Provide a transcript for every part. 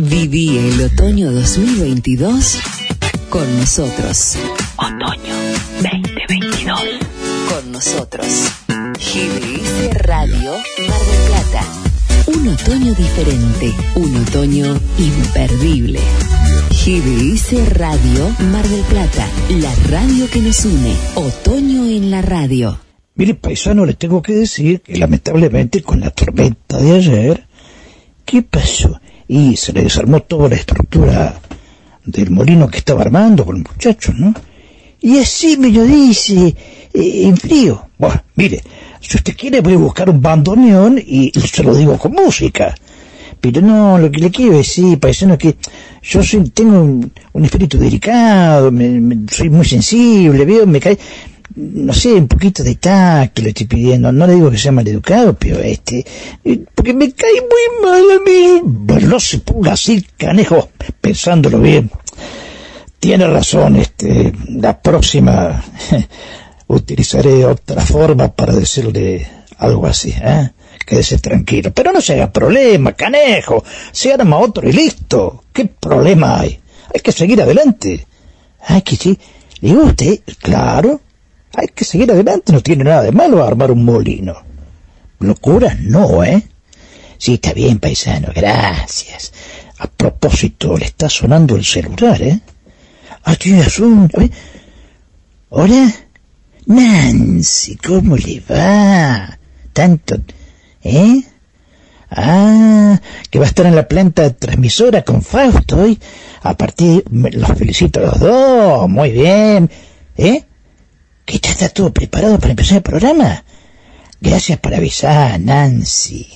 Viví el otoño 2022 con nosotros. Otoño 2022. Con nosotros. GDS Radio Mar del Plata. Un otoño diferente, un otoño imperdible. GDS Radio Mar del Plata, la radio que nos une. Otoño en la radio. Mire, paisano, le tengo que decir que lamentablemente con la tormenta de ayer, ¿qué pasó? Y se le desarmó toda la estructura del molino que estaba armando con los muchachos, ¿no? Y así me lo dice, eh, en frío. Bueno, mire, si usted quiere voy a buscar un bandoneón y, se lo digo con música. Pero no, lo que le quiero decir, paisano, es que yo soy, tengo un, espíritu delicado, soy muy sensible, veo, me cae, no sé, un poquito de tacto le estoy pidiendo, no le digo que sea maleducado, pero este, eh, porque me cae muy mal a mí. Bueno, no se ponga así, canejo, pensándolo bien. Tiene razón, este, la próxima utilizaré otra forma para decirle algo así, ¿eh? Quédese tranquilo. Pero no se haga problema, canejo. Se arma otro y listo. ¿Qué problema hay? Hay que seguir adelante. Ay, que sí. ¿Le gusta? Claro. Hay que seguir adelante, no tiene nada de malo armar un molino. Locuras no, ¿eh? Sí, está bien, paisano, gracias. A propósito, le está sonando el celular, ¿eh? Ah, tiene razón. ¿Hola? Nancy, ¿cómo le va? Tanto... ¿Eh? Ah, que va a estar en la planta transmisora con Fausto hoy. A partir... Los felicito a los dos. Muy bien. ¿Eh? ¿Que ya está todo preparado para empezar el programa? Gracias por avisar, Nancy.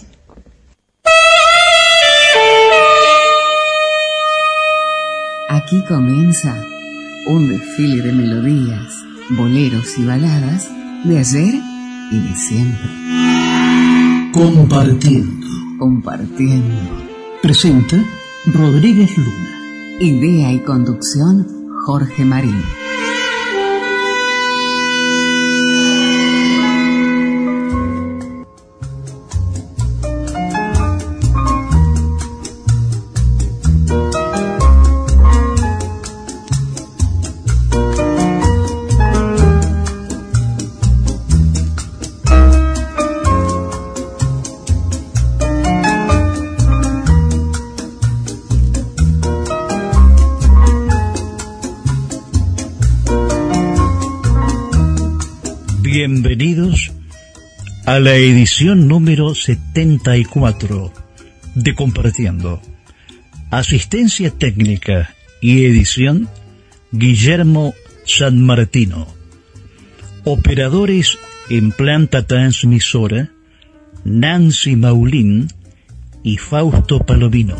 Aquí comienza un desfile de melodías, boleros y baladas de ayer y de siempre. Compartiendo. Compartiendo. Presenta Rodríguez Luna. Idea y conducción Jorge Marín. A la edición número 74 de Compartiendo. Asistencia técnica y edición Guillermo San Martino. Operadores en planta transmisora Nancy Maulín y Fausto Palomino.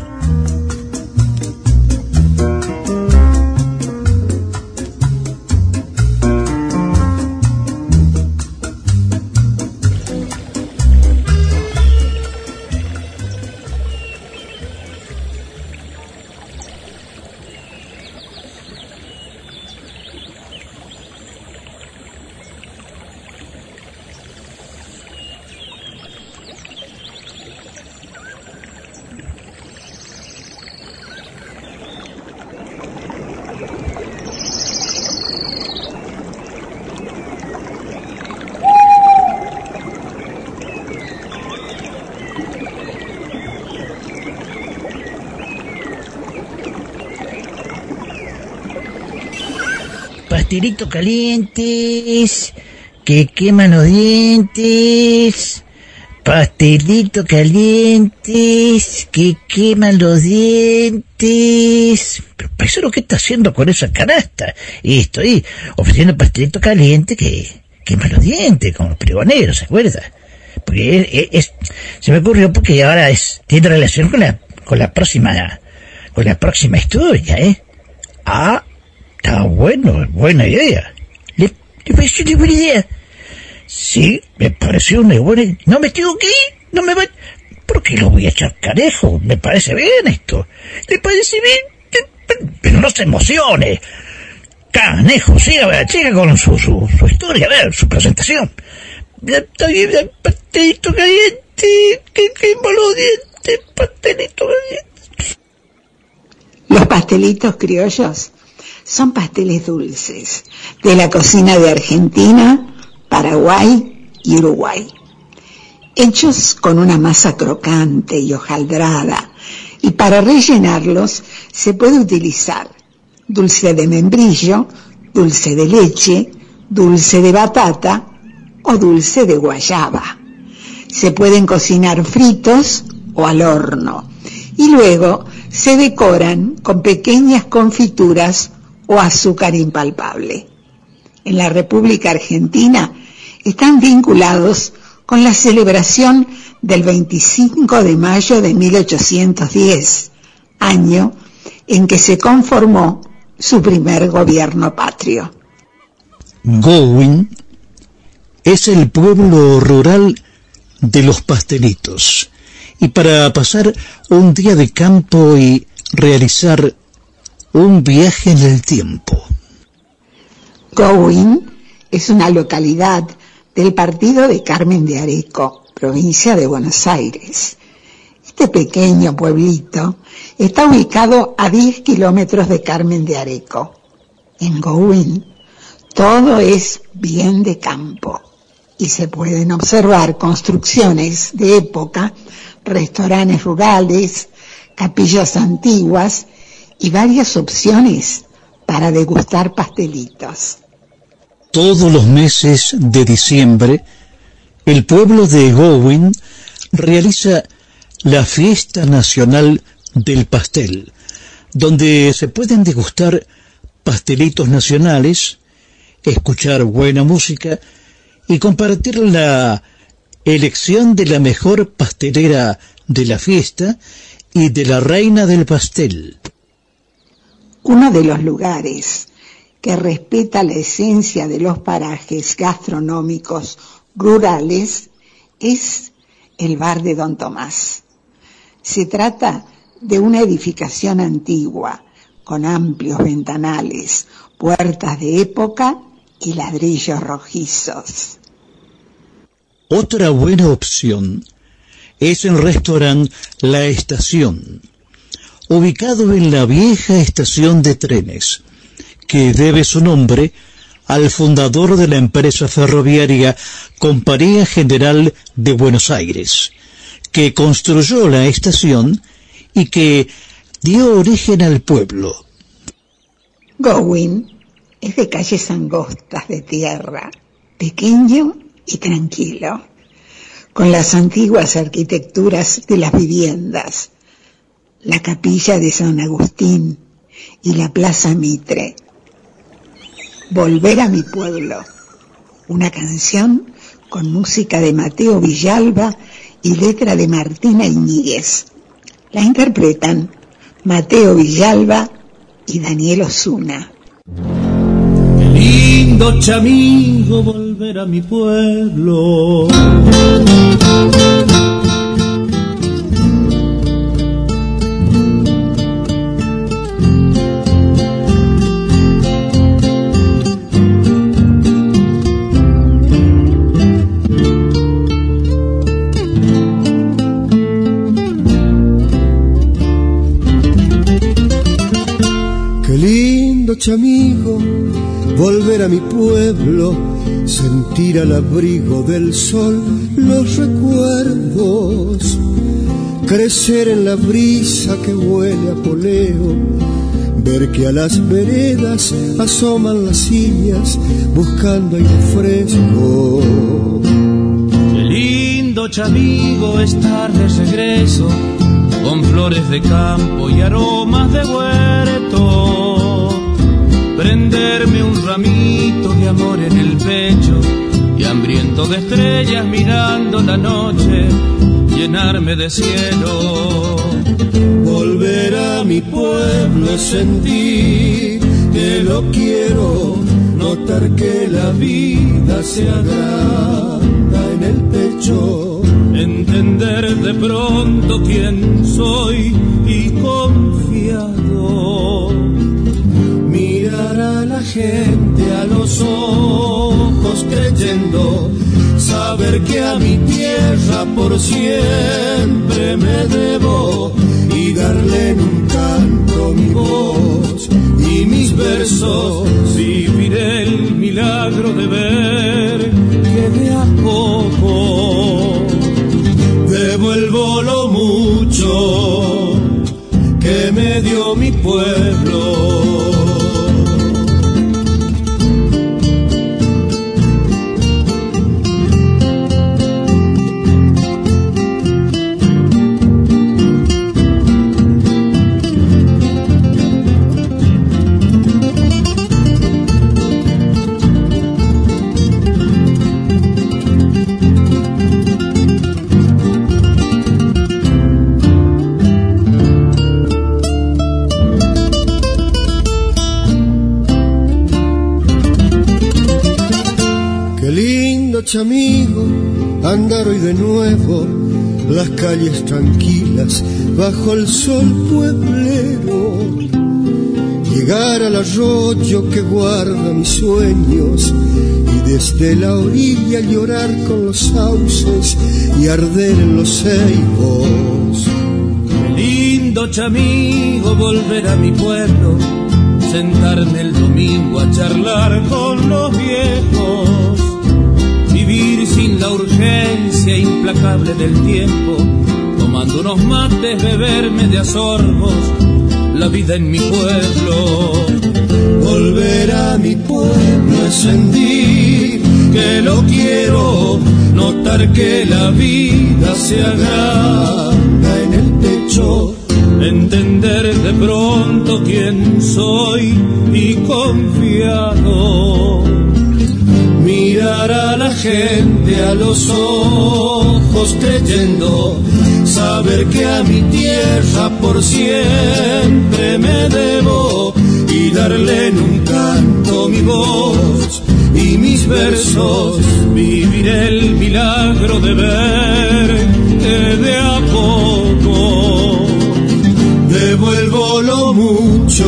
Pastelito calientes, que queman los dientes, pastelito calientes, que queman los dientes. Pero lo ¿qué está haciendo con esa canasta? Y estoy ofreciendo pastelito caliente que quema los dientes, como los pregoneros, ¿se acuerda? Porque se me ocurrió porque ahora tiene relación con la, con la próxima, con la próxima historia, ¿eh? Ah, Está bueno, buena idea. ¿Le, pareció una buena idea? Sí, me pareció una buena No me tengo que no me va... ¿Por qué lo voy a echar carejo? Me parece bien esto. ¿Le parece bien? Pero no se emocione. Canejo, siga, siga con su, su, su historia, a ver, su presentación. Pastelito caliente, que quema los dientes, pastelito caliente. pastelitos criollos son pasteles dulces de la cocina de Argentina, Paraguay y Uruguay. Hechos con una masa crocante y hojaldrada y para rellenarlos se puede utilizar dulce de membrillo, dulce de leche, dulce de batata o dulce de guayaba. Se pueden cocinar fritos o al horno y luego se decoran con pequeñas confituras o azúcar impalpable. En la República Argentina están vinculados con la celebración del 25 de mayo de 1810, año en que se conformó su primer gobierno patrio. Gowin es el pueblo rural de los pastelitos. Y para pasar un día de campo y realizar un viaje en el tiempo. Gowin es una localidad del partido de Carmen de Areco, provincia de Buenos Aires. Este pequeño pueblito está ubicado a 10 kilómetros de Carmen de Areco. En Gowin todo es bien de campo y se pueden observar construcciones de época, restaurantes rurales, capillas antiguas y varias opciones para degustar pastelitos. Todos los meses de diciembre, el pueblo de Gowin realiza la fiesta nacional del pastel, donde se pueden degustar pastelitos nacionales, escuchar buena música y compartir la elección de la mejor pastelera de la fiesta y de la reina del pastel. Uno de los lugares que respeta la esencia de los parajes gastronómicos rurales es el bar de Don Tomás. Se trata de una edificación antigua con amplios ventanales, puertas de época y ladrillos rojizos. Otra buena opción es el restaurante La Estación, ubicado en la vieja estación de trenes, que debe su nombre al fundador de la empresa ferroviaria Compañía General de Buenos Aires, que construyó la estación y que dio origen al pueblo. Gowin es de calles angostas de tierra, pequeño y tranquilo, con las antiguas arquitecturas de las viviendas, la capilla de San Agustín y la Plaza Mitre. Volver a mi pueblo, una canción con música de Mateo Villalba y letra de Martina Iñiguez. La interpretan Mateo Villalba y Daniel Osuna. Qué lindo chamigo volver a mi pueblo. Lindo chamigo volver a mi pueblo, sentir al abrigo del sol los recuerdos, crecer en la brisa que huele a poleo, ver que a las veredas asoman las sillas buscando aire fresco. Qué lindo chamigo estar de regreso, con flores de campo y aromas de huerto prenderme un ramito de amor en el pecho y hambriento de estrellas mirando la noche, llenarme de cielo. Volver a mi pueblo sentir que lo quiero, notar que la vida se agranda en el pecho, entender de pronto quién soy y confiado gente a los ojos creyendo, saber que a mi tierra por siempre me debo y darle en un canto mi voz. versos viviré el milagro de ver que de a poco devuelvo lo mucho que me dio mi pueblo. Amigo, andar hoy de nuevo las calles tranquilas bajo el sol pueblero. Llegar al arroyo que guarda mis sueños y desde la orilla llorar con los sauces y arder en los ceibos. Lindo chamigo volver a mi pueblo, sentarme el domingo a charlar con los viejos la urgencia implacable del tiempo, tomando unos mates, beberme de asorbos la vida en mi pueblo. Volver a mi pueblo es sentir que lo quiero, notar que la vida se agranda en el pecho, entender de pronto quién soy y confiado mirar a la gente a los ojos creyendo saber que a mi tierra por siempre me debo y darle en un canto mi voz y mis versos. Vivir el milagro de ver que de a poco. Devuelvo lo mucho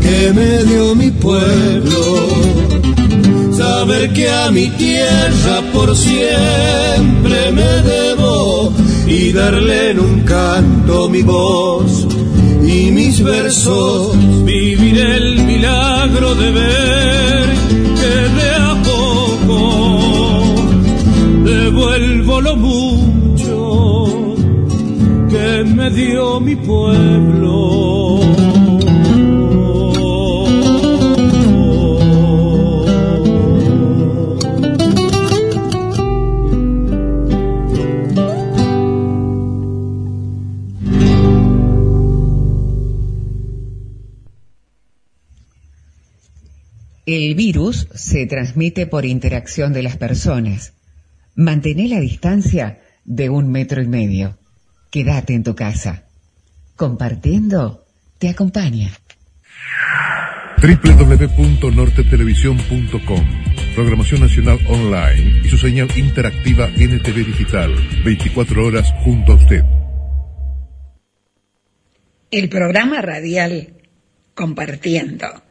que me dio mi pueblo que a mi tierra por siempre me debo y darle en un canto mi voz y mis versos, vivir el milagro de ver que de a poco devuelvo lo mucho que me dio mi pueblo. Se transmite por interacción de las personas. Mantén la distancia de un metro y medio. Quédate en tu casa. Compartiendo te acompaña. www.nortetelevisión.com Programación Nacional Online y su señal interactiva NTV Digital. 24 horas junto a usted. El programa radial Compartiendo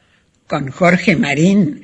con Jorge Marín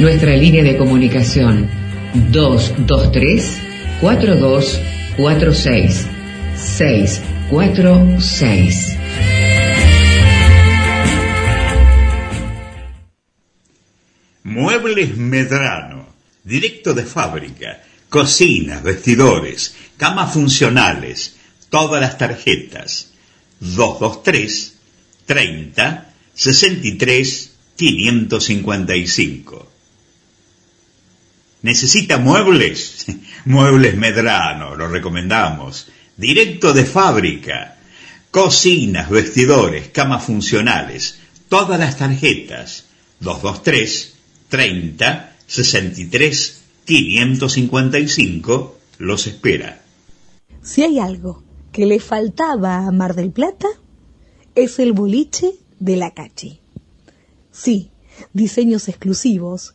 Nuestra línea de comunicación 223 4246 646. Muebles Medrano, directo de fábrica, cocinas, vestidores, camas funcionales, todas las tarjetas. 223 30 63 555. ¿Necesita muebles? Muebles Medrano, lo recomendamos. Directo de fábrica. Cocinas, vestidores, camas funcionales. Todas las tarjetas. 223 30 63 555 los espera. Si hay algo que le faltaba a Mar del Plata, es el boliche de la Cachi. Sí, diseños exclusivos,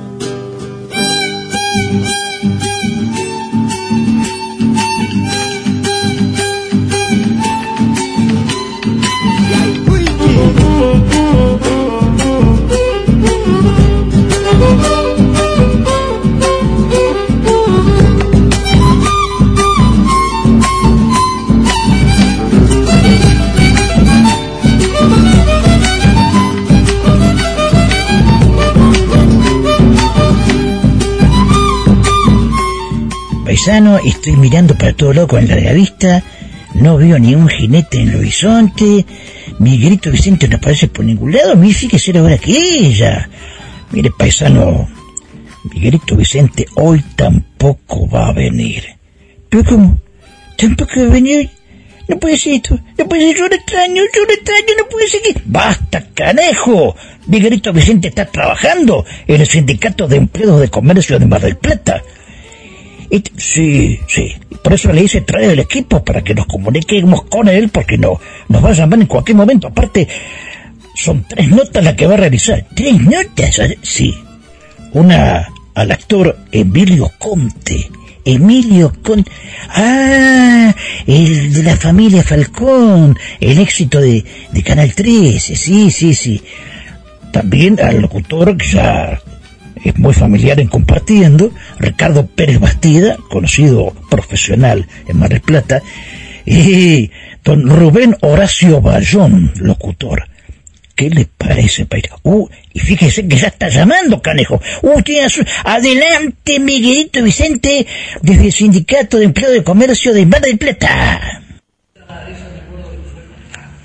Paisano, estoy mirando para todo lado con larga vista, no veo ni un jinete en el horizonte, Miguelito Vicente no aparece por ningún lado, mire, fíjese la hora que ella. Mire, paisano, Miguelito Vicente hoy tampoco va a venir. ¿Pero cómo? ¿Tampoco va a venir? No puede ser esto, no puede ser, yo lo extraño, yo lo extraño, no puede ser que... ¡Basta, canejo! Miguelito Vicente está trabajando en el Sindicato de Empleados de Comercio de Mar del Plata. Sí, sí. Por eso le hice traer el equipo para que nos comuniquemos con él, porque no, nos va a llamar en cualquier momento. Aparte, son tres notas las que va a realizar. ¿Tres notas? Sí. Una al actor Emilio Conte. Emilio Conte. Ah, el de la familia Falcón. El éxito de, de Canal 13. Sí, sí, sí. También al locutor que ya es muy familiar en compartiendo, Ricardo Pérez Bastida, conocido profesional en Mar del Plata, y don Rubén Horacio Bayón, locutor. ¿Qué le parece, país? Uh, y fíjese que ya está llamando, canejo. Uh, Adelante, Miguelito Vicente, desde el Sindicato de Empleo de Comercio de Mar del Plata.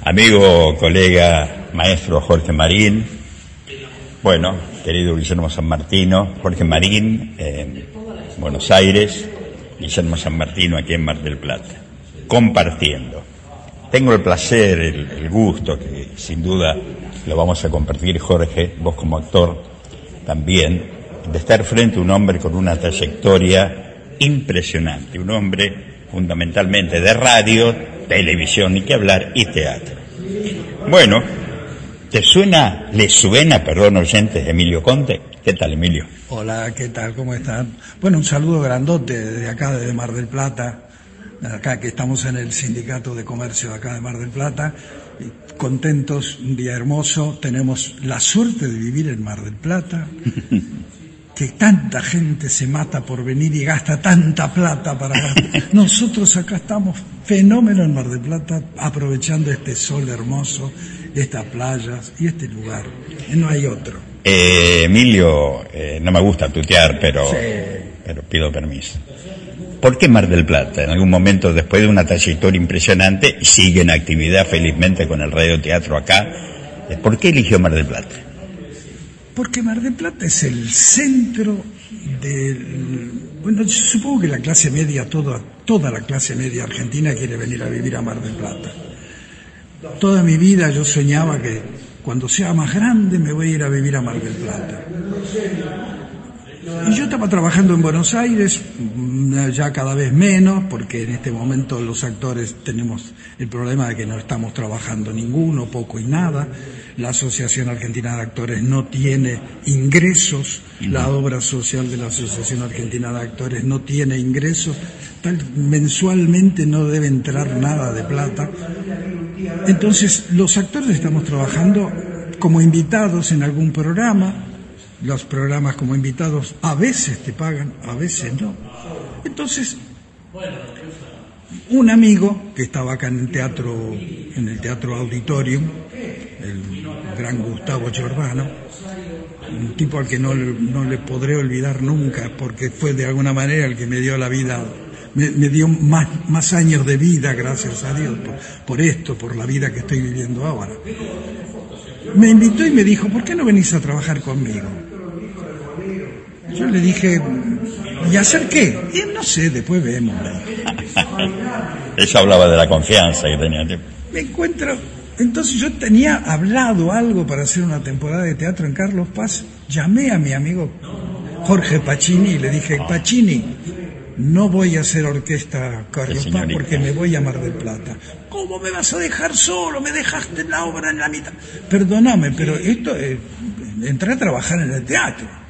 Amigo, colega, maestro Jorge Marín, bueno, querido Guillermo San Martino, Jorge Marín, en Buenos Aires, Guillermo San Martino aquí en Mar del Plata, compartiendo. Tengo el placer, el, gusto, que sin duda lo vamos a compartir, Jorge, vos como actor también, de estar frente a un hombre con una trayectoria impresionante, un hombre fundamentalmente de radio, televisión, ni que hablar, y teatro. Bueno, ¿Te suena, le suena, perdón, oyentes, Emilio Conte? ¿Qué tal, Emilio? Hola, ¿qué tal? ¿Cómo están? Bueno, un saludo grandote desde acá, desde Mar del Plata, acá que estamos en el Sindicato de Comercio de acá de Mar del Plata, contentos, un día hermoso, tenemos la suerte de vivir en Mar del Plata, que tanta gente se mata por venir y gasta tanta plata para... Nosotros acá estamos fenómeno en Mar del Plata, aprovechando este sol hermoso estas playas y este lugar. No hay otro. Eh, Emilio, eh, no me gusta tutear, pero, pero pido permiso. ¿Por qué Mar del Plata? En algún momento, después de una trayectoria impresionante, sigue en actividad felizmente con el radioteatro acá. Eh, ¿Por qué eligió Mar del Plata? Porque Mar del Plata es el centro del... Bueno, yo supongo que la clase media, toda, toda la clase media argentina quiere venir a vivir a Mar del Plata. Toda mi vida yo soñaba que cuando sea más grande me voy a ir a vivir a Mar del Plata. Y yo estaba trabajando en Buenos Aires, mm, ya cada vez menos, porque en este momento los actores tenemos el problema de que no estamos trabajando ninguno, poco y nada. La Asociación Argentina de Actores no tiene ingresos, la obra social de la Asociación Argentina de Actores no tiene ingresos, tal, mensualmente no debe entrar nada de plata. Entonces, los actores estamos trabajando como invitados en algún programa, los programas como invitados a veces te pagan, a veces no. Entonces, un amigo que estaba acá en el teatro, en el teatro Auditorium, el gran Gustavo Giordano, un tipo al que no, no le podré olvidar nunca, porque fue de alguna manera el que me dio la vida me, dio más, más, años de vida, gracias a Dios, por, esto, por la vida que estoy viviendo ahora. Me invitó y me dijo, ¿por qué no venís a trabajar conmigo? Yo le dije, ¿Y hacer qué? Y no sé, después vemos. Ella hablaba de la confianza que tenía. Me encuentro, entonces yo tenía hablado algo para hacer una temporada de teatro en Carlos Paz, llamé a mi amigo Jorge Pacini y le dije, Pacini, no voy a hacer orquesta Carlos Paz porque me voy a Mar del Plata. ¿Cómo me vas a dejar solo? Me dejaste la obra en la mitad. Perdóname, pero esto, eh, entré a trabajar en el teatro.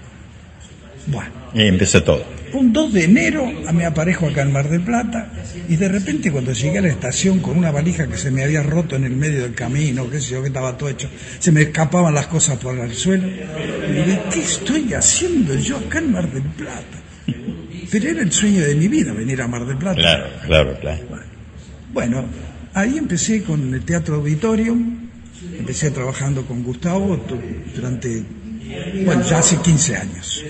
Bueno. Y todo. Un 2 de enero me aparejo acá en Mar del Plata y de repente cuando llegué a la estación con una valija que se me había roto en el medio del camino, qué sé yo, que estaba todo hecho, se me escapaban las cosas por el suelo. Y dije, ¿qué estoy haciendo yo acá en Mar del Plata? Pero era el sueño de mi vida venir a Mar del Plata. Claro, claro, claro. Bueno, ahí empecé con el Teatro Auditorio, empecé trabajando con Gustavo durante, bueno, ya hace 15 años.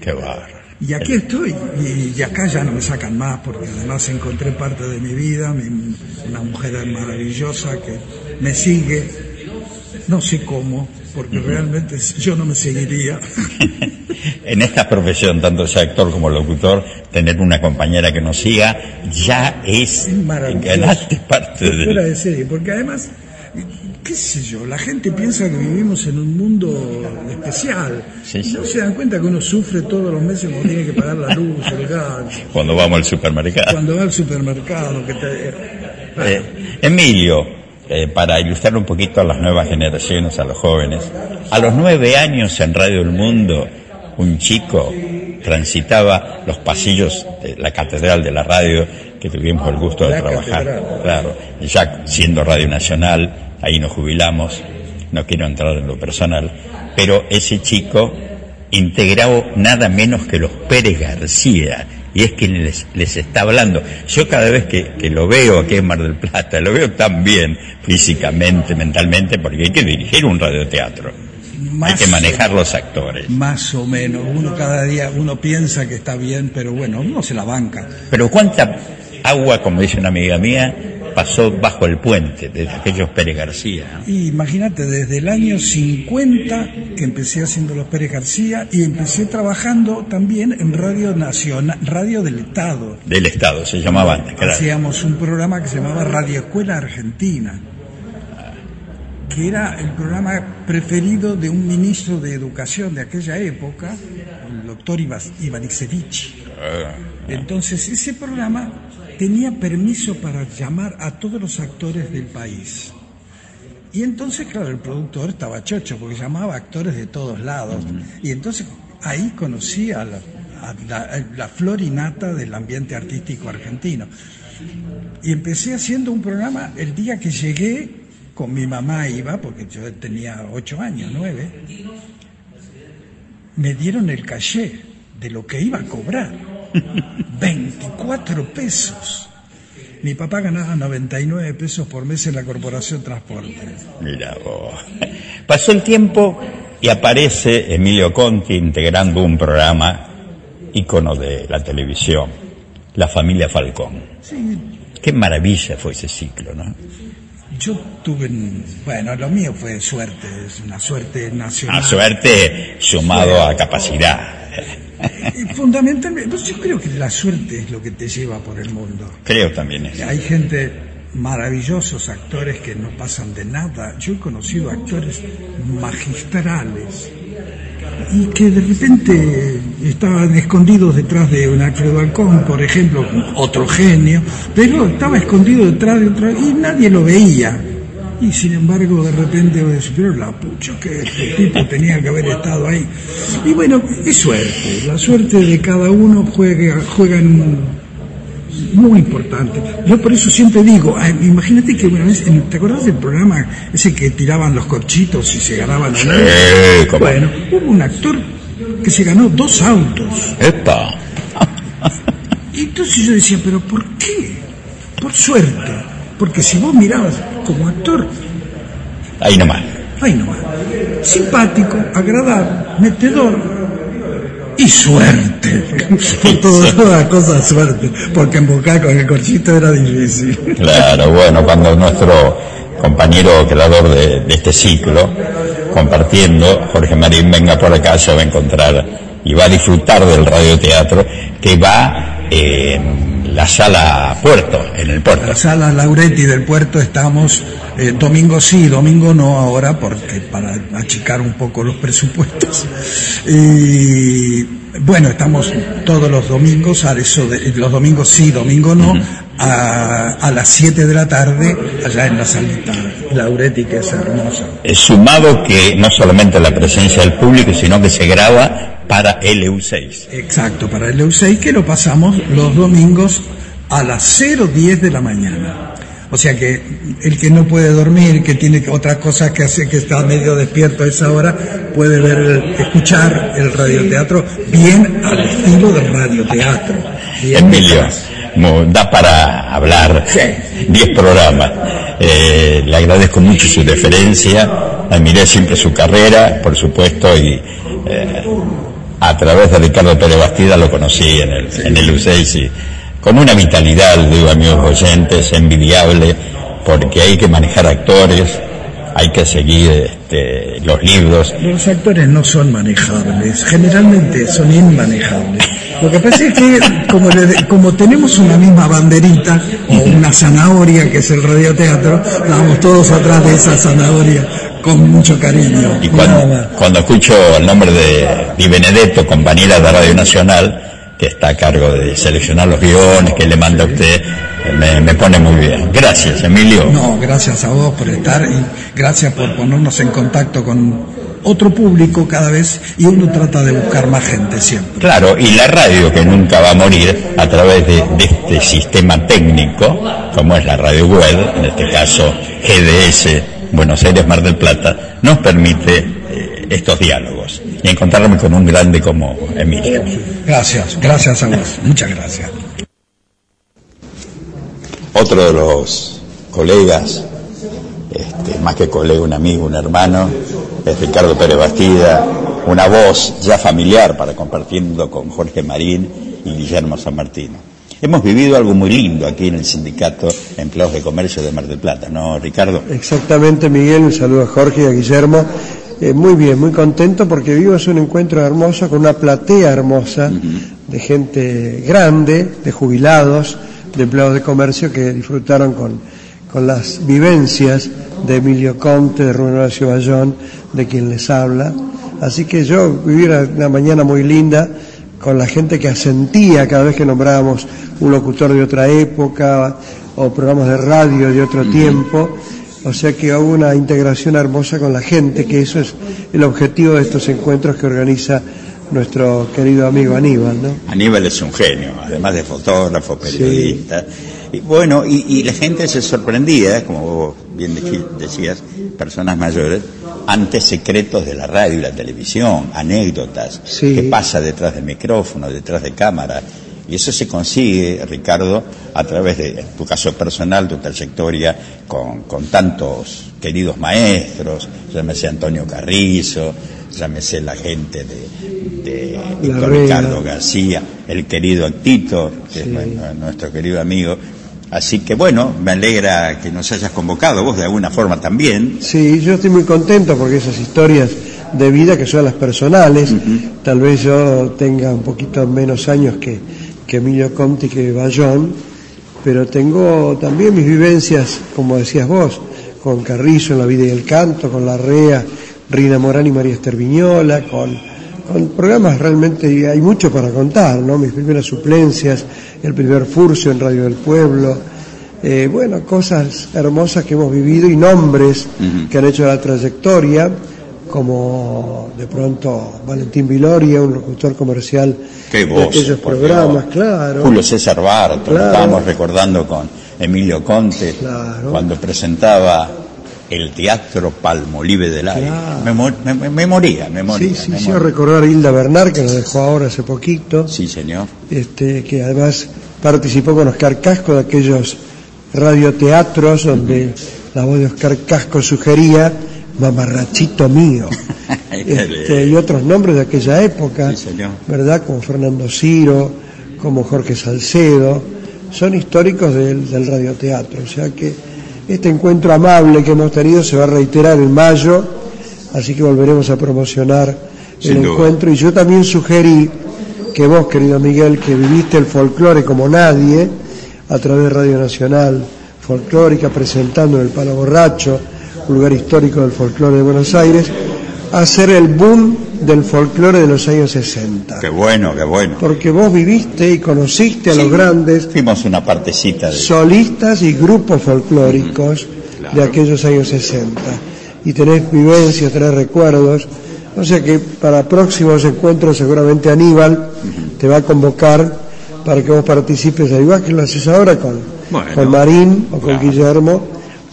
Qué bárbaro. Y aquí estoy, y, acá ya no me sacan más, porque además encontré parte de mi vida, una mujer maravillosa que me sigue, no sé cómo, porque realmente yo no me seguiría. en esta profesión, tanto sea actor como locutor, tener una compañera que nos siga ya es, ganaste parte de... Fuera de serie, porque además qué sé yo, la gente piensa que vivimos en un mundo especial. No se dan cuenta que uno sufre todos los meses cuando tiene que pagar la luz, el gas. Cuando vamos al supermercado. Cuando va al supermercado. Que eh, Emilio, eh, para ilustrar un poquito a las nuevas generaciones, a los jóvenes, a los nueve años en Radio El Mundo, un chico transitaba los pasillos de la catedral de la radio que tuvimos el gusto de trabajar. Claro, ya siendo Radio Nacional, ahí nos jubilamos, no quiero entrar en lo personal, pero ese chico integrado nada menos que los Pérez García, y es quien les, les está hablando. Yo cada vez que, que, lo veo aquí en Mar del Plata, lo veo tan bien físicamente, mentalmente, porque hay que dirigir un radioteatro. hay que manejar los actores. Más o menos. Uno cada día, uno piensa que está bien, pero bueno, uno se la banca. Pero cuánta agua, como dice una amiga mía, pasó bajo el puente de aquellos Pérez García. Imagínate, desde el año 50 que empecé haciendo los Pérez García y empecé trabajando también en Radio Nacional, Radio del Estado. Del Estado, se llamaba antes, claro. Hacíamos un programa que se llamaba Radio Escuela Argentina, que era el programa preferido de un ministro de Educación de aquella época, el doctor Ivanisevich. Ah. Entonces, ese programa tenía permiso para llamar a todos los actores del país. Y entonces, claro, el productor estaba chocho porque llamaba a actores de todos lados. Y entonces ahí conocí a la, a florinata del ambiente artístico argentino. Y empecé haciendo un programa el día que llegué, con mi mamá iba, porque yo tenía ocho años, nueve, me dieron el caché de lo que iba a cobrar. 24 pesos. Mi papá ganaba 99 pesos por mes en la Corporación Transporte. Mira vos. Pasó el tiempo y aparece Emilio Conti integrando un programa ícono de la televisión, La Familia Falcón. Sí. Qué maravilla fue ese ciclo, ¿no? Yo tuve, bueno, lo mío fue suerte, es una suerte nacional. Una suerte sumado a capacidad. Fundamentalmente, pues yo creo que la suerte es lo que te lleva por el mundo. Creo también eso. Hay gente, maravillosos actores que no pasan de nada. Yo he conocido actores magistrales y que de repente estaban escondidos detrás de un Alfredo Alcón, por ejemplo, otro genio, pero estaba escondido detrás de otro y nadie lo veía y sin embargo de repente voy a decir, pero la pucha que este tipo tenía que haber estado ahí. Y bueno, es suerte, la suerte de cada uno juega, juegan muy importante. Yo por eso siempre digo, imagínate que una vez, ¿te acuerdas del programa ese que tiraban los corchitos y se ganaban sí, Bueno, hubo un actor que se ganó dos autos. ¡Epa! y entonces yo decía, pero ¿por qué? Por suerte. Porque si vos mirabas como actor... Ahí nomás. Ahí nomás. Simpático, agradable, metedor y suerte. Todo, toda cosa suerte. Porque embocar con el corchito era difícil. Claro, bueno, cuando nuestro compañero creador de, este ciclo, compartiendo, Jorge Marín venga por acá, se va a encontrar y va a disfrutar del radioteatro que va la sala Puerto, en el puerto. La sala Lauretti del puerto estamos eh, domingo sí, domingo no ahora, porque para achicar un poco los presupuestos. Y bueno, estamos todos los domingos, a eso de, los domingos sí, domingo no, a, a las 7 de la tarde, allá en la salita Lauretti, que es hermosa. Es sumado que no solamente la presencia del público, sino que se graba para LU6. Exacto, para LU6 que lo pasamos los domingos a las 0.10 de la mañana. O sea que el que no puede dormir, que tiene otras cosas que hacer, que está medio despierto a esa hora, puede ver, el- escuchar el radioteatro bien al estilo del radioteatro. Bien Emilio, da para hablar 10 programas. Eh, le agradezco mucho su deferencia, admiré siempre su carrera, por supuesto, y eh, a través de Ricardo Pérez Bastida lo conocí en el, en el U6 y con una vitalidad, digo amigos oyentes, envidiable, porque hay que manejar actores, hay que seguir este, los libros, Los actores no son manejables, generalmente son inmanejables. Lo que pasa es que como, le- como tenemos una misma banderita o una zanahoria que es el radioteatro, vamos todos atrás de esa zanahoria con mucho cariño. Y cuando, cuando escucho el nombre de Di Benedetto, compañera de Radio Nacional, que está a cargo de seleccionar los guiones que le manda a usted, me, me pone muy bien. Gracias, Emilio. No, gracias a vos por estar y gracias por ponernos en contacto con otro público cada vez y uno trata de buscar más gente siempre. Claro, y la radio que nunca va a morir a través de, de este sistema técnico, como es la radio web, en este caso GDS, Buenos Aires, Mar del Plata, nos permite eh, estos diálogos y encontrarme con un grande como Emilio. Gracias, gracias a vos, muchas gracias. Otro de los colegas, este, más que colega, un amigo, un hermano, es Ricardo Pérez Bastida, una voz ya familiar para compartiendo con Jorge Marín y Guillermo San Martino. Hemos vivido algo muy lindo aquí en el Sindicato de Empleados de Comercio de Mar del Plata, ¿no, Ricardo? Exactamente, Miguel. Un saludo a Jorge y a Guillermo. Eh, muy bien, muy contento porque vivimos un encuentro hermoso con una platea hermosa de gente grande, de jubilados, de empleados de comercio que disfrutaron con, con las vivencias de Emilio Conte, de Rubén Horacio Bayón, de quien les habla. Así que yo viví una, una mañana muy linda con la gente que asentía cada vez que nombrábamos un locutor de otra época o programas de radio de otro tiempo. O sea que hubo una integración hermosa con la gente, que eso es el objetivo de estos encuentros que organiza nuestro querido amigo Aníbal, ¿no? Aníbal es un genio, además de fotógrafo, periodista. Y bueno, y, y la gente se sorprendía, como vos bien decí- decías, personas mayores, ante secretos de la radio y la televisión, anécdotas, qué pasa detrás del micrófono, detrás de cámara. Y eso se consigue, Ricardo, a través de tu caso personal, tu trayectoria con, con tantos queridos maestros, llámese Antonio Carrizo, llámese la gente de, de Larrea. Ricardo García, el querido Tito, que es nue- nuestro querido amigo. Así que bueno, me alegra que nos hayas convocado, vos de alguna forma también. Sí, yo estoy muy contento porque esas historias de vida que son las personales, tal vez yo tenga un poquito menos años que, que Emilio Conti, que Bayón, pero tengo también mis vivencias, como decías vos, con Carrizo en la vida y el canto, con Larrea, Rina Morán y María Esther Viñola, con, con programas realmente, hay mucho para contar, ¿no? Mis primeras suplencias, el primer furcio en Radio del Pueblo, eh, bueno, cosas hermosas que hemos vivido y nombres que han hecho la trayectoria, como de pronto Valentín Viloria, un locutor comercial Qué de aquellos programas, Dios. claro. Julio César Barto, lo Claro. estábamos recordando con Emilio Conte, cuando presentaba el Teatro Palmolive del Aire. Claro. Me, mo- me- me- me moría, me moría. Sí, sí, me sí, moría. recordar a Hilda Bernard, que nos dejó ahora hace poquito. Sí, señor. Este, que además participó con Oscar Casco de aquellos radioteatros donde la voz de Oscar Casco sugería mamarrachito mío. Este, y otros nombres de aquella época, ¿verdad? Como Fernando Ciro, como Jorge Salcedo, son históricos del, del radioteatro. O sea que este encuentro amable que hemos tenido se va a reiterar en mayo, así que volveremos a promocionar el encuentro y yo también sugerí que vos, querido Miguel, que viviste el folclore como nadie, a través de Radio Nacional Folclórica, presentando en el Palo Borracho, lugar histórico del folclore de Buenos Aires, hacer el boom del folclore de los años 60. Qué bueno, qué bueno. Porque vos viviste y conociste a los grandes Fuimos una partecita de... solistas y grupos folclóricos de aquellos años 60. Y tenés vivencias, tenés recuerdos. O sea que para próximos encuentros seguramente Aníbal te va a convocar para que vos participes, al igual que lo haces ahora con, Bueno. con Marín o con Guillermo,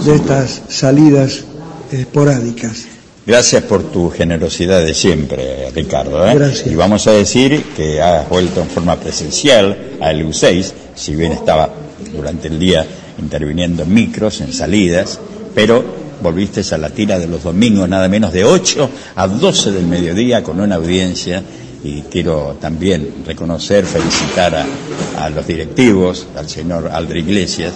de estas salidas esporádicas. Gracias por tu generosidad de siempre, Ricardo. ¿eh? Gracias. Y vamos a decir que has vuelto en forma presencial a EU6, si bien estaba durante el día interviniendo en micros, en salidas, pero volviste a la tira de los domingos, nada menos de 8 a 12 del mediodía, con una audiencia. Y quiero también reconocer, felicitar a, a los directivos, al señor Aldri Iglesias,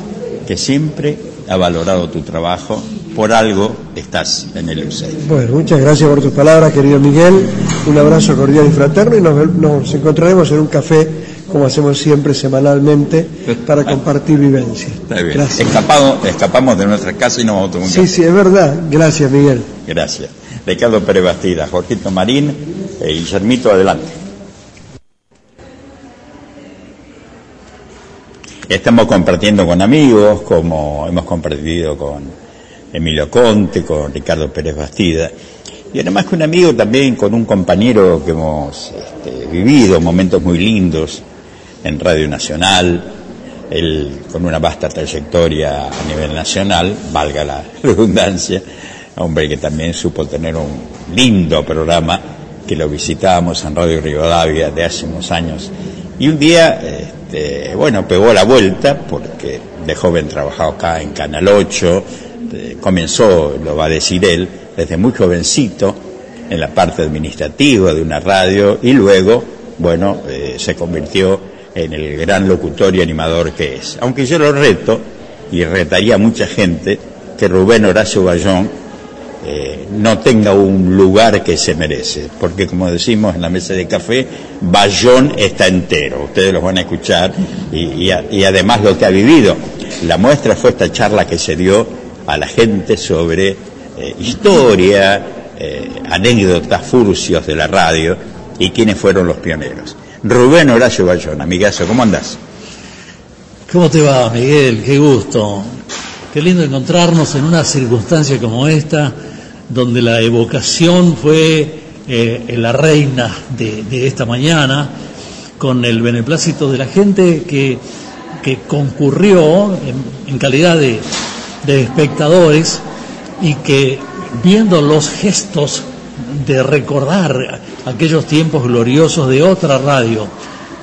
que siempre ha valorado tu trabajo. Por algo estás en el EU6. Bueno, muchas gracias por tus palabras, querido Miguel. Un abrazo cordial y fraterno y nos, encontraremos en un café, como hacemos siempre semanalmente, para compartir vivencias. Está bien. Escapado, escapamos de nuestra casa y nos vamos a tomar un Sí, café. sí, es verdad. Gracias, Miguel. Gracias. Ricardo Pérez Bastida, Jorgito Marín e Guillermito, adelante. Estamos compartiendo con amigos, como hemos compartido con Emilio Conte, con Ricardo Pérez Bastida, y además que un amigo también con un compañero que hemos este, vivido momentos muy lindos en Radio Nacional, él con una vasta trayectoria a nivel nacional, valga la redundancia, hombre que también supo tener un lindo programa que lo visitábamos en Radio Rivadavia de hace unos años. Y un día, este, bueno, pegó la vuelta porque de joven trabajaba acá en Canal 8, eh, comenzó, lo va a decir él, desde muy jovencito en la parte administrativa de una radio y luego, bueno, eh, se convirtió en el gran locutor y animador que es. Aunque yo lo reto, y retaría a mucha gente, que Rubén Horacio Bayón eh, no tenga un lugar que se merece, porque como decimos en la mesa de café, Bayón está entero, ustedes los van a escuchar, y, además lo que ha vivido. La muestra fue esta charla que se dio a la gente sobre eh, historia, eh, anécdotas, furcios de la radio y quiénes fueron los pioneros. Rubén Horacio Bayón, amigazo, ¿cómo andás? ¿Cómo te va, Miguel? Qué gusto. Qué lindo encontrarnos en una circunstancia como esta, donde la evocación fue eh, la reina de, esta mañana, con el beneplácito de la gente que, que concurrió en, en calidad de, de espectadores y que viendo los gestos de recordar aquellos tiempos gloriosos de otra radio,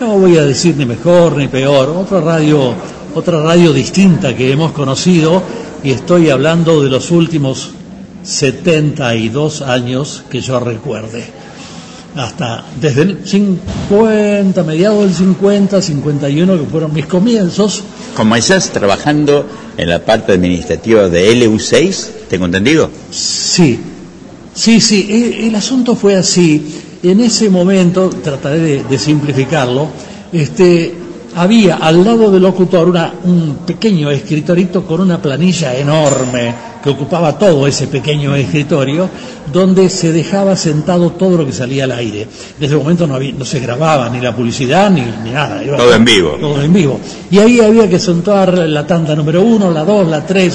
no voy a decir ni mejor ni peor, otra radio, otra radio distinta que hemos conocido y estoy hablando de los últimos 72 años que yo recuerde. Hasta desde el 50, mediados del 50, 51, que fueron mis comienzos, Como estás trabajando en la parte administrativa de LU6, ¿tengo entendido? Sí, sí, sí, el, asunto fue así. En ese momento, trataré de, de simplificarlo, este, había al lado del locutor una- un pequeño escritorito con una planilla enorme que ocupaba todo ese pequeño escritorio, donde se dejaba sentado todo lo que salía al aire. En ese momento no, había- no se grababa ni la publicidad ni, ni nada. iba- Todo en vivo. todo en vivo. Y ahí había que sentar la tanda número uno, la dos, la tres,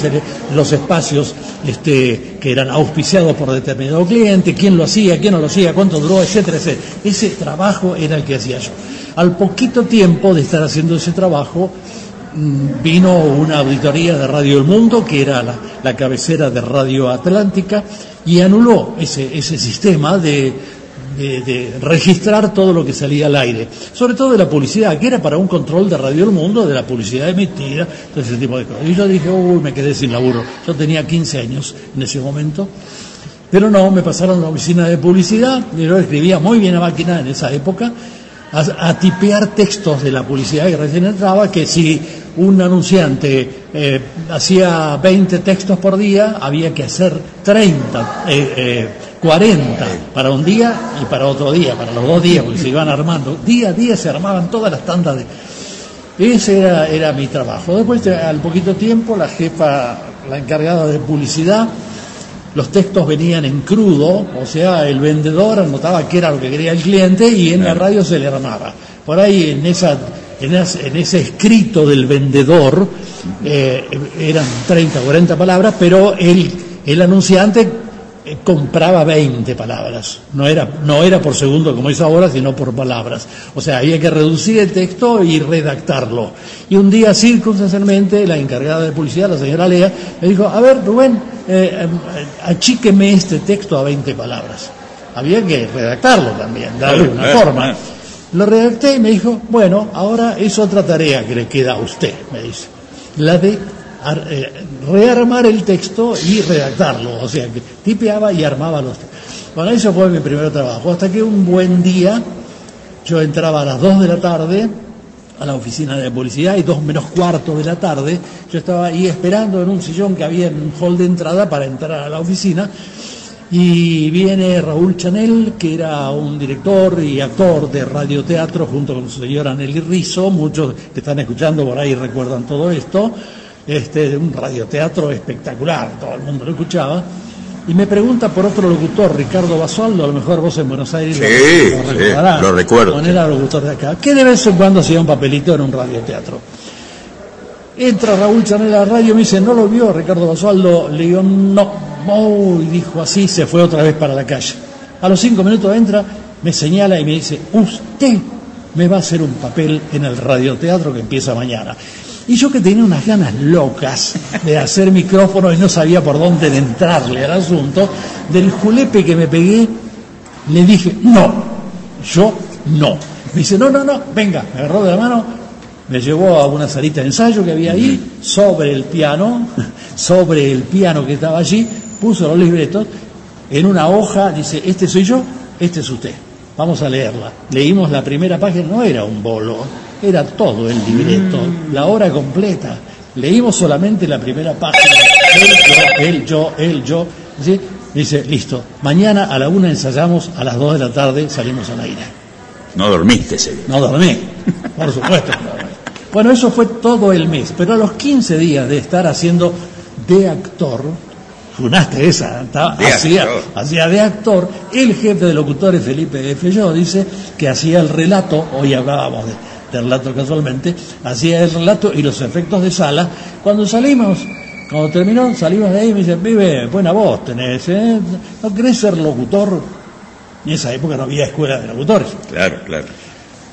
los espacios este, que eran auspiciados por determinado cliente, quién lo hacía, quién no lo hacía, cuánto duró, etcétera, etcétera. Ese trabajo era el que hacía yo. Al poquito tiempo de estar haciendo ese trabajo, mm, vino una auditoría de Radio El Mundo, que era la, cabecera de Radio Atlántica, y anuló ese, ese sistema de, de, de registrar todo lo que salía al aire, sobre todo de la publicidad, que era para un control de Radio El Mundo, de la publicidad emitida, todo ese tipo de cosas. Y yo dije, uy, me quedé sin laburo. Yo tenía 15 años en ese momento. Pero no, me pasaron a la oficina de publicidad, yo escribía muy bien a máquina en esa época, a, tipear textos de la publicidad que recién entraba, que si un anunciante eh, hacía 20 textos por día, había que hacer 30 eh, eh, 40 para un día y para otro día, para los dos días, porque se iban armando. Día a día se armaban todas las tandas de... Ese era, era mi trabajo. Después, al poquito tiempo, la jefa, la encargada de publicidad, los textos venían en crudo, o sea, el vendedor anotaba qué era lo que quería el cliente y en la radio se le armaba. Por ahí, en, esa, en, en ese escrito del vendedor, eh, eran 30 o 40 palabras, pero el, el anunciante eh, compraba 20 palabras. No era, no era por segundo como es ahora, sino por palabras. O sea, había que reducir el texto y redactarlo. Y un día, circunstancialmente, la encargada de publicidad, la señora Lea, me dijo, a ver, Rubén, eh, eh, achíqueme este texto a 20 palabras. Había que redactarlo también, darle una forma. Lo redacté y me dijo, bueno, ahora es otra tarea que le queda a usted, me dice. La de rearmar el texto y redactarlo, o sea, que tipeaba y armaba los textos. Bueno, eso fue mi primer trabajo, hasta que un buen día yo entraba a las 2 de la tarde a la oficina de publicidad y dos menos cuarto de la tarde, yo estaba ahí esperando en un sillón que había en un hall de entrada para entrar a la oficina. Y viene Raúl Chanel, que era un director y actor de radioteatro junto con su señora Nelly Rizzo, muchos que están escuchando por ahí recuerdan todo esto, este, un radioteatro espectacular, todo el mundo lo escuchaba. Y me pregunta por otro locutor, Ricardo Basualdo, a lo mejor vos en Buenos Aires sí, lo, recordarás. lo recuerdo. locutor de acá, que de vez en cuando hacía un papelito en un radioteatro. Entra Raúl Chanel a la radio, me dice, ¿no lo vio Ricardo Basualdo? Le digo, no. Oh, y dijo así, se fue otra vez para la calle. A los cinco minutos entra, me señala y me dice, usted me va a hacer un papel en el radioteatro que empieza mañana. Y yo que tenía unas ganas locas de hacer micrófono y no sabía por dónde entrarle al asunto, del julepe que me pegué, le dije, no, yo no. Me dice, no, no, no, venga, me agarró de la mano, me llevó a una salita de ensayo que había ahí, sobre el piano, sobre el piano que estaba allí, puso los libretos, en una hoja, dice, este soy yo, este es usted. Vamos a leerla. Leímos la primera página, no era un bolo, era todo el libreto, la hora completa. Leímos solamente la primera página, él, yo, él, yo, él, yo. Dice, listo, mañana a la una ensayamos, a las dos de la tarde salimos al aire. No dormiste ese No dormí, por supuesto. Bueno, eso fue todo el mes, pero a los 15 días de estar haciendo de actor, funaste esa, hacía, hacía, de actor, el jefe de locutores Felipe F. Yo dice que hacía el relato, hoy hablábamos de de relato casualmente, hacía el relato y los efectos de sala. Cuando salimos, cuando terminó, salimos de ahí y me dicen, vive, buena voz tenés, ¿eh? ¿no querés ser locutor? En esa época no había escuela de locutores. Claro, claro.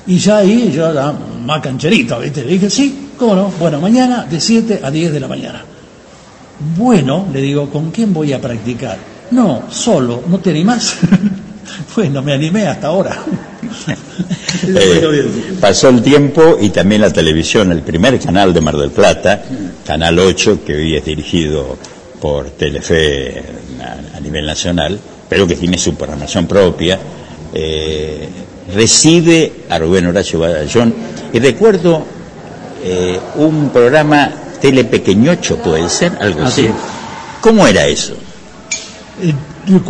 Y ya ahí yo era más cancherito, ¿viste? Le dije, sí, ¿cómo no? Bueno, mañana de 7 a 10 de la mañana. Bueno, le digo, ¿con quién voy a practicar? No, solo, ¿no te animás? bueno, me animé hasta ahora. Eh, pasó el tiempo y también la televisión, el primer canal de Mar del Plata, Canal 8, que hoy es dirigido por Telefe a, nivel nacional, pero que tiene su programación propia, eh, recibe a Rubén Horacio Badallón y recuerdo eh, un programa telepequeñocho, puede ser, algo así. ¿Cómo era eso?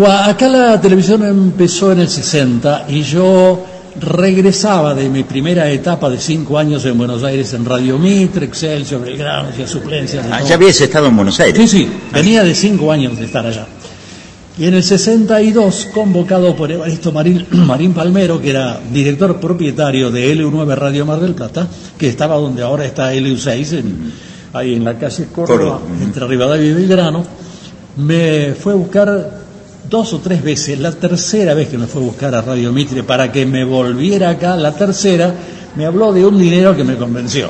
Acá la televisión empezó en el 60 y yo regresaba de mi primera etapa de cinco años en Buenos Aires en Radio Mitre, Excelsior, Belgrano, hacía suplencias. Ah, ya habías estado en Buenos Aires. Sí, sí, venía de cinco años de estar allá. Y en el 62, convocado por Evaristo Marín, Marín Palmero, que era director propietario de LU9 Radio Mar del Plata, que estaba donde ahora está LU6, ahí en la calle Córdoba, entre Rivadavia y Belgrano, me fue a buscar dos o tres veces, la tercera vez que me fue a buscar a Radio Mitre para que me volviera acá, la tercera, me habló de un dinero que me convenció.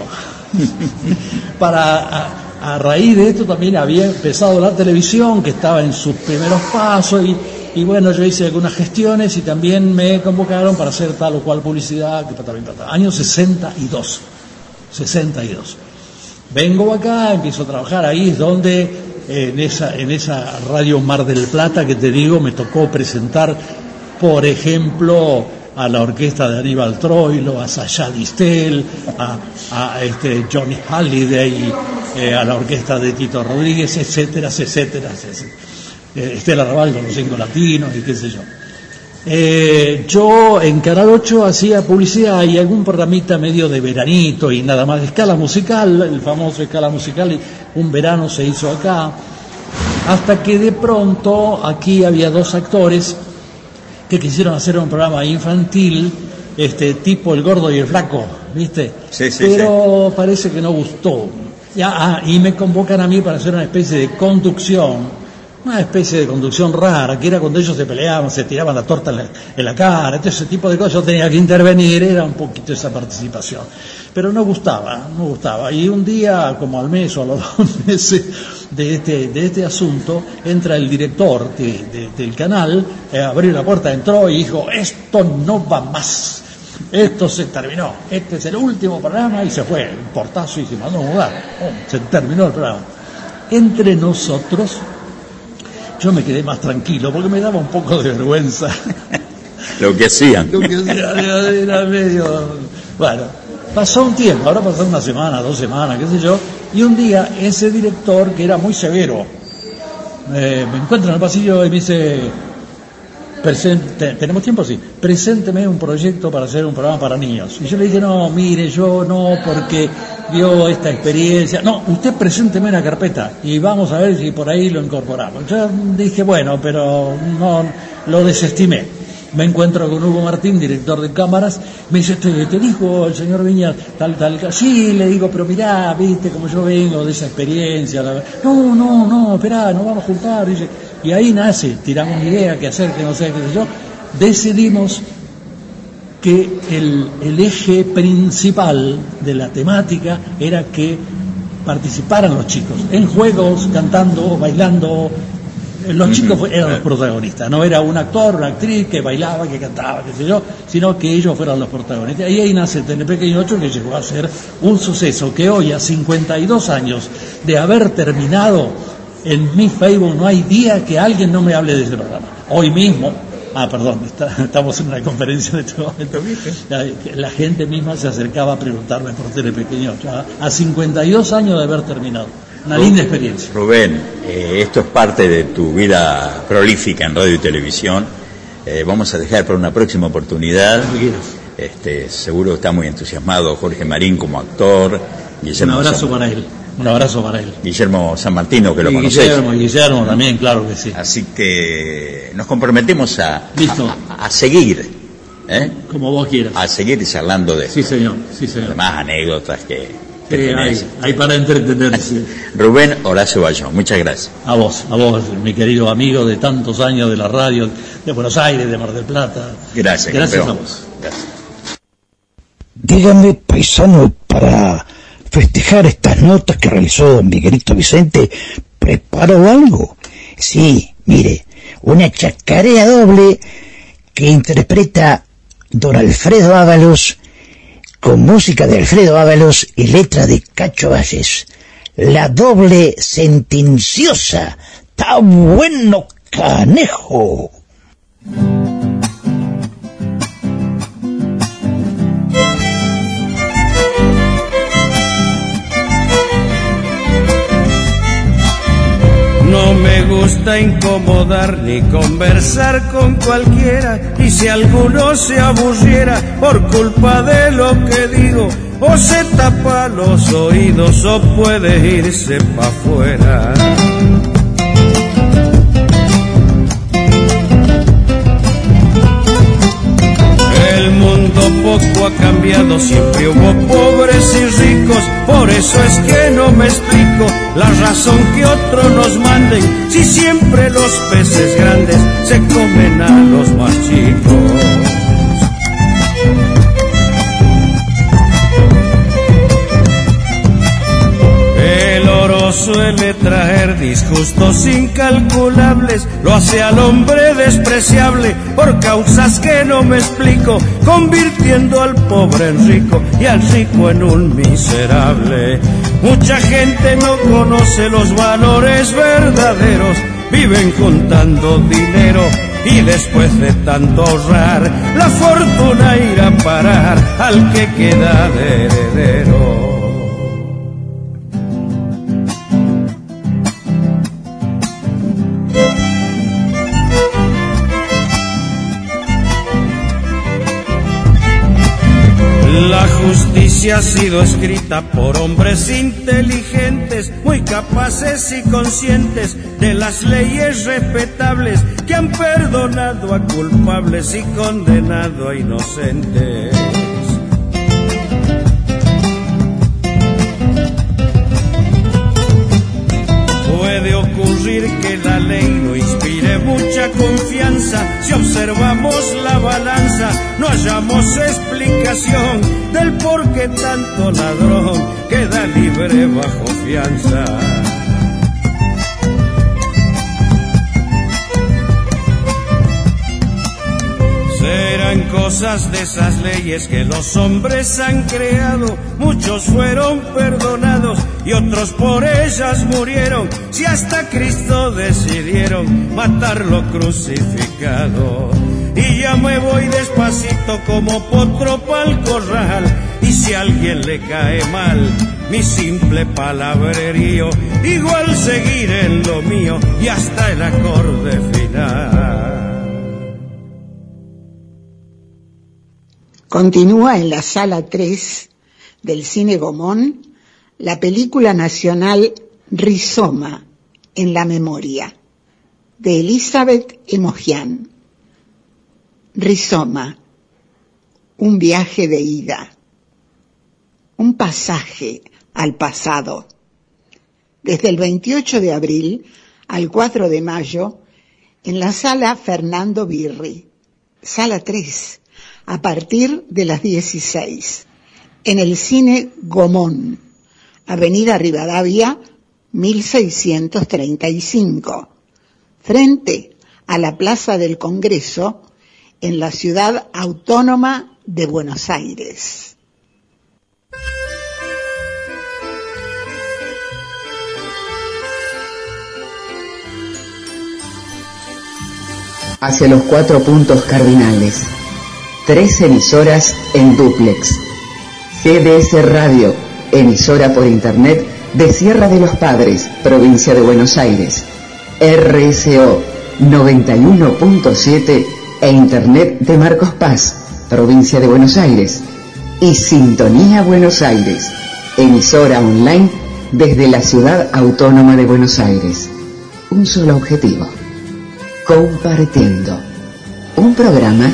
para a, raíz de esto también había empezado la televisión, que estaba en sus primeros pasos, y, bueno, yo hice algunas gestiones y también me convocaron para hacer tal o cual publicidad, que también Año 62. 62. Vengo acá, empiezo a trabajar ahí, es donde en esa, en esa radio Mar del Plata que te digo, me tocó presentar, por ejemplo, a la orquesta de Aníbal Troilo, a Sasha Distel, a, a este Johnny Halliday, eh, a la orquesta de Tito Rodríguez, etcétera, etcétera, etcétera. eh, Estela Raval con los cinco latinos y qué sé yo. Eh, yo en Canal 8 hacía publicidad y algún programita medio de veranito y nada más, escala musical, el famoso escala musical, y un verano se hizo acá, hasta que de pronto aquí había dos actores que quisieron hacer un programa infantil, este tipo el gordo y el flaco, ¿viste? Sí, sí, Pero parece que no gustó. Ya, ah, y me convocan a mí para hacer una especie de conducción una especie de conducción rara, que era cuando ellos se peleaban, se tiraban la torta en la, cara, todo ese tipo de cosas, yo tenía que intervenir, era un poquito esa participación. Pero no gustaba, no gustaba. Y un día, como al mes o a los dos meses de este, de este asunto, entra el director de- de- del canal, eh, abrió la puerta, entró y dijo, esto no va más. Esto se terminó, este es el último programa y se fue, un portazo y se mandó a mudar. Se terminó el programa. Entre nosotros, yo me quedé más tranquilo porque me daba un poco de vergüenza. Lo que hacían. Lo que era- era medio. Bueno, pasó un tiempo, ahora pasó una semana, dos semanas, qué sé yo, y un día ese director, que era muy severo, eh, me encuentra en el pasillo y me dice: "Presente- ¿Tenemos tiempo? Sí. Presénteme un proyecto para hacer un programa para niños. Y yo le dije: No, mire, yo no, porque vio esta experiencia. No, usted presénteme una carpeta y vamos a ver si por ahí lo incorporamos. Yo dije: Bueno, pero no, lo desestimé. Me encuentro con Hugo Martín, director de cámaras, me dice, te, te dijo el señor Viña tal, tal, ca-". sí, le digo, pero mirá, viste, como yo vengo de esa experiencia, no, no, no, esperá, nos vamos a juntar, dice, y ahí nace, tiramos una idea, qué hacer, qué no sé, qué sé yo, decidimos que el, el eje principal de la temática era que participaran los chicos, en juegos, cantando, bailando, los chicos eran los protagonistas, no era un actor, una actriz que bailaba, que cantaba, qué sé yo, sino que ellos fueran los protagonistas. Y ahí nace TNP Pequeño 8 que llegó a ser un suceso que hoy, a 52 años de haber terminado, en mi Facebook no hay día que alguien no me hable de ese programa. Hoy mismo, ah, perdón, está- estamos en una conferencia en este momento, la, la gente misma se acercaba a preguntarme por TNP Pequeño 8, a, a 52 años de haber terminado. Una linda experiencia. Rubén, eh, esto es parte de tu vida prolífica en radio y televisión. Eh, vamos a dejar para una próxima oportunidad. Este, seguro está muy entusiasmado Jorge Marín como actor. Un Guillermo abrazo San, para él. Un abrazo para él. Guillermo San Martino, que lo conocés. Guillermo, y Guillermo también, claro que sí. Así que nos comprometemos a, Listo. a, a seguir, ¿eh? Como vos quieras. a seguir charlando de Sí, señor. Sí, señor. más anécdotas que, que Sí, hay, hay para entretenerse. Rubén Horacio Bayón, muchas gracias. A vos, a vos, mi querido amigo de tantos años de la radio, de Buenos Aires, de Mar del Plata. Gracias, Gracias a campeón. vos. Gracias. Dígame, paisano, para festejar estas notas que realizó don Miguelito Vicente, ¿preparó algo? Sí, mire, una chacarea doble que interpreta don Alfredo Ábalos con música de Alfredo Ábalos y letra de Cacho Valles. La doble sentenciosa. ¡Está bueno, canejo! Gusta incomodar ni conversar con cualquiera y si alguno se aburriera por culpa de lo que digo o se tapa los oídos o puede irse pa' afuera. Poco ha cambiado, siempre hubo pobres y ricos, por eso es que no me explico la razón que otros nos manden, si siempre los peces grandes se comen a los más chicos. Suele traer disgustos incalculables, lo hace al hombre despreciable por causas que no me explico, convirtiendo al pobre en rico y al rico en un miserable. Mucha gente no conoce los valores verdaderos, viven juntando dinero y después de tanto ahorrar, la fortuna irá a parar al que queda de heredero. Justicia ha sido escrita por hombres inteligentes, muy capaces y conscientes de las leyes respetables que han perdonado a culpables y condenado a inocentes. Que la ley no inspire mucha confianza. Si observamos la balanza, no hallamos explicación del por qué tanto ladrón queda libre bajo fianza. Cosas de esas leyes que los hombres han creado, muchos fueron perdonados y otros por ellas murieron, si hasta Cristo decidieron matarlo crucificado. Y ya me voy despacito como potro pa'l corral, y si alguien le cae mal mi simple palabrerío, igual seguir en lo mío y hasta el acorde final. Continúa en la sala 3 del Cine Gomón la película nacional Rizoma en la memoria de Elizabeth Emojian. Rizoma, un viaje de ida, un pasaje al pasado. Desde el 28 de abril al 4 de mayo en la sala Fernando Birri, sala 3 a partir de las 16, en el cine Gomón, Avenida Rivadavia, 1635, frente a la Plaza del Congreso, en la ciudad autónoma de Buenos Aires. Hacia los cuatro puntos cardinales tres emisoras en duplex. GDS Radio, emisora por internet de Sierra de los Padres, provincia de Buenos Aires. RSO 91.7 e internet de Marcos Paz, provincia de Buenos Aires. Y Sintonía Buenos Aires, emisora online desde la ciudad autónoma de Buenos Aires. Un solo objetivo. Compartiendo. Un programa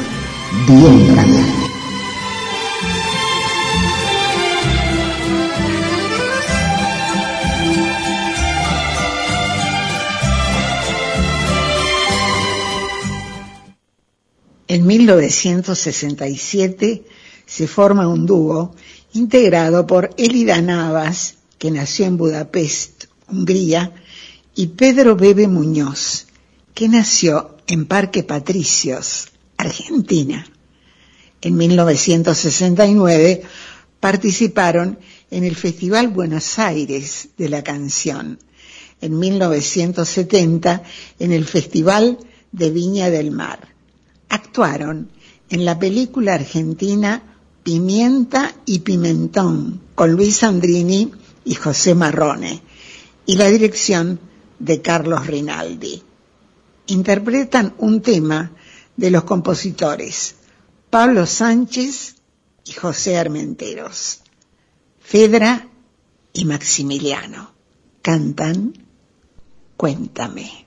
bien radiante. En 1967 se forma un dúo integrado por Elida Navas, que nació en Budapest, Hungría, y Pedro Bebe Muñoz, que nació en Parque Patricios, Argentina. En 1969 participaron en el Festival Buenos Aires de la Canción. En 1970 en el Festival de Viña del Mar. Actuaron en la película argentina Pimienta y Pimentón con Luis Andrini y José Marrone y la dirección de Carlos Rinaldi. Interpretan un tema de los compositores Pablo Sánchez y José Armenteros. Fedra y Maximiliano cantan Cuéntame.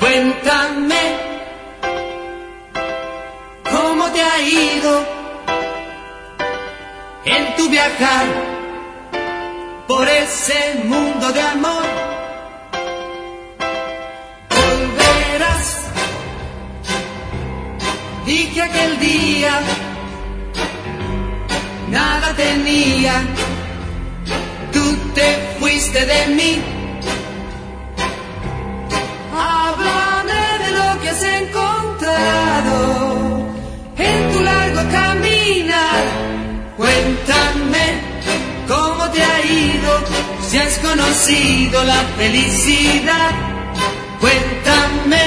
Cuéntame cómo te ha ido en tu viajar por ese mundo de amor. Volverás, dije aquel día, nada tenía, tú te fuiste de mí. Háblame de lo que has encontrado en tu largo caminar. Cuéntame te ha ido, si has conocido la felicidad. Cuéntame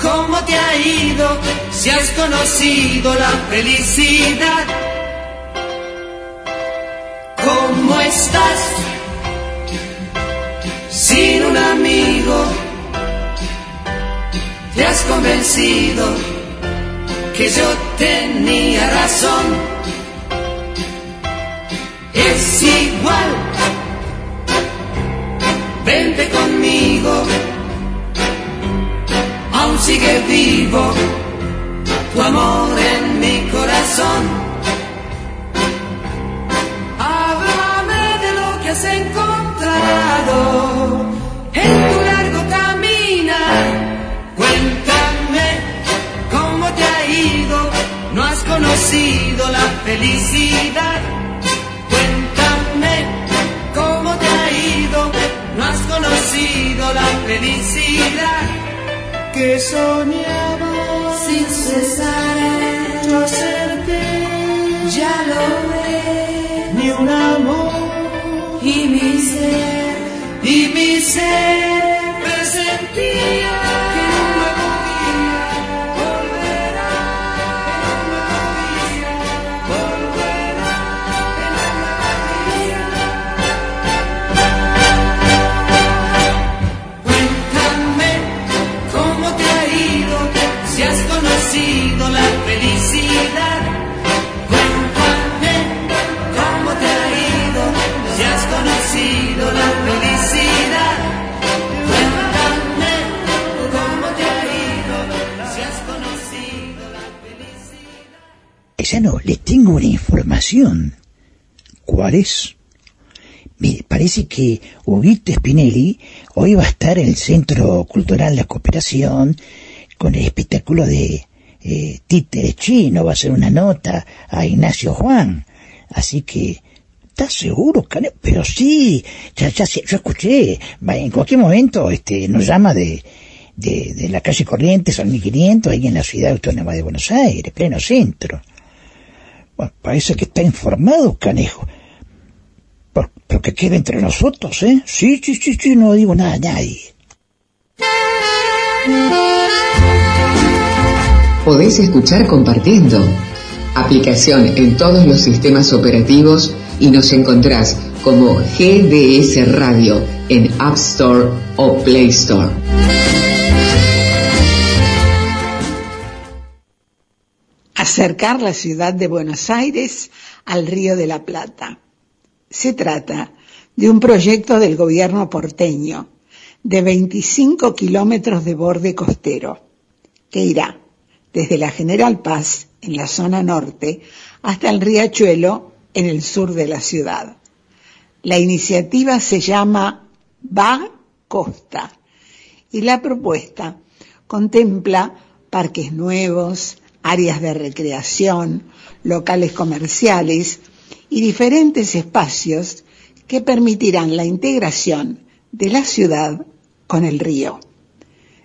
cómo te ha ido, si has conocido la felicidad. ¿Cómo estás? Sin un amigo te has convencido que yo tenía razón. Es igual, vente conmigo, aún sigue vivo tu amor en mi corazón. Háblame de lo que has encontrado en tengo una información. ¿Cuál es? Parece que Huguito Spinelli hoy va a estar en el Centro Cultural La Cooperación con el espectáculo de eh, títeres chino, va a hacer una nota a Ignacio Juan. Así que, ¿estás seguro, Cane? Pero sí, ya, ya, yo escuché, en cualquier momento este, nos llama de, de, de la calle Corrientes al 1500, ahí en la ciudad autónoma de Buenos Aires, pleno centro. Bueno, parece que está informado, Canejo. Pero, que quede entre nosotros, ¿eh? Sí, sí, sí, sí, no digo nada a nadie. Podés escuchar compartiendo. Aplicación en todos los sistemas operativos y nos encontrás como GDS Radio en App Store o Play Store. Acercar la ciudad de Buenos Aires al Río de la Plata. Se trata de un proyecto del gobierno porteño de 25 kilómetros de borde costero que irá desde la General Paz en la zona norte hasta el riachuelo en el sur de la ciudad. La iniciativa se llama Va Costa y la propuesta contempla parques nuevos, áreas de recreación, locales comerciales y diferentes espacios que permitirán la integración de la ciudad con el río.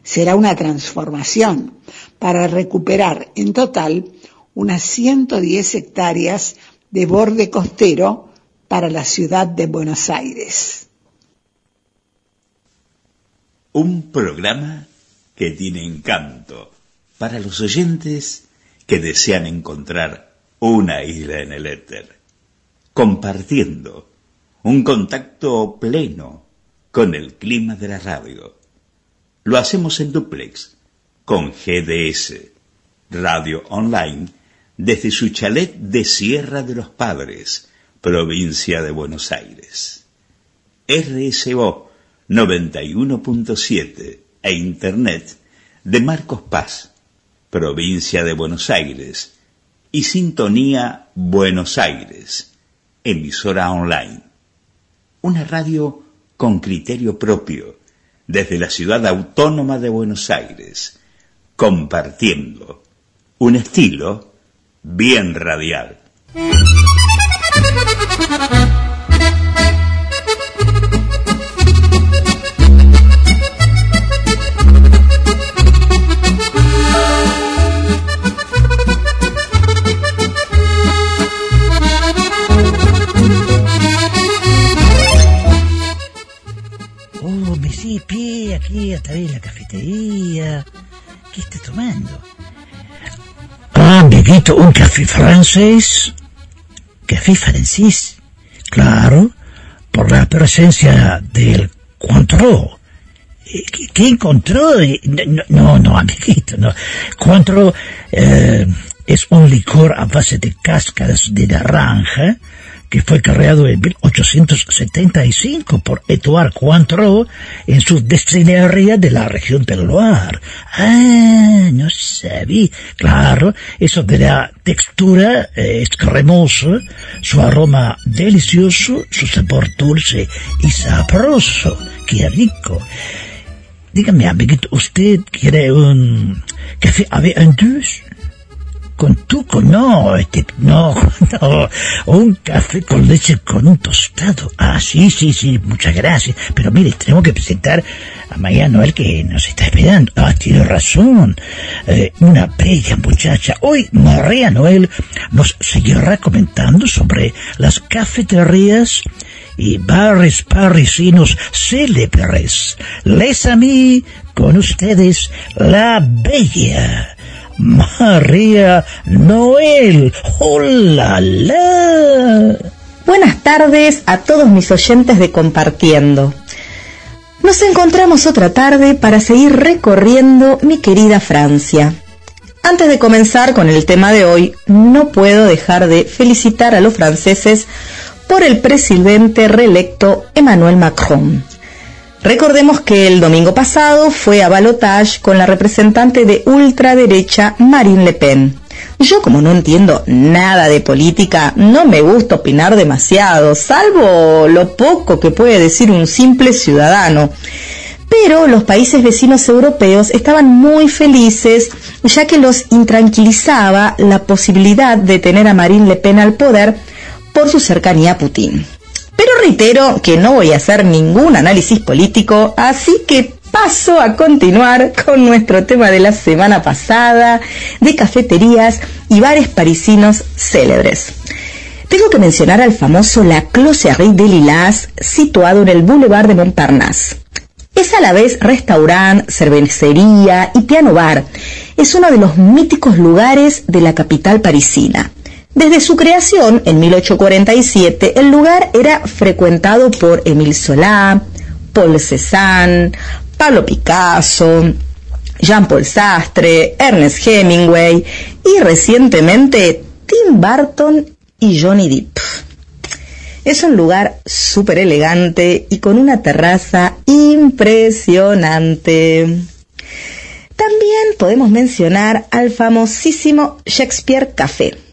Será una transformación para recuperar en total unas 110 hectáreas de borde costero para la ciudad de Buenos Aires. Un programa que tiene encanto para los oyentes que desean encontrar una isla en el éter, compartiendo un contacto pleno con el clima de la radio. Lo hacemos en duplex con GDS, Radio Online, desde su chalet de Sierra de los Padres, provincia de Buenos Aires. RSO 91.7 e Internet de Marcos Paz, provincia de Buenos Aires, y Sintonía Buenos Aires, emisora online. Una radio con criterio propio, desde la ciudad autónoma de Buenos Aires, compartiendo un estilo bien radial. Sí, pie aquí a través de la cafetería. ¿Qué está tomando? Ah, amiguito, un café francés. ¿Café francés? Claro, por la presencia del Cointreau. ¿Qué encontró? No, no, amiguito, no. Encontró, eh, es un licor a base de cáscaras de naranja que fue creado en 1875 por Edouard Cointreau en su destilería de la región del Loire. Ah, no sabía. Claro, eso de la textura eh, es cremoso, su aroma delicioso, su sabor dulce y sabroso. ¡Qué rico! Dígame, amiguito, ¿usted quiere un café avec un douce? Con tuco, no, este, no, no, un café con leche con un tostado. Ah, sí, sí, sí, muchas gracias. Pero mire, tenemos que presentar a María Noel que nos está esperando. Ah, tiene razón. Eh, una bella muchacha. Hoy María Noel nos seguirá comentando sobre las cafeterías y bares parisinos célebres. Les a mí, con ustedes, la bella María Noel. ¡Hola! Buenas tardes a todos mis oyentes de Compartiendo. Nos encontramos otra tarde para seguir recorriendo mi querida Francia. Antes de comenzar con el tema de hoy, no puedo dejar de felicitar a los franceses por el presidente reelecto Emmanuel Macron. Recordemos que el domingo pasado fue a balotage con la representante de ultraderecha Marine Le Pen. Yo como no entiendo nada de política, no me gusta opinar demasiado, salvo lo poco que puede decir un simple ciudadano. Pero los países vecinos europeos estaban muy felices ya que los intranquilizaba la posibilidad de tener a Marine Le Pen al poder por su cercanía a Putin. Reitero que no voy a hacer ningún análisis político, así que paso a continuar con nuestro tema de la semana pasada, de cafeterías y bares parisinos célebres. Tengo que mencionar al famoso La Closerie de Lilas, situado en el Boulevard de Montparnasse. Es a la vez restaurante, cervecería y piano bar. Es uno de los míticos lugares de la capital parisina. Desde su creación, en 1847, el lugar era frecuentado por Émile Zola, Paul Cézanne, Pablo Picasso, Jean-Paul Sastre, Ernest Hemingway y recientemente Tim Burton y Johnny Depp. Es un lugar súper elegante y con una terraza impresionante. También podemos mencionar al famosísimo Shakespeare Café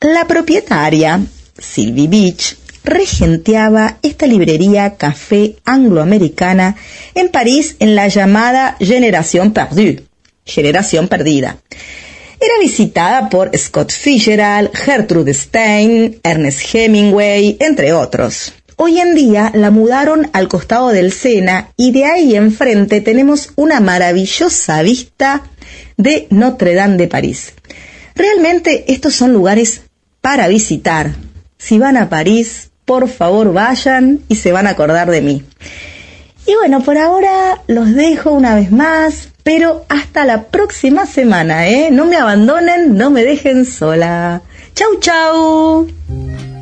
la propietaria, Sylvie Beach, regenteaba esta librería café angloamericana en París en la llamada Generación Perdue, generación perdida. Era visitada por Scott Fitzgerald, Gertrude Stein, Ernest Hemingway, entre otros. Hoy en día la mudaron al costado del Sena y de ahí enfrente tenemos una maravillosa vista de Notre Dame de París. Realmente estos son lugares para visitar. Si van a París, por favor vayan y se van a acordar de mí. Y bueno, por ahora los dejo una vez más, pero hasta la próxima semana, ¿eh? No me abandonen, no me dejen sola. Chau, chau.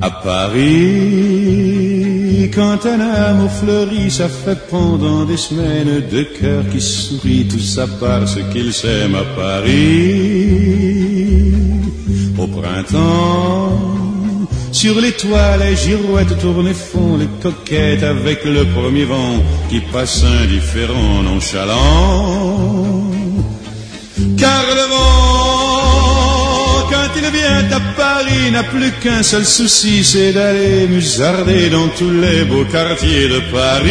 À Paris, quand un amour fleurit, ça fait pendant des semaines deux cœurs qui sourient, tout ça parce qu'ils s'aiment à Paris. Au printemps, sur les toits, les girouettes tournent et font les coquettes avec le premier vent qui passe indifférent, nonchalant. Car le vent, quand il vient à Paris, n'a plus qu'un seul souci, c'est d'aller musarder dans tous les beaux quartiers de Paris.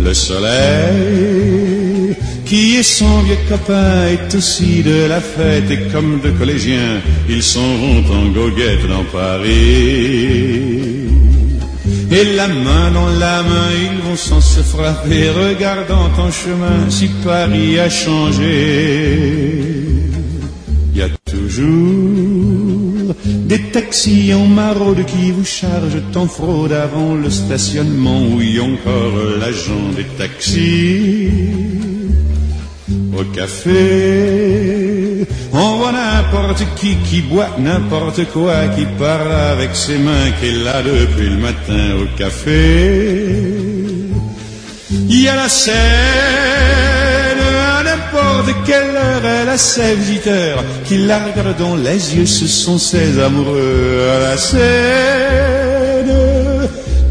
Le soleil, qui est son vieux copain, est aussi de la fête et comme de collégiens, ils s'en vont en goguette dans Paris. Et la main dans la main, ils vont sans se frapper, regardant en chemin si Paris a changé. Il y a toujours des taxis en maraude qui vous chargent en fraude avant le stationnement où il y a encore l'agent des taxis. au café. On voit n'importe qui qui boit n'importe quoi, qui parle avec ses mains, qui est là depuis le matin au café. Il y a la scène, n'importe quelle heure, elle a ses visiteurs qui la regardent dans les yeux, ce sont ses amoureux à la scène.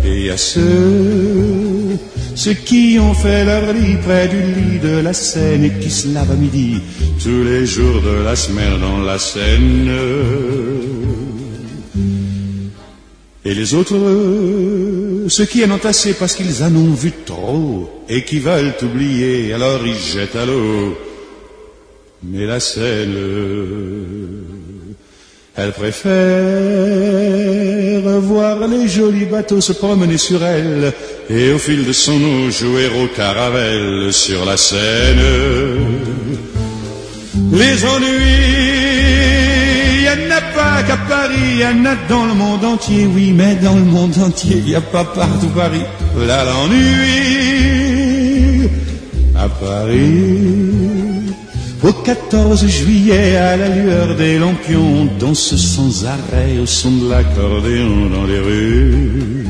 Et a ceux, ceux qui ont fait leur lit près du lit de la Seine et qui se lavent à midi tous les jours de la semaine dans la Seine. Et les autres, ceux qui en ont assez parce qu'ils en ont vu trop et qui veulent oublier, alors ils jettent à l'eau. Mais la Seine, elle préfère voir les jolis bateaux se promener sur elle et au fil de son eau jouer au caravelle sur la Seine. Les ennuis, il n'y en a pas qu'à Paris, il y en a dans le monde entier, oui, mais dans le monde entier, il n'y a pas partout Paris. Là l'ennui, à Paris. Au 14 juillet, à la lueur des lampions, on danse sans arrêt au son de l'accordéon dans les rues.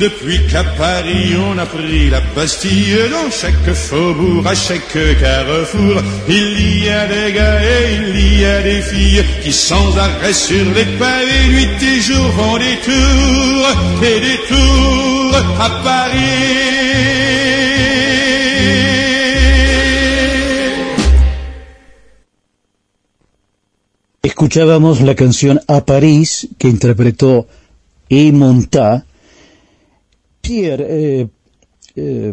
Depuis qu'à Paris on a pris la Bastille, dans chaque faubourg, à chaque carrefour, il y a des gars et il y a des filles qui sans arrêt sur les pavés, nuit et jour font des tours et des tours à Paris. Escuchábamos la canción A París que interpretó E. Montá. Pierre, eh, eh,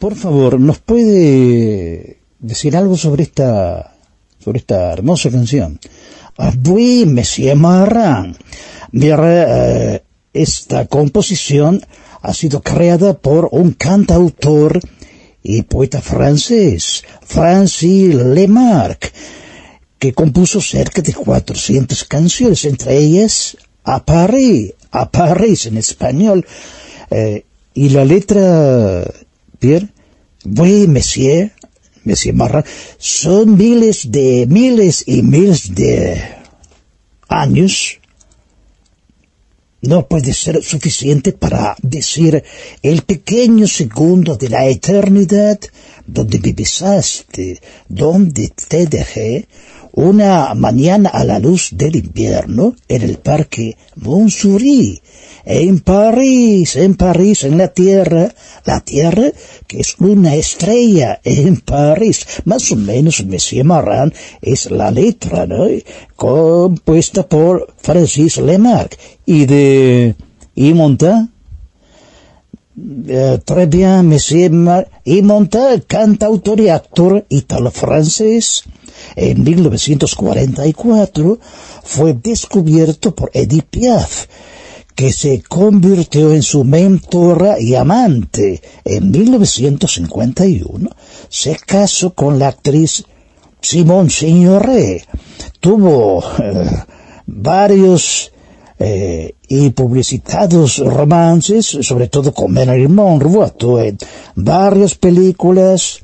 por favor, ¿nos puede decir algo sobre esta sobre esta hermosa canción? Oui, Monsieur eh, esta composición ha sido creada por un cantautor y poeta francés, Francis Lemarque, que compuso cerca de 400 canciones, entre ellas A Paris, A Paris en español. Eh, y la letra, Pierre, oui, monsieur, monsieur Marran, son miles de, miles y miles de años no puede ser suficiente para decir el pequeño segundo de la eternidad donde me besaste, donde te dejé, una mañana a la luz del invierno en el parque Montsouris, en París, en París, en la Tierra, la Tierra que es una estrella en París, más o menos Monsieur Marran es la letra, ¿no? compuesta por Francis Lemarque y de y Monta eh, très bien, Monsieur y Monta, cantautor y actor italo-francés, en 1944 fue descubierto por Edith Piaf, que se convirtió en su mentora y amante. En 1951 se casó con la actriz Simone Signoret. Tuvo eh, varios eh, y publicitados romances, sobre todo con Marilyn Monroe, actuó en varias películas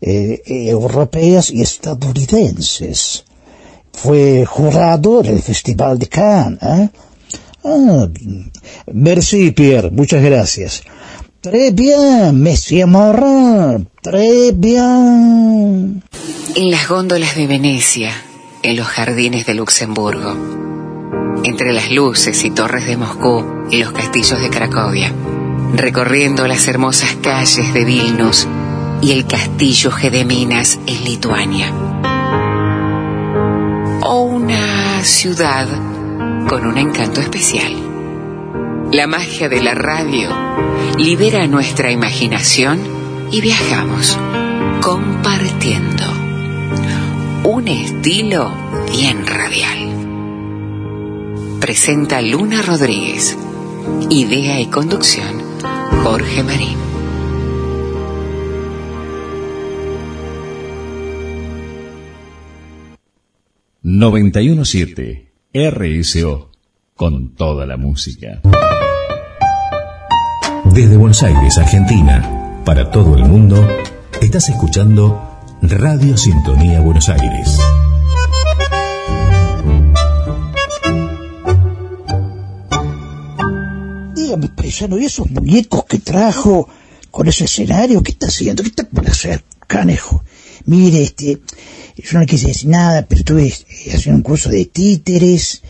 eh, europeas y estadounidenses. Fue jurado en el Festival de Cannes. ¿eh? Ah, merci, Pierre. Muchas gracias. Très bien, Monsieur Morin. Très bien. En las góndolas de Venecia, en los jardines de Luxemburgo, entre las luces y torres de Moscú y los castillos de Cracovia, recorriendo las hermosas calles de Vilnius y el castillo Gedeminas en Lituania. O una ciudad con un encanto especial. La magia de la radio libera nuestra imaginación y viajamos compartiendo un estilo bien radial. Presenta Luna Rodríguez. Idea y conducción Jorge Marín. ...917... RSO... ...con toda la música. Desde Buenos Aires, Argentina... ...para todo el mundo... Estás escuchando Radio Sintonía Buenos Aires. Dígame, paisano, ¿y esos muñecos que trajo con ese escenario? ¿Qué está haciendo? ¿Qué está por hacer, canejo? Mire, este, yo no quise decir nada, pero estuve eh, haciendo un curso de títeres,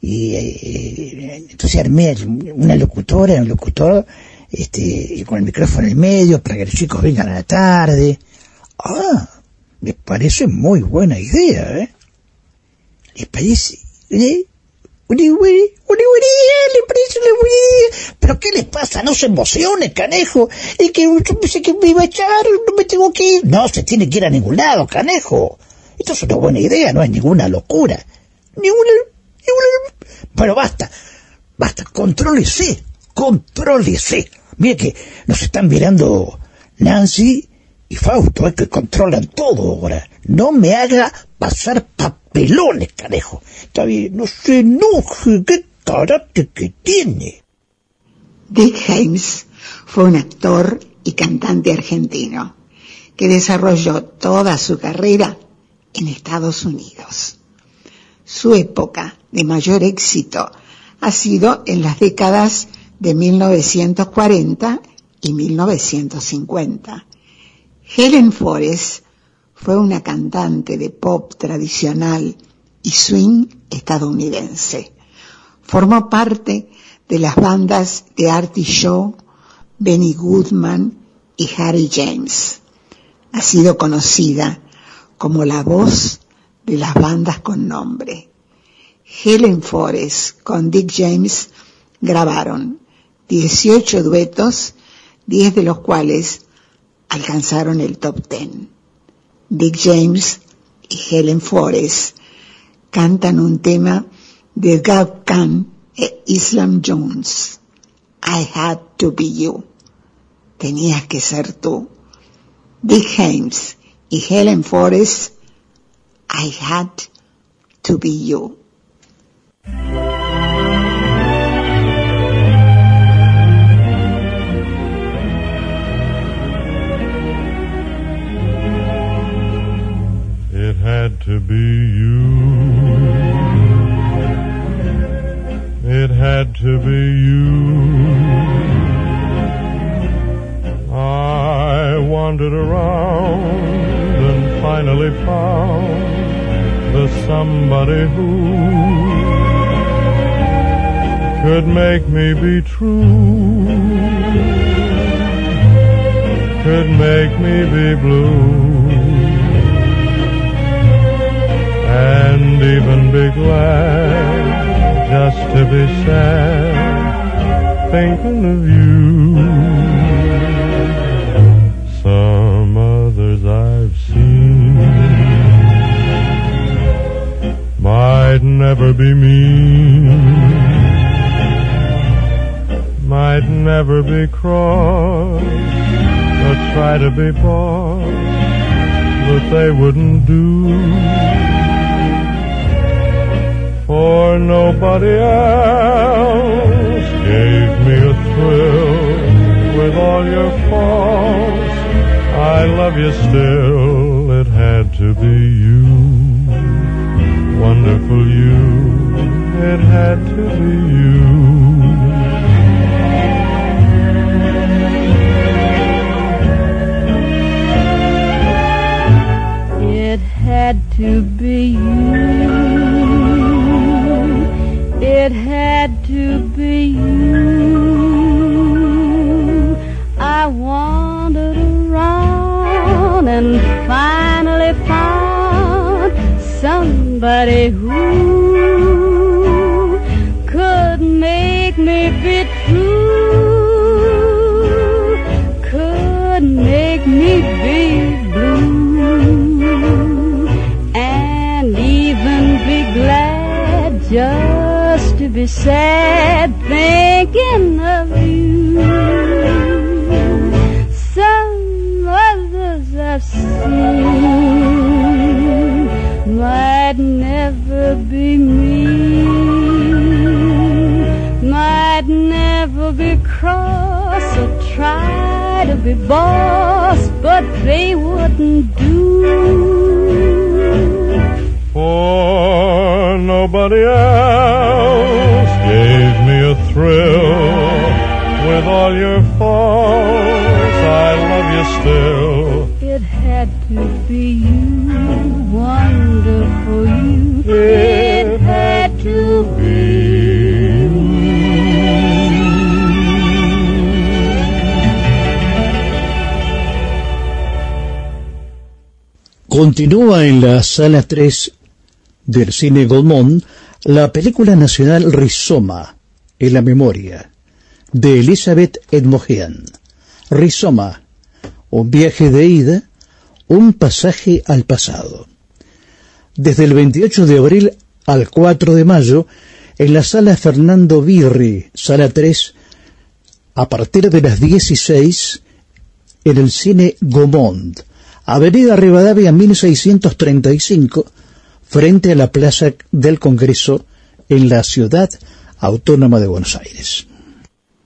y eh, entonces armé una locutora, un locutor, este, con el micrófono en el medio, para que los chicos vengan a la tarde. Ah, me parece muy buena idea, ¿eh? ¿Les parece? ¿Eh? ¿Pero qué les pasa? No se emocionen, canejo. Es que yo pensé que me iba a echar, no me tengo que ir. No se tiene que ir a ningún lado, canejo. Esto es una buena idea, no es ninguna locura. Ninguna, ninguna... Pero basta, basta, contrólese, contrólese. Mire que nos están mirando Nancy y Fausto, es que controlan todo ahora. No me haga pasar papelones, canejo. Está bien, no se enoje, qué carácter que tiene. Dick James fue un actor y cantante argentino que desarrolló toda su carrera en Estados Unidos. Su época de mayor éxito ha sido en las décadas de 1940 y 1950. Helen Forrest fue una cantante de pop tradicional y swing estadounidense. Formó parte de las bandas de Artie Shaw, Benny Goodman y Harry James. Ha sido conocida como la voz de las bandas con nombre. Helen Forrest con Dick James grabaron 18 duetos, 10 de los cuales alcanzaron el top 10. Dick James y Helen Forrest cantan un tema de Gab Khan e Islam Jones. I had to be you. Tenías que ser tú. Dick James y Helen Forrest, I had to be you. To be you. It had to be you. I wandered around and finally found the somebody who could make me be true, could make me be blue, and even be glad just to be sad, thinking of you. Some others I've seen might never be mean, might never be cross, or try to be boss, but they wouldn't do. For nobody else gave me a thrill with all your faults. I love you still, it had to be you. Wonderful you, it had to be you. It had to boss, but they wouldn't do. For nobody else gave me a thrill. With all your faults, I love you still. Continúa en la sala 3 del cine Gaumont la película nacional Rizoma, en la memoria, de Elizabeth Edmogean. Rizoma, un viaje de ida, un pasaje al pasado. Desde el 28 de abril al 4 de mayo, en la sala Fernando Birri, sala 3, a partir de las 16, en el cine Gaumont, Avenida Rivadavia 1635, frente a la Plaza del Congreso en la ciudad autónoma de Buenos Aires.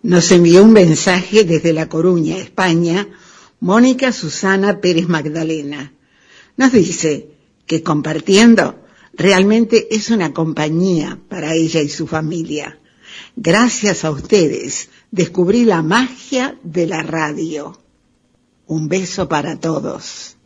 Nos envió un mensaje desde La Coruña, España, Mónica Susana Pérez Magdalena. Nos dice que compartiendo realmente es una compañía para ella y su familia. Gracias a ustedes descubrí la magia de la radio. Un beso para todos.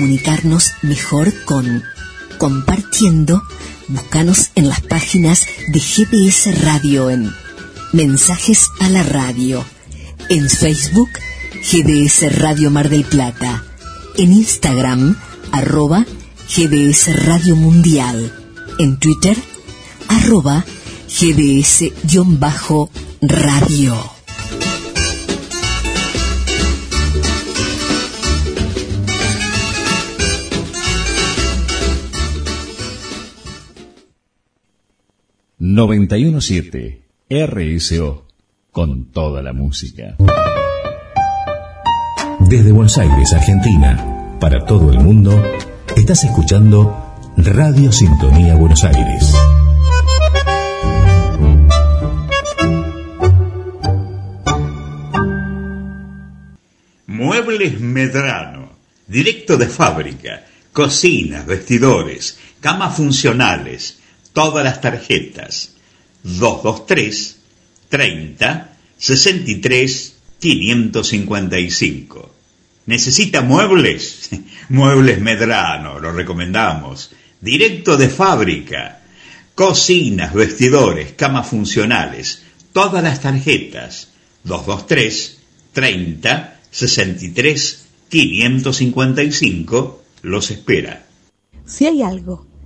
Comunicarnos mejor con Compartiendo, búscanos en las páginas de GDS Radio en Mensajes a la Radio, en Facebook GDS Radio Mar del Plata, en Instagram arroba GDS Radio Mundial, en Twitter arroba GDS-radio. ...917... RSO... ...con toda la música. Desde Buenos Aires, Argentina, para todo el mundo, estás escuchando Radio Sintonía Buenos Aires. Muebles Medrano, directo de fábrica, cocinas, vestidores, camas funcionales, todas las tarjetas. 223 30 63 555. ¿Necesita muebles? Muebles Medrano, lo recomendamos. Directo de fábrica. Cocinas, vestidores, camas funcionales, todas las tarjetas. 223 30 63 555 los espera. Si hay algo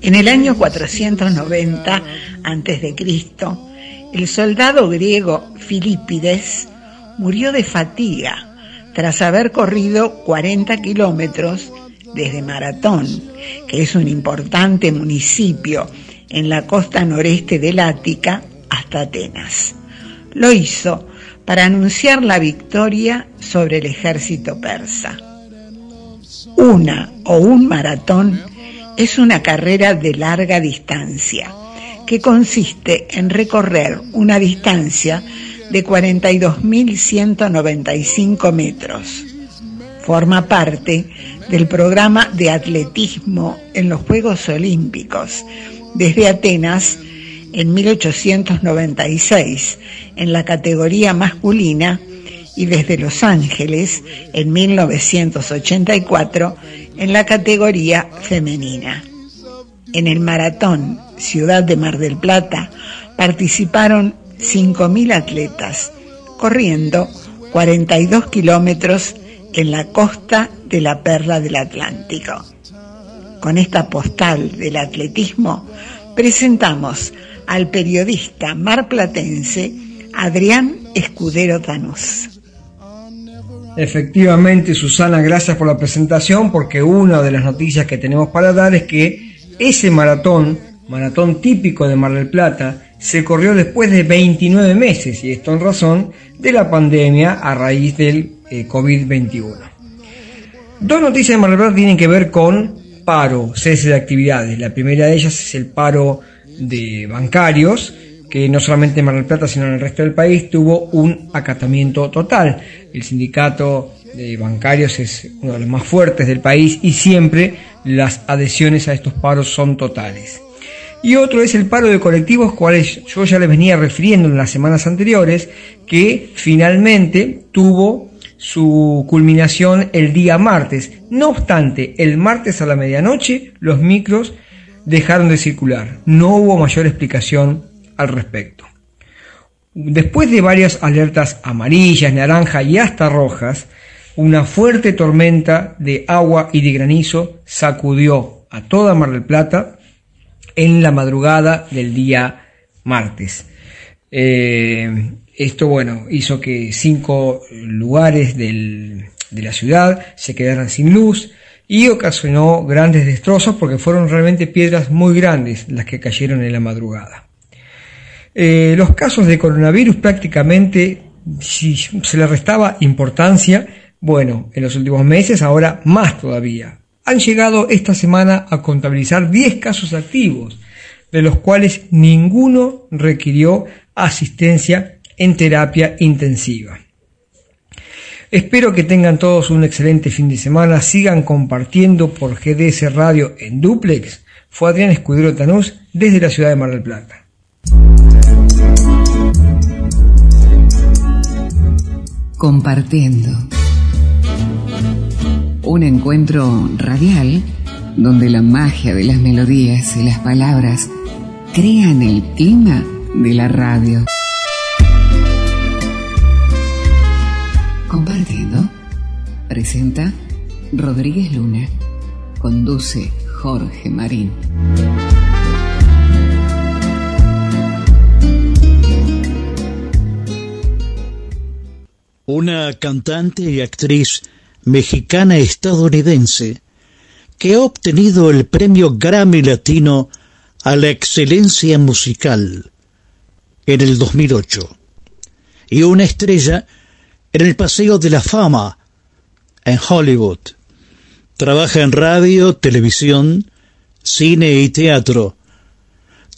En el año 490 a.C., el soldado griego Filipides murió de fatiga tras haber corrido 40 kilómetros desde Maratón, que es un importante municipio en la costa noreste del Ática, hasta Atenas. Lo hizo para anunciar la victoria sobre el ejército persa. Una o un maratón es una carrera de larga distancia que consiste en recorrer una distancia de 42.195 metros. Forma parte del programa de atletismo en los Juegos Olímpicos desde Atenas en 1896 en la categoría masculina y desde Los Ángeles en 1984 en la categoría femenina. En el maratón Ciudad de Mar del Plata participaron 5.000 atletas, corriendo 42 kilómetros en la costa de la Perla del Atlántico. Con esta postal del atletismo presentamos al periodista marplatense Adrián Escudero Tanús. Efectivamente, Susana, gracias por la presentación, porque una de las noticias que tenemos para dar es que ese maratón, maratón típico de Mar del Plata, se corrió después de 29 meses, y esto en razón de la pandemia a raíz del eh, COVID-21. Dos noticias de Mar del Plata tienen que ver con paro, cese de actividades. La primera de ellas es el paro de bancarios, que no solamente en Mar del Plata, sino en el resto del país tuvo un acatamiento total. El sindicato de bancarios es uno de los más fuertes del país y siempre las adhesiones a estos paros son totales. Y otro es el paro de colectivos, cuales yo ya les venía refiriendo en las semanas anteriores, que finalmente tuvo su culminación el día martes. No obstante, el martes a la medianoche los micros dejaron de circular. No hubo mayor explicación al respecto. Después de varias alertas amarillas, naranja y hasta rojas, una fuerte tormenta de agua y de granizo sacudió a toda Mar del Plata en la madrugada del día martes. Eh, esto, bueno, hizo que cinco lugares de la ciudad se quedaran sin luz y ocasionó grandes destrozos porque fueron realmente piedras muy grandes las que cayeron en la madrugada. Eh, los casos de coronavirus prácticamente, si se le restaba importancia, bueno, en los últimos meses, ahora más todavía. Han llegado esta semana a contabilizar 10 casos activos, de los cuales ninguno requirió asistencia en terapia intensiva. Espero que tengan todos un excelente fin de semana, sigan compartiendo por GDS Radio en Duplex. Fue Adrián Escudero Tanús desde la ciudad de Mar del Plata. Compartiendo un encuentro radial donde la magia de las melodías y las palabras crean el clima de la radio. Compartiendo. Presenta Rodríguez Luna. Conduce Jorge Marín. Una cantante y actriz mexicana estadounidense que ha obtenido el premio Grammy Latino a la excelencia musical en el 2008 y una estrella en el Paseo de la Fama en Hollywood. Trabaja en radio, televisión, cine y teatro.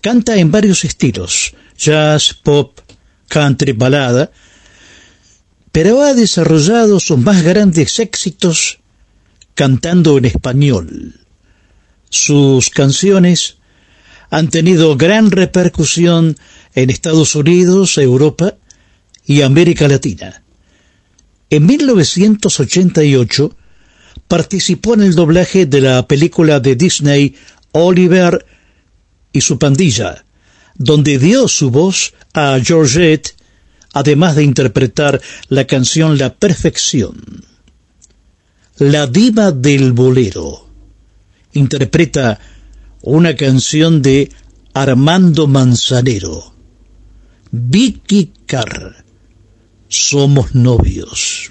Canta en varios estilos, jazz, pop, country, balada, pero ha desarrollado sus más grandes éxitos cantando en español. Sus canciones han tenido gran repercusión en Estados Unidos, Europa y América Latina. En 1988 participó en el doblaje de la película de Disney Oliver y su pandilla, donde dio su voz a Georgette además de interpretar la canción La Perfección. La diva del bolero interpreta una canción de Armando Manzanero. Vicky Carr. Somos novios.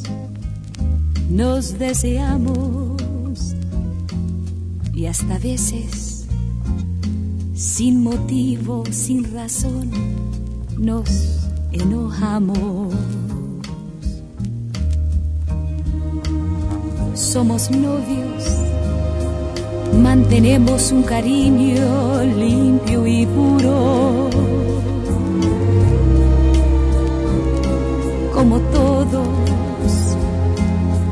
nos deseamos y hasta veces, sin motivo, sin razón, nos enojamos. Somos novios, mantenemos un cariño limpio y puro como todos,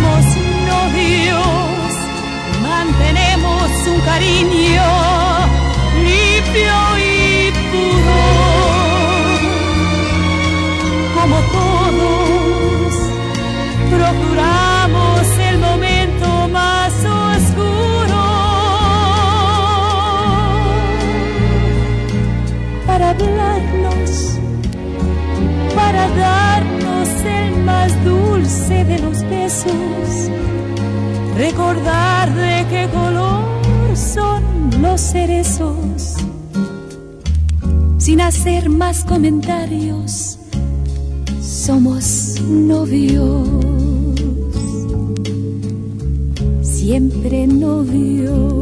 Somos novios, mantenemos un cariño limpio recordar de qué color son los cerezos, sin hacer más comentarios, somos novios, siempre novios.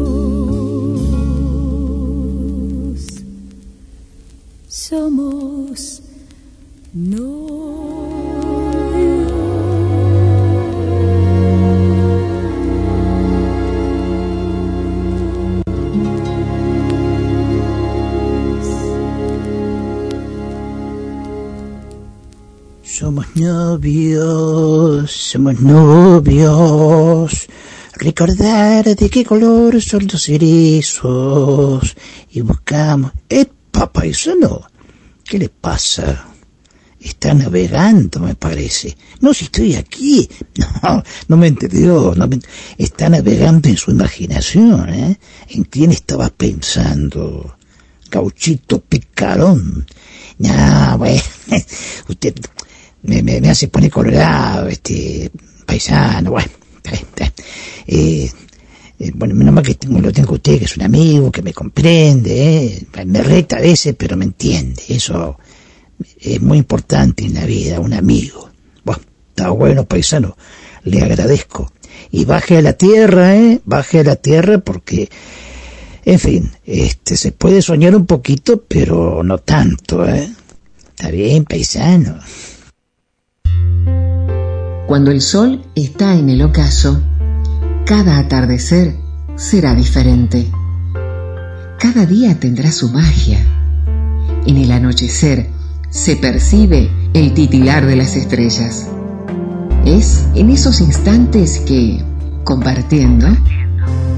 Somos somos novios, somos novios. Recordar de qué color son los cerezos. Y buscamos... ¡Eh, paisano! ¿Qué le pasa? Está navegando, me parece. No, si estoy aquí. No, no me entendió. No Está navegando en su imaginación, ¿eh? ¿En quién estaba pensando? Cauchito picarón. No, bueno, usted me, me, hace poner colorado, este, paisano, bueno, eh, eh, bueno, menos que lo tengo usted, que es un amigo, que me comprende, ¿eh? me reta a veces, pero me entiende. Eso es muy importante en la vida, un amigo. Bueno, está bueno, paisano, le agradezco. Y baje a la tierra, ¿eh? Baje a la tierra porque, en fin, este, se puede soñar un poquito, pero no tanto, ¿eh? Está bien, paisano. Cuando el sol está en el ocaso, cada atardecer será diferente. Cada día tendrá su magia. En el anochecer se percibe el titilar de las estrellas. Es en esos instantes que, compartiendo,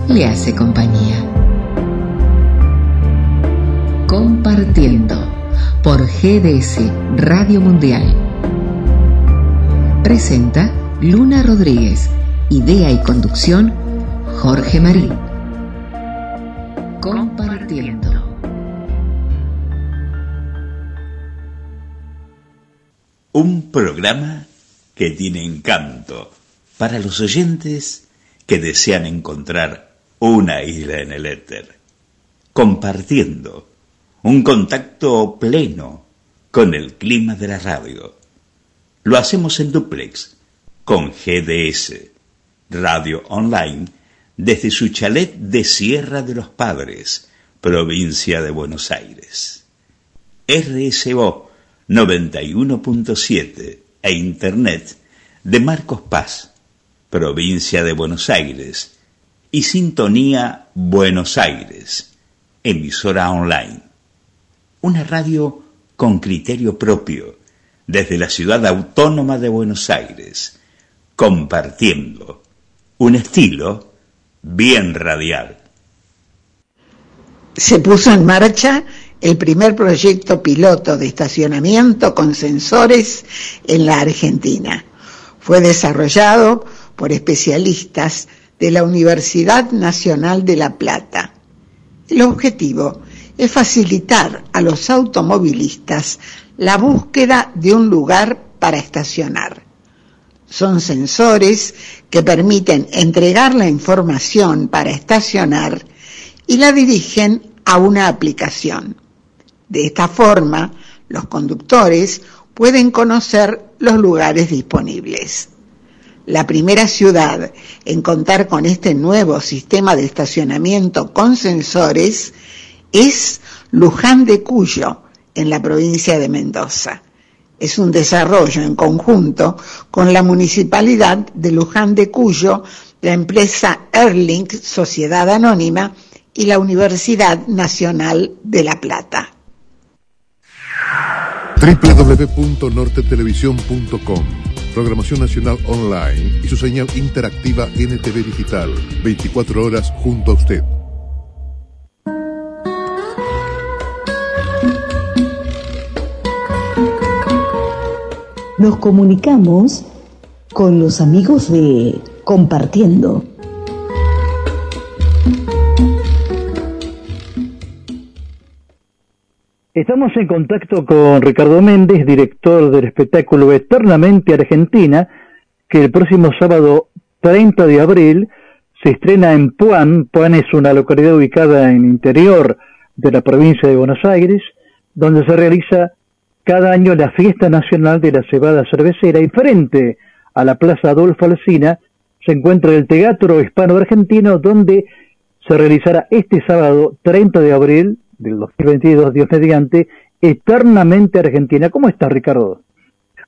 le hace compañía. Compartiendo por GDS Radio Mundial. Presenta Luna Rodríguez Idea y conducción, Jorge Marín. Compartiendo. Un programa que tiene encanto para los oyentes que desean encontrar una isla en el éter. Compartiendo un contacto pleno con el clima de la radio. Lo hacemos en duplex con GDS radio online desde su chalet de Sierra de los Padres, provincia de Buenos Aires. RSO 91.7 e internet de Marcos Paz, provincia de Buenos Aires, y Sintonía Buenos Aires, emisora online. Una radio con criterio propio, desde la ciudad autónoma de Buenos Aires, compartiendo un estilo bien radial. Se puso en marcha el primer proyecto piloto de estacionamiento con sensores en la Argentina. Fue desarrollado por especialistas de la Universidad Nacional de La Plata. El objetivo es facilitar a los automovilistas la búsqueda de un lugar para estacionar. Son sensores que permiten entregar la información para estacionar y la dirigen a una aplicación. De esta forma, los conductores pueden conocer los lugares disponibles. La primera ciudad en contar con este nuevo sistema de estacionamiento con sensores es Luján de Cuyo, en la provincia de Mendoza. Es un desarrollo en conjunto con la Municipalidad de Luján de Cuyo, la empresa Erling Sociedad Anónima y la Universidad Nacional de La Plata www.nortetelevisión.com Programación Nacional Online y su señal interactiva NTV Digital. 24 horas junto a usted. Nos comunicamos con los amigos de Compartiendo. Estamos en contacto con Ricardo Méndez, director del espectáculo Eternamente Argentina, que el próximo sábado 30 de abril se estrena en Puan. Puan es una localidad ubicada en el interior de la provincia de Buenos Aires, donde se realiza cada año la fiesta nacional de la cebada cervecera y frente a la Plaza Adolfo Alsina se encuentra el Teatro Hispano Argentino, donde se realizará este sábado 30 de abril del 2022, Dios mediante, eternamente Argentina. ¿Cómo está, Ricardo?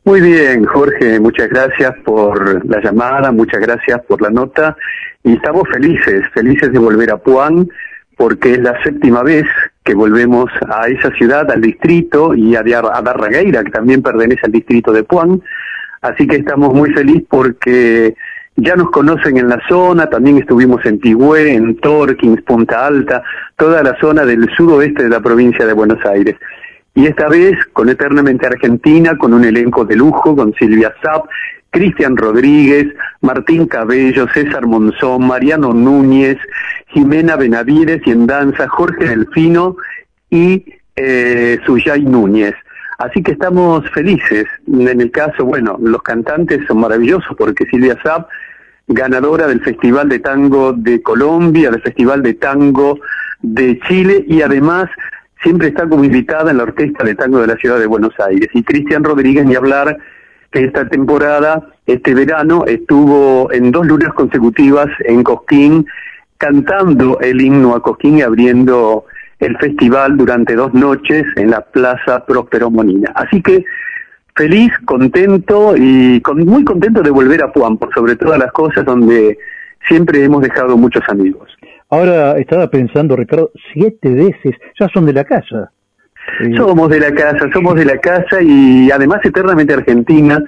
Muy bien, Jorge, muchas gracias por la llamada, muchas gracias por la nota y estamos felices, felices de volver a Puan porque es la séptima vez que volvemos a esa ciudad, al distrito y a, a Darragueira, que también pertenece al distrito de Puan. Así que estamos muy felices porque ya nos conocen en la zona, también estuvimos en Tigüé, en Torkins, Punta Alta, toda la zona del sudoeste de la provincia de Buenos Aires. Y esta vez con Eternamente Argentina, con un elenco de lujo, con Silvia Zapp, Cristian Rodríguez, Martín Cabello, César Monzón, Mariano Núñez, Jimena Benavides y en danza Jorge Delfino y eh, Suyay Núñez. Así que estamos felices. En el caso, bueno, los cantantes son maravillosos porque Silvia Zapp, ganadora del Festival de Tango de Colombia, del Festival de Tango de Chile y además siempre está como invitada en la Orquesta de Tango de la Ciudad de Buenos Aires. Y Cristian Rodríguez, ni hablar, que esta temporada, este verano, estuvo en dos lunas consecutivas en Cosquín cantando el himno a Cosquín y abriendo el festival durante dos noches en la Plaza Próspero Monina. Así que feliz, contento y con, muy contento de volver a Puan, por sobre todas las cosas, donde siempre hemos dejado muchos amigos. Ahora estaba pensando, Ricardo, siete veces, ya son de la casa. Eh, somos de la casa, somos de la casa y además Eternamente Argentina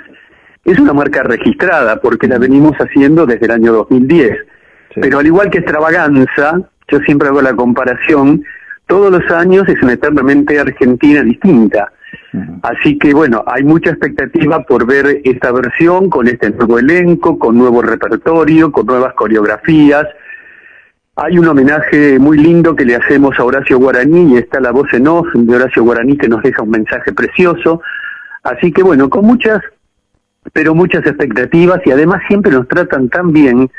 es una marca registrada porque la venimos haciendo desde el año 2010. Pero al igual que Extravaganza, yo siempre hago la comparación, todos los años es una eternamente Argentina distinta. Así que bueno, hay mucha expectativa por ver esta versión con este nuevo elenco, con nuevo repertorio, con nuevas coreografías. Hay un homenaje muy lindo que le hacemos a Horacio Guaraní y está la voz en off de Horacio Guaraní que nos deja un mensaje precioso. Así que bueno, con muchas, pero muchas expectativas y además siempre nos tratan tan bien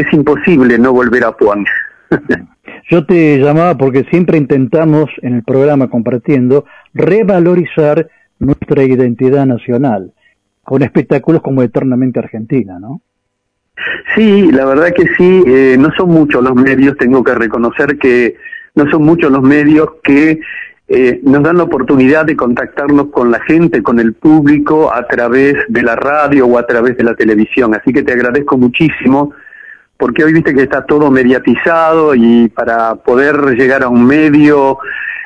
es imposible no volver a Puan. Yo te llamaba porque siempre intentamos en el programa compartiendo revalorizar nuestra identidad nacional con espectáculos como Eternamente Argentina, ¿no? Sí, la verdad que sí, eh, no son muchos los medios, tengo que reconocer que no son muchos los medios que eh, nos dan la oportunidad de contactarnos con la gente, con el público a través de la radio o a través de la televisión. Así que te agradezco muchísimo porque hoy viste que está todo mediatizado y para poder llegar a un medio,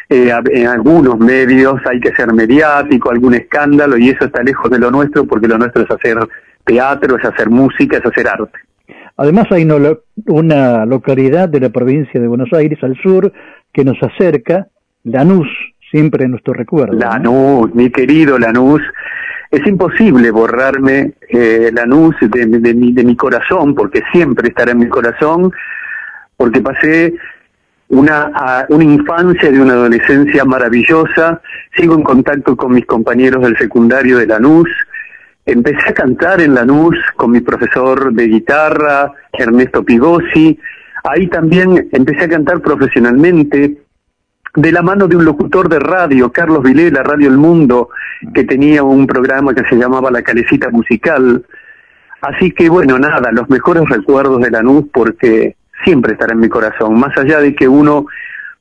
eh, en algunos medios hay que ser mediático, algún escándalo y eso está lejos de lo nuestro porque lo nuestro es hacer teatro, es hacer música, es hacer arte. Además hay una localidad de la provincia de Buenos Aires al sur que nos acerca Lanús, siempre en nuestro recuerdo. Lanús, mi querido Lanús. Es imposible borrarme eh, Lanús de, mi, de mi corazón, porque siempre estará en mi corazón, porque pasé una, infancia y una adolescencia maravillosa, sigo en contacto con mis compañeros del secundario de Lanús, empecé a cantar en Lanús con mi profesor de guitarra, Ernesto Pigosi, ahí también empecé a cantar profesionalmente, de la mano de un locutor de radio, Carlos Vilela, Radio El Mundo, que tenía un programa que se llamaba La Calecita Musical. Así que bueno, nada, los mejores recuerdos de Lanús porque siempre estará en mi corazón, más allá de que uno,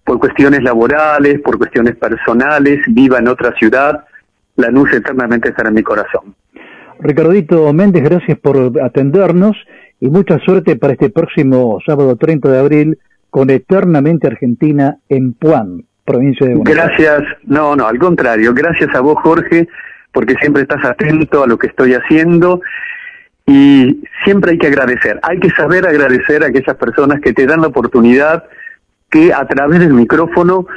por cuestiones laborales, por cuestiones personales, viva en otra ciudad, Lanús eternamente estará en mi corazón. Ricardito Méndez, gracias por atendernos y mucha suerte para este próximo sábado 30 de abril con Eternamente Argentina en Puan, provincia de Buenos Gracias, no, no, al contrario, gracias a vos Jorge, porque siempre estás atento a lo que estoy haciendo y siempre hay que agradecer, hay que saber agradecer a aquellas personas que te dan la oportunidad que a través del micrófono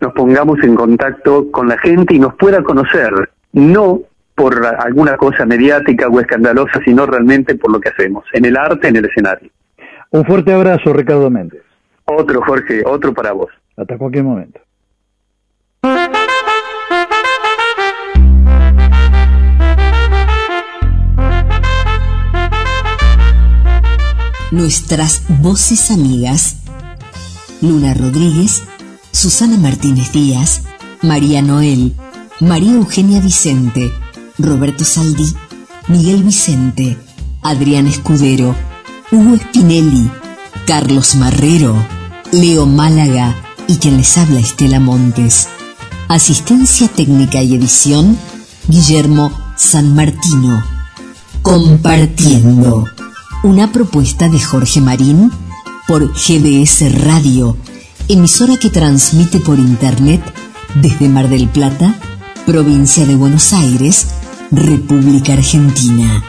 nos pongamos en contacto con la gente y nos pueda conocer, no por alguna cosa mediática o escandalosa, sino realmente por lo que hacemos, en el arte, en el escenario. Un fuerte abrazo, Ricardo Méndez. Otro, Jorge, otro para vos. Hasta cualquier momento. Nuestras voces amigas. Luna Rodríguez, Susana Martínez Díaz, María Noel, María Eugenia Vicente, Roberto Saldí, Miguel Vicente, Adrián Escudero, Hugo Spinelli, Carlos Marrero, Leo Málaga y quien les habla Estela Montes. Asistencia técnica y edición, Guillermo San Martino. Compartiendo. Una propuesta de Jorge Marín por GBS Radio, emisora que transmite por Internet desde Mar del Plata, provincia de Buenos Aires, República Argentina.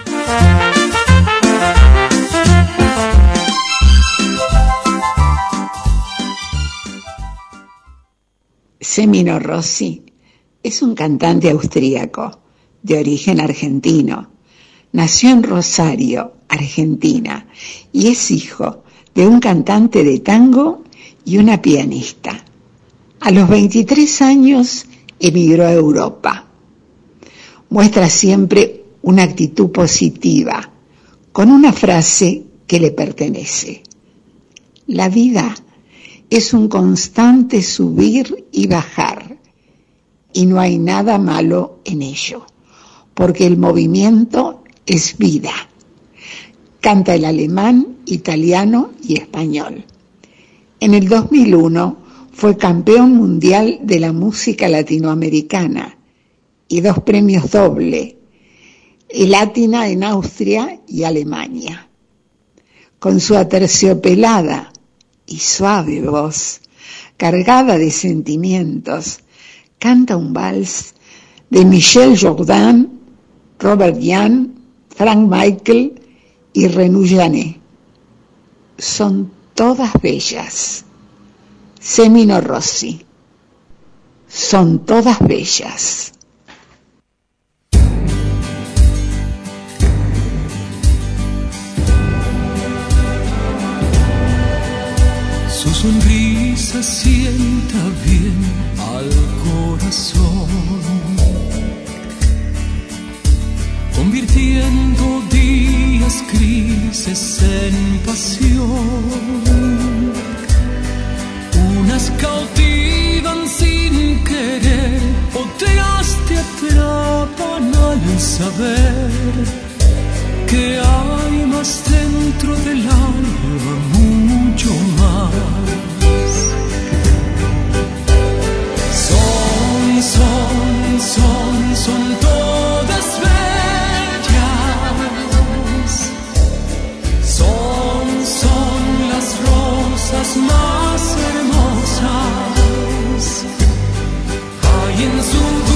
Semino Rossi es un cantante austríaco de origen argentino. Nació en Rosario, Argentina, y es hijo de un cantante de tango y una pianista. A los 23 años emigró a Europa. Muestra siempre una actitud positiva, con una frase que le pertenece. La vida es un constante subir y bajar, y no hay nada malo en ello, porque el movimiento es vida. Canta el alemán, italiano y español. En el 2001 fue campeón mundial de la música latinoamericana y dos premios doble, el Latina en Austria y Alemania. Con su aterciopelada y suave voz, cargada de sentimientos, canta un vals de Michel Jourdain, Robert Jan, Frank Michael y Renou Janet. Son todas bellas. Semino Rossi. Son todas bellas. Sonrisa sienta bien al corazón, convirtiendo días grises en pasión. Unas cautivan sin querer, otras te atrapan al saber que hay más dentro del alma, mucho más. corazón son todas bellas. Son, son las rosas más hermosas. Hay en su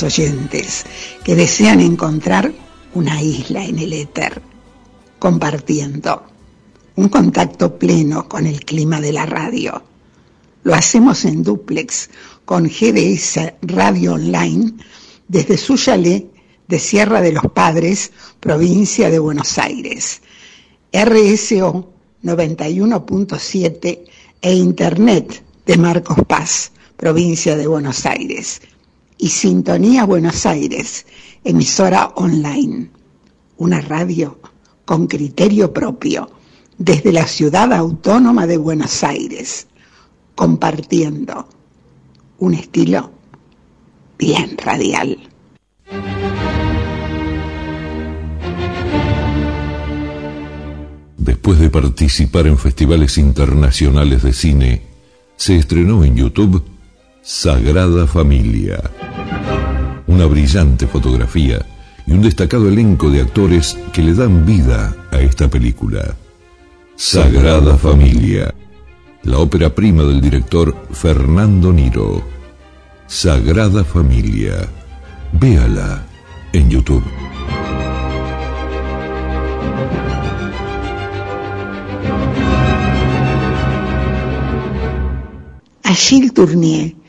oyentes que desean encontrar una isla en el éter, compartiendo un contacto pleno con el clima de la radio. Lo hacemos en duplex con GDS Radio Online desde su chalet de Sierra de los Padres, provincia de Buenos Aires. RSO 91.7 e Internet de Marcos Paz, provincia de Buenos Aires. Y Sintonía Buenos Aires, emisora online. Una radio con criterio propio desde la ciudad autónoma de Buenos Aires, compartiendo un estilo bien radial. Después de participar en festivales internacionales de cine, se estrenó en YouTube Sagrada Familia. Una brillante fotografía y un destacado elenco de actores que le dan vida a esta película. Sagrada Familia, la ópera prima del director Fernando Niro. Sagrada Familia. Véala en YouTube. Achille Tournier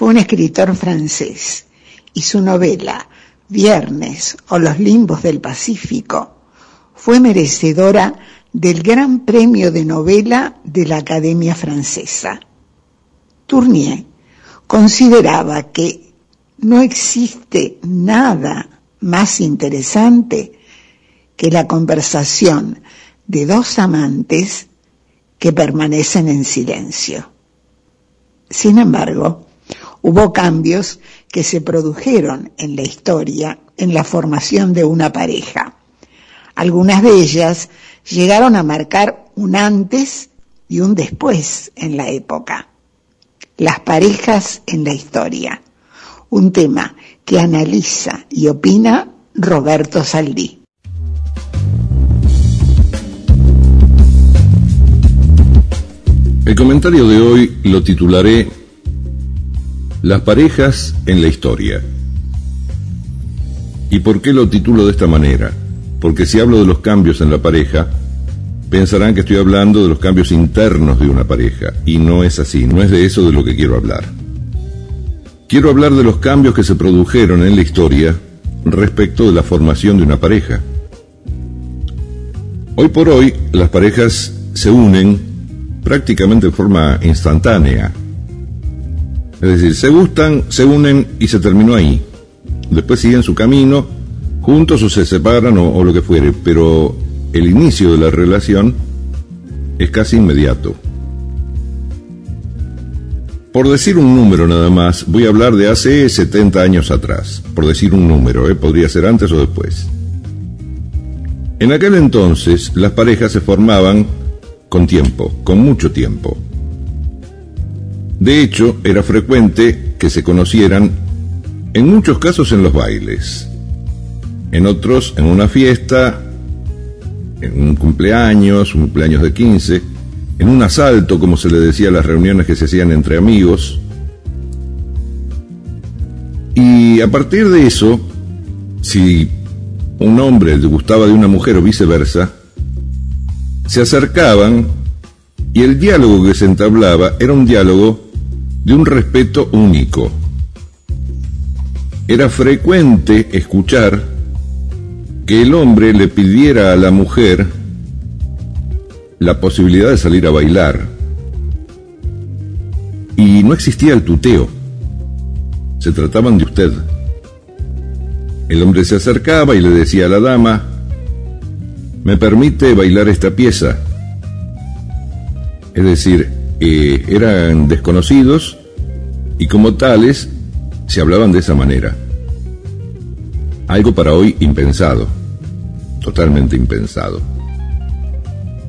fue un escritor francés y su novela Viernes o Los Limbos del Pacífico fue merecedora del Gran Premio de Novela de la Academia Francesa. Tournier consideraba que no existe nada más interesante que la conversación de dos amantes que permanecen en silencio. Sin embargo, hubo cambios que se produjeron en la historia en la formación de una pareja. Algunas de ellas llegaron a marcar un antes y un después en la época. Las parejas en la historia, un tema que analiza y opina Roberto Saldí. El comentario de hoy lo titularé Las parejas en la historia. ¿Y por qué lo titulo de esta manera? Porque si hablo de los cambios en la pareja, pensarán que estoy hablando de los cambios internos de una pareja, y no es así, no es de eso de lo que quiero hablar. Quiero hablar de los cambios que se produjeron en la historia respecto de la formación de una pareja. Hoy por hoy las parejas se unen prácticamente de forma instantánea. Es decir, se gustan, se unen y se terminó ahí. Después siguen su camino, juntos o se separan o, lo que fuere, pero el inicio de la relación es casi inmediato. Por decir un número nada más, voy a hablar de hace 70 años atrás. Por decir un número, ¿eh? podría ser antes o después. En aquel entonces las parejas se formaban con tiempo, con mucho tiempo. De hecho, era frecuente que se conocieran, en muchos casos en los bailes, en otros en una fiesta, en un cumpleaños, un cumpleaños de 15, en un asalto, como se le decía a las reuniones que se hacían entre amigos. Y a partir de eso, si un hombre le gustaba de una mujer o viceversa, se acercaban y el diálogo que se entablaba era un diálogo de un respeto único. Era frecuente escuchar que el hombre le pidiera a la mujer la posibilidad de salir a bailar. Y no existía el tuteo. Se trataban de usted. El hombre se acercaba y le decía a la dama, ¿me permite bailar esta pieza? Es decir, eh, eran desconocidos y como tales se hablaban de esa manera. Algo para hoy impensado, totalmente impensado.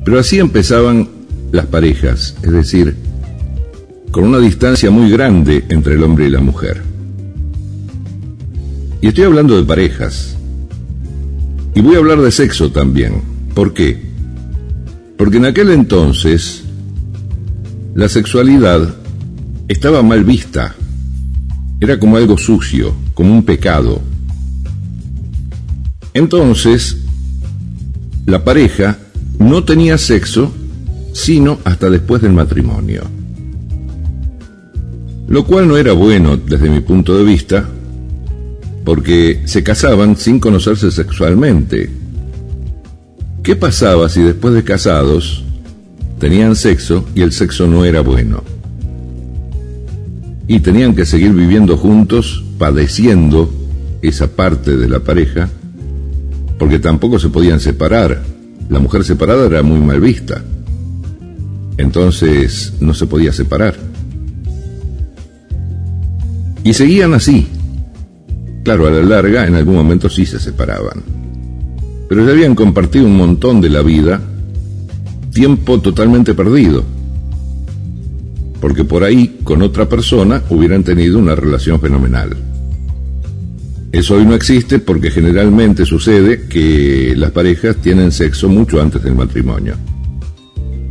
Pero así empezaban las parejas, es decir, con una distancia muy grande entre el hombre y la mujer. Y estoy hablando de parejas. Y voy a hablar de sexo también. ¿Por qué? Porque en aquel entonces la sexualidad estaba mal vista. Era como algo sucio, como un pecado. Entonces, la pareja no tenía sexo sino hasta después del matrimonio. Lo cual no era bueno desde mi punto de vista, porque se casaban sin conocerse sexualmente. ¿Qué pasaba si después de casados tenían sexo y el sexo no era bueno? Y tenían que seguir viviendo juntos, padeciendo esa parte de la pareja, porque tampoco se podían separar. La mujer separada era muy mal vista. Entonces no se podía separar. Y seguían así, Claro, a la larga, en algún momento sí se separaban. Pero ya habían compartido un montón de la vida, tiempo totalmente perdido. Porque por ahí, con otra persona, hubieran tenido una relación fenomenal. Eso hoy no existe porque generalmente sucede que las parejas tienen sexo mucho antes del matrimonio.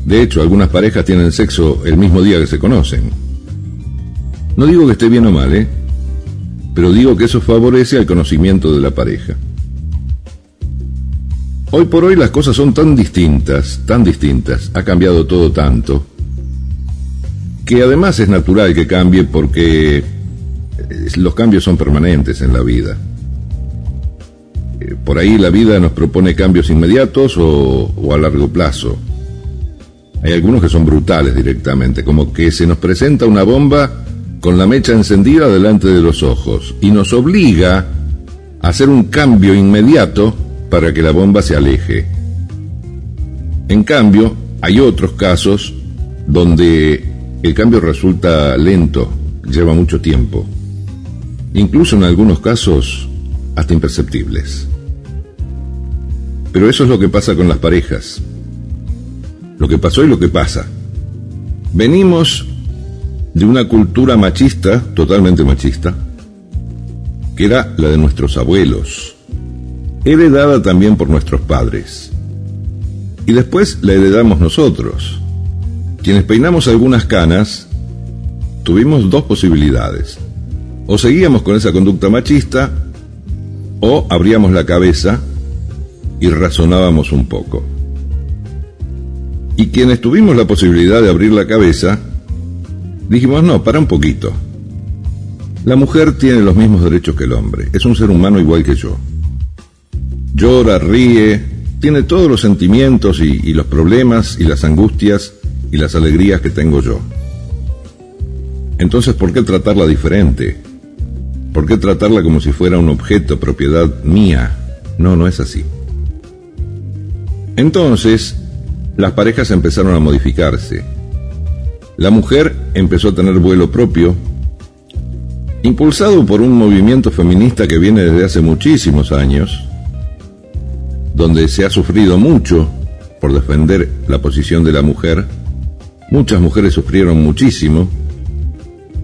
De hecho, algunas parejas tienen sexo el mismo día que se conocen. No digo que esté bien o mal, ¿eh? pero digo que eso favorece al conocimiento de la pareja. Hoy por hoy las cosas son tan distintas, tan distintas, ha cambiado todo tanto, que además es natural que cambie porque eh, los cambios son permanentes en la vida. Eh, por ahí la vida nos propone cambios inmediatos o, o a largo plazo. Hay algunos que son brutales directamente, como que se nos presenta una bomba con la mecha encendida delante de los ojos y nos obliga a hacer un cambio inmediato para que la bomba se aleje. En cambio, hay otros casos donde el cambio resulta lento, lleva mucho tiempo, incluso en algunos casos hasta imperceptibles. Pero eso es lo que pasa con las parejas, lo que pasó y lo que pasa. Venimos de una cultura machista, totalmente machista, que era la de nuestros abuelos, heredada también por nuestros padres. Y después la heredamos nosotros. Quienes peinamos algunas canas, tuvimos dos posibilidades. O seguíamos con esa conducta machista, o abríamos la cabeza y razonábamos un poco. Y quienes tuvimos la posibilidad de abrir la cabeza, dijimos, no, para un poquito. La mujer tiene los mismos derechos que el hombre, es un ser humano igual que yo. Llora, ríe, tiene todos los sentimientos y, los problemas y las angustias y las alegrías que tengo yo. Entonces, ¿por qué tratarla diferente? ¿Por qué tratarla como si fuera un objeto, propiedad mía? No, no es así. Entonces, las parejas empezaron a modificarse. La mujer empezó a tener vuelo propio, impulsado por un movimiento feminista que viene desde hace muchísimos años, donde se ha sufrido mucho por defender la posición de la mujer. Muchas mujeres sufrieron muchísimo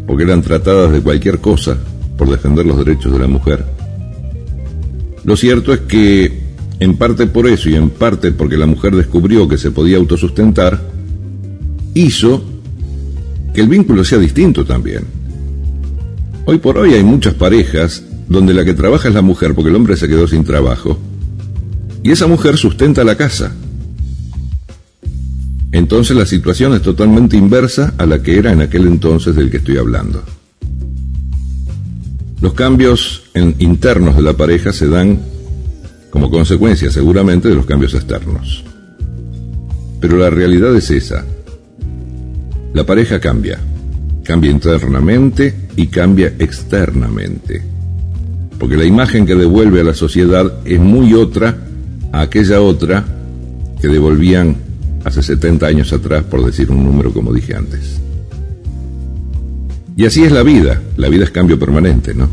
porque eran tratadas de cualquier cosa por defender los derechos de la mujer. Lo cierto es que, en parte por eso y en parte porque la mujer descubrió que se podía autosustentar, hizo que el vínculo sea distinto también. Hoy por hoy hay muchas parejas donde la que trabaja es la mujer porque el hombre se quedó sin trabajo y esa mujer sustenta la casa. Entonces la situación es totalmente inversa a la que era en aquel entonces del que estoy hablando. Los cambios internos de la pareja se dan como consecuencia seguramente de los cambios externos. Pero la realidad es esa. La pareja cambia. Cambia internamente y cambia externamente. Porque la imagen que devuelve a la sociedad es muy otra a aquella otra que devolvían hace 70 años atrás, por decir un número como dije antes. Y así es la vida, la vida es cambio permanente, ¿no?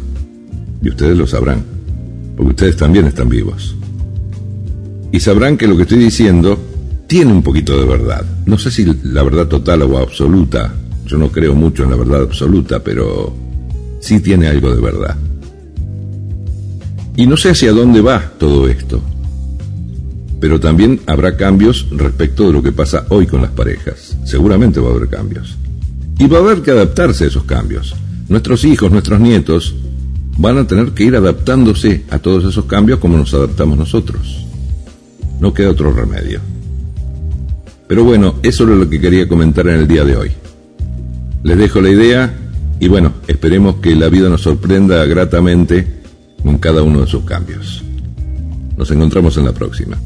Y ustedes lo sabrán, porque ustedes también están vivos. Y sabrán que lo que estoy diciendo tiene un poquito de verdad. No sé si la verdad total o absoluta, yo no creo mucho en la verdad absoluta, pero sí tiene algo de verdad. Y no sé hacia dónde va todo esto pero también habrá cambios respecto de lo que pasa hoy con las parejas. Seguramente va a haber cambios. Y va a haber que adaptarse a esos cambios. Nuestros hijos, nuestros nietos, van a tener que ir adaptándose a todos esos cambios como nos adaptamos nosotros. No queda otro remedio. Pero bueno, eso es lo que quería comentar en el día de hoy. Les dejo la idea y bueno, esperemos que la vida nos sorprenda gratamente con cada uno de sus cambios. Nos encontramos en la próxima.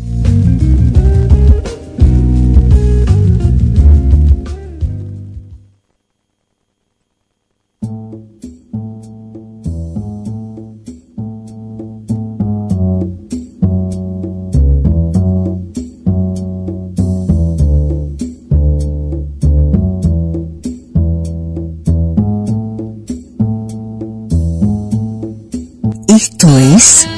Esto es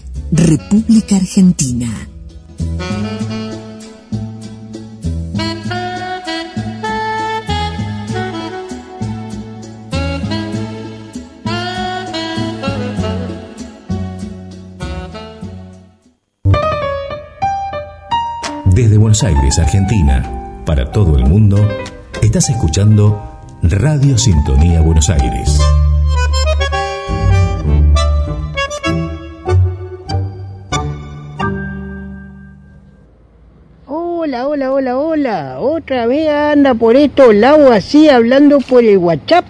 República Argentina. Desde Buenos Aires, Argentina, para todo el mundo, estás escuchando Radio Sintonía Buenos Aires. Hola, hola, hola, hola. Otra vez anda por estos lados así hablando por el WhatsApp.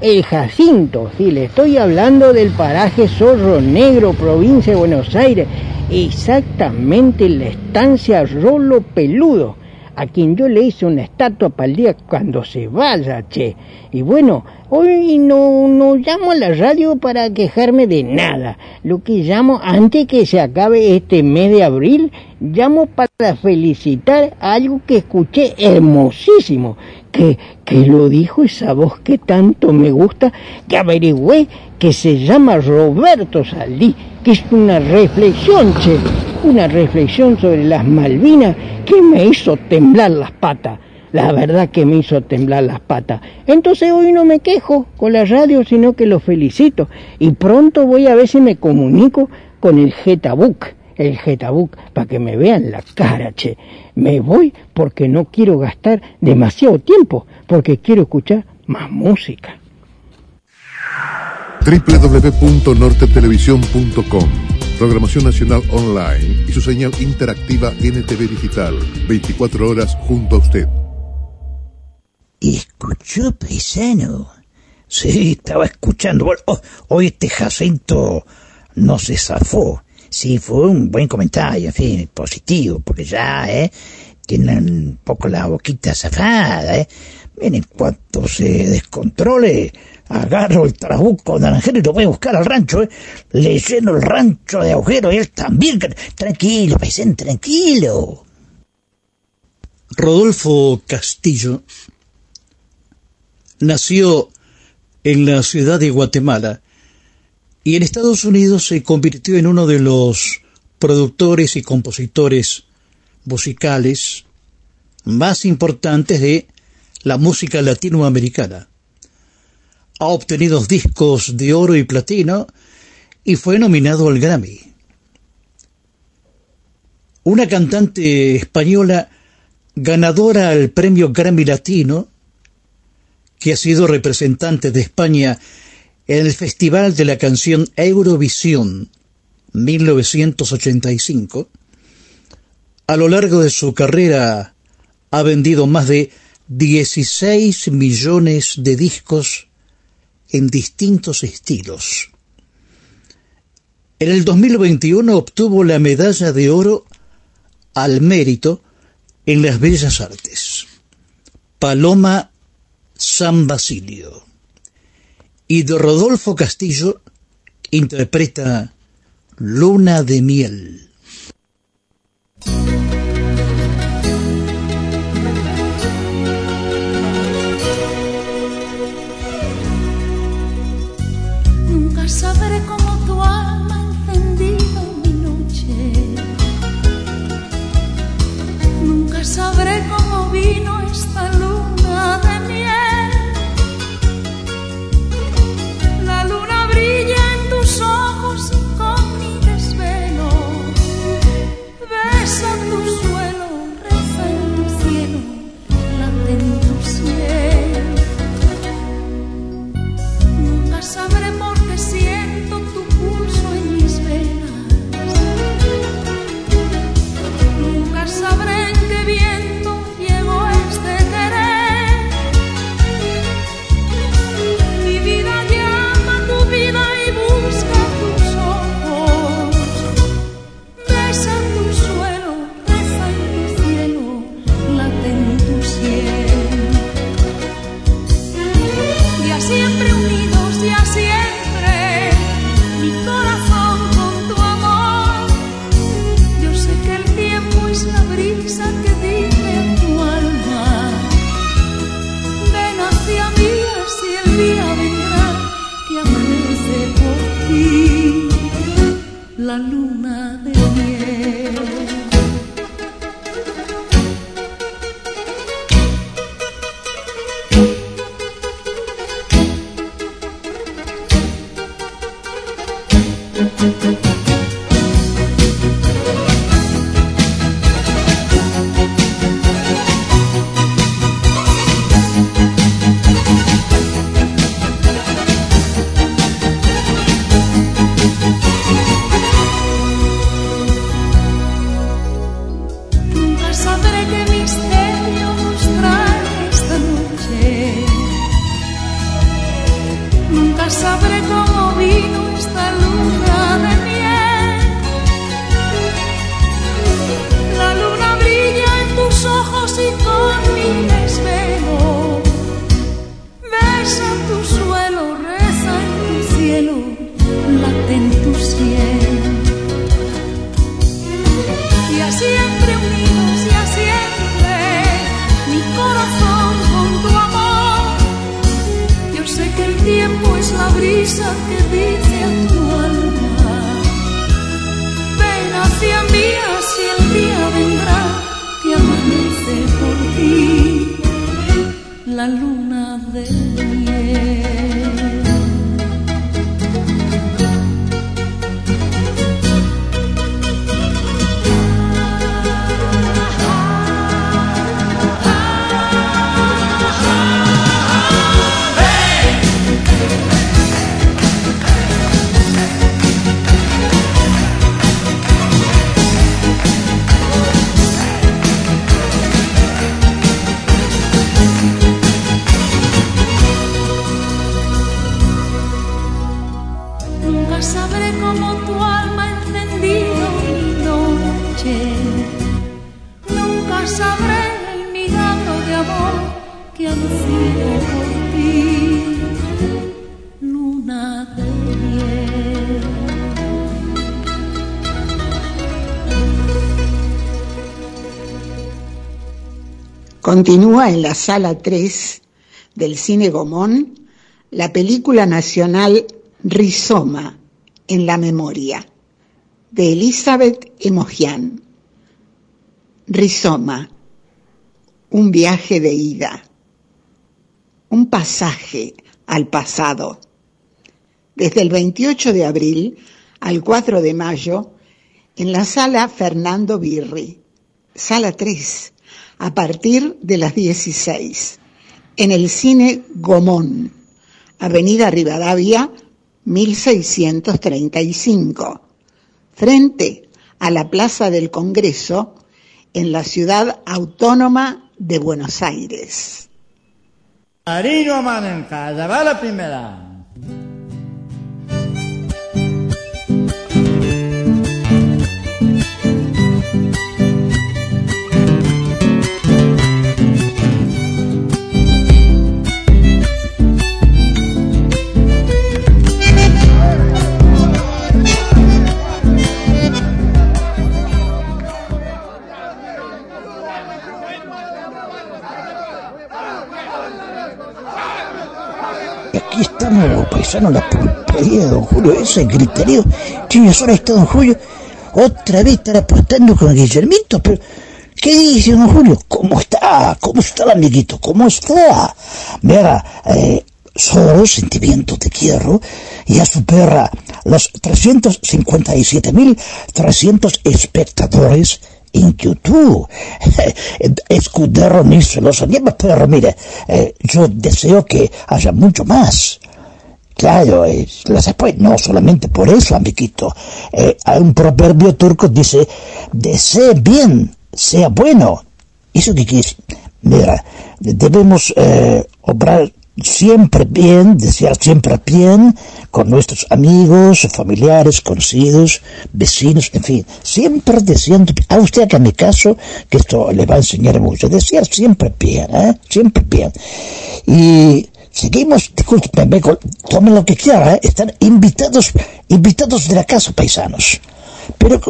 El Jacinto, sí, le estoy hablando del paraje Zorro Negro, provincia de Buenos Aires. Exactamente en la estancia Rolo Peludo a quien yo le hice una estatua para el día cuando se vaya, che. Y bueno, hoy no, no llamo a la radio para quejarme de nada. Lo que llamo antes que se acabe este mes de abril, llamo para felicitar algo que escuché hermosísimo, que, que lo dijo esa voz que tanto me gusta, que averigüé que se llama Roberto Saldí, que es una reflexión, che, una reflexión sobre las Malvinas que me hizo temblar las patas. La verdad que me hizo temblar las patas. Entonces hoy no me quejo con la radio, sino que lo felicito. Y pronto voy a ver si me comunico con el Getabook, el Getabook, para que me vean la cara, che. Me voy porque no quiero gastar demasiado tiempo, porque quiero escuchar más música. www.nortetelevisión.com Programación Nacional Online y su señal interactiva NTV Digital. 24 horas junto a usted. ¿Escuchó, paisano? Sí, estaba escuchando. Oh, hoy este Jacinto no se zafó. Sí, fue un buen comentario, en fin, positivo, porque ya, ¿eh? Tiene un poco la boquita zafada, ¿eh? Bien, en cuanto se descontrole, agarro el trabuco naranjero y lo voy a buscar al rancho, ¿eh? Le lleno el rancho de agujeros y él también. Tranquilo, paisano, tranquilo. Rodolfo Castillo nació en la ciudad de Guatemala y en Estados Unidos se convirtió en uno de los productores y compositores musicales más importantes de la música latinoamericana. Ha obtenido discos de oro y platino y fue nominado al Grammy. Una cantante española ganadora al premio Grammy Latino que ha sido representante de España en el Festival de la Canción Eurovisión 1985, a lo largo de su carrera ha vendido más de 16 millones de discos en distintos estilos. En el 2021 obtuvo la medalla de oro al mérito en las bellas artes. Paloma San Basilio. Y de Rodolfo Castillo interpreta Luna de Miel. Continúa en la sala 3 del Cine Gomón la película nacional Rizoma en la memoria de Elizabeth Emojian. Rizoma, un viaje de ida, un pasaje al pasado. Desde el 28 de abril al 4 de mayo en la sala Fernando Birri, sala 3, a partir de las 16, en el cine Gomón, Avenida Rivadavia, 1635, frente a la Plaza del Congreso, en la ciudad autónoma de Buenos Aires. Marino va la primera. Estamos los paisanos, la pulpería de don Julio, ese criterio. Tiene ahora está don Julio. Otra vez estar apostando con Guillermito, pero ¿qué dice don Julio? ¿Cómo está? ¿Cómo está el amiguito? ¿Cómo está? Mira, eh, solo sentimiento te quiero ya supera los 357.300 espectadores en YouTube. Escudero ni se lo sabía, pero mire, eh, yo deseo que haya mucho más. Claro, eh, después, no solamente por eso, amiguito. Eh, hay un proverbio turco que dice, desee bien, sea bueno. ¿Eso qué quiere? Mira, debemos eh, obrar siempre bien, desear siempre bien con nuestros amigos, familiares, conocidos, vecinos, en fin, siempre deseando, a usted que en mi caso, que esto le va a enseñar mucho, desear siempre bien, ¿eh? siempre bien. Y seguimos, disculpen, tomen lo que quiera, ¿eh? están invitados, invitados de la casa, paisanos. Pero,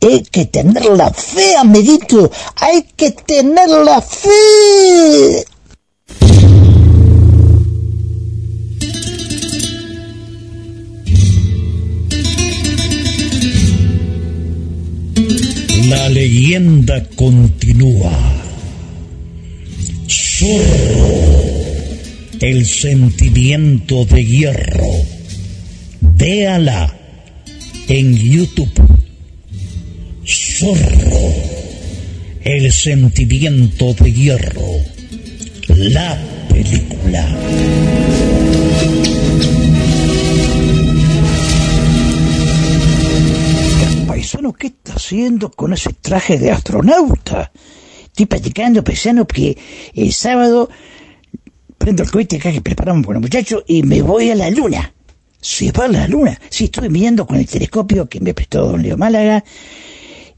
hay que tener la fe, amiguito, hay que tener la fe. La leyenda continúa. Zorro, el sentimiento de hierro. Véala en YouTube. Zorro, el sentimiento de hierro. La película. paisano, ¿qué está haciendo con ese traje de astronauta? Estoy platicando, paisano, que el sábado prendo el cohete acá que preparamos con los muchachos y me voy a la luna. Se va a la luna. Sí, estuve mirando con el telescopio que me prestó don Leo Málaga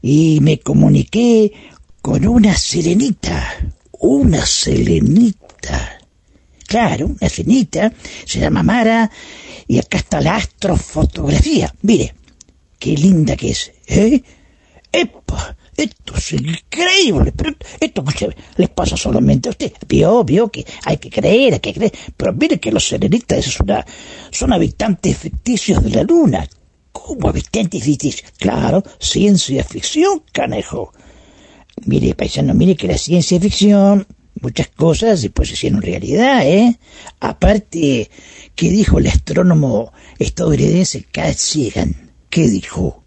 y me comuniqué con una serenita. Una serenita. Claro, una serenita. Se llama Mara y acá está la astrofotografía. Mire, qué linda que es, ¿eh? ¡Epa! Esto es increíble, pero esto escúcheme, les pasa solamente a usted. Vio, vio que hay que creer, hay que creer. Pero mire que los serenistas es una, son habitantes ficticios de la luna. ¿Cómo habitantes ficticios? Claro, ciencia ficción, canejo. Mire, paisano, mire que la ciencia ficción, muchas cosas después se hicieron realidad, ¿eh? Aparte, ¿qué dijo el astrónomo estadounidense Carl Sagan? ¿Qué dijo?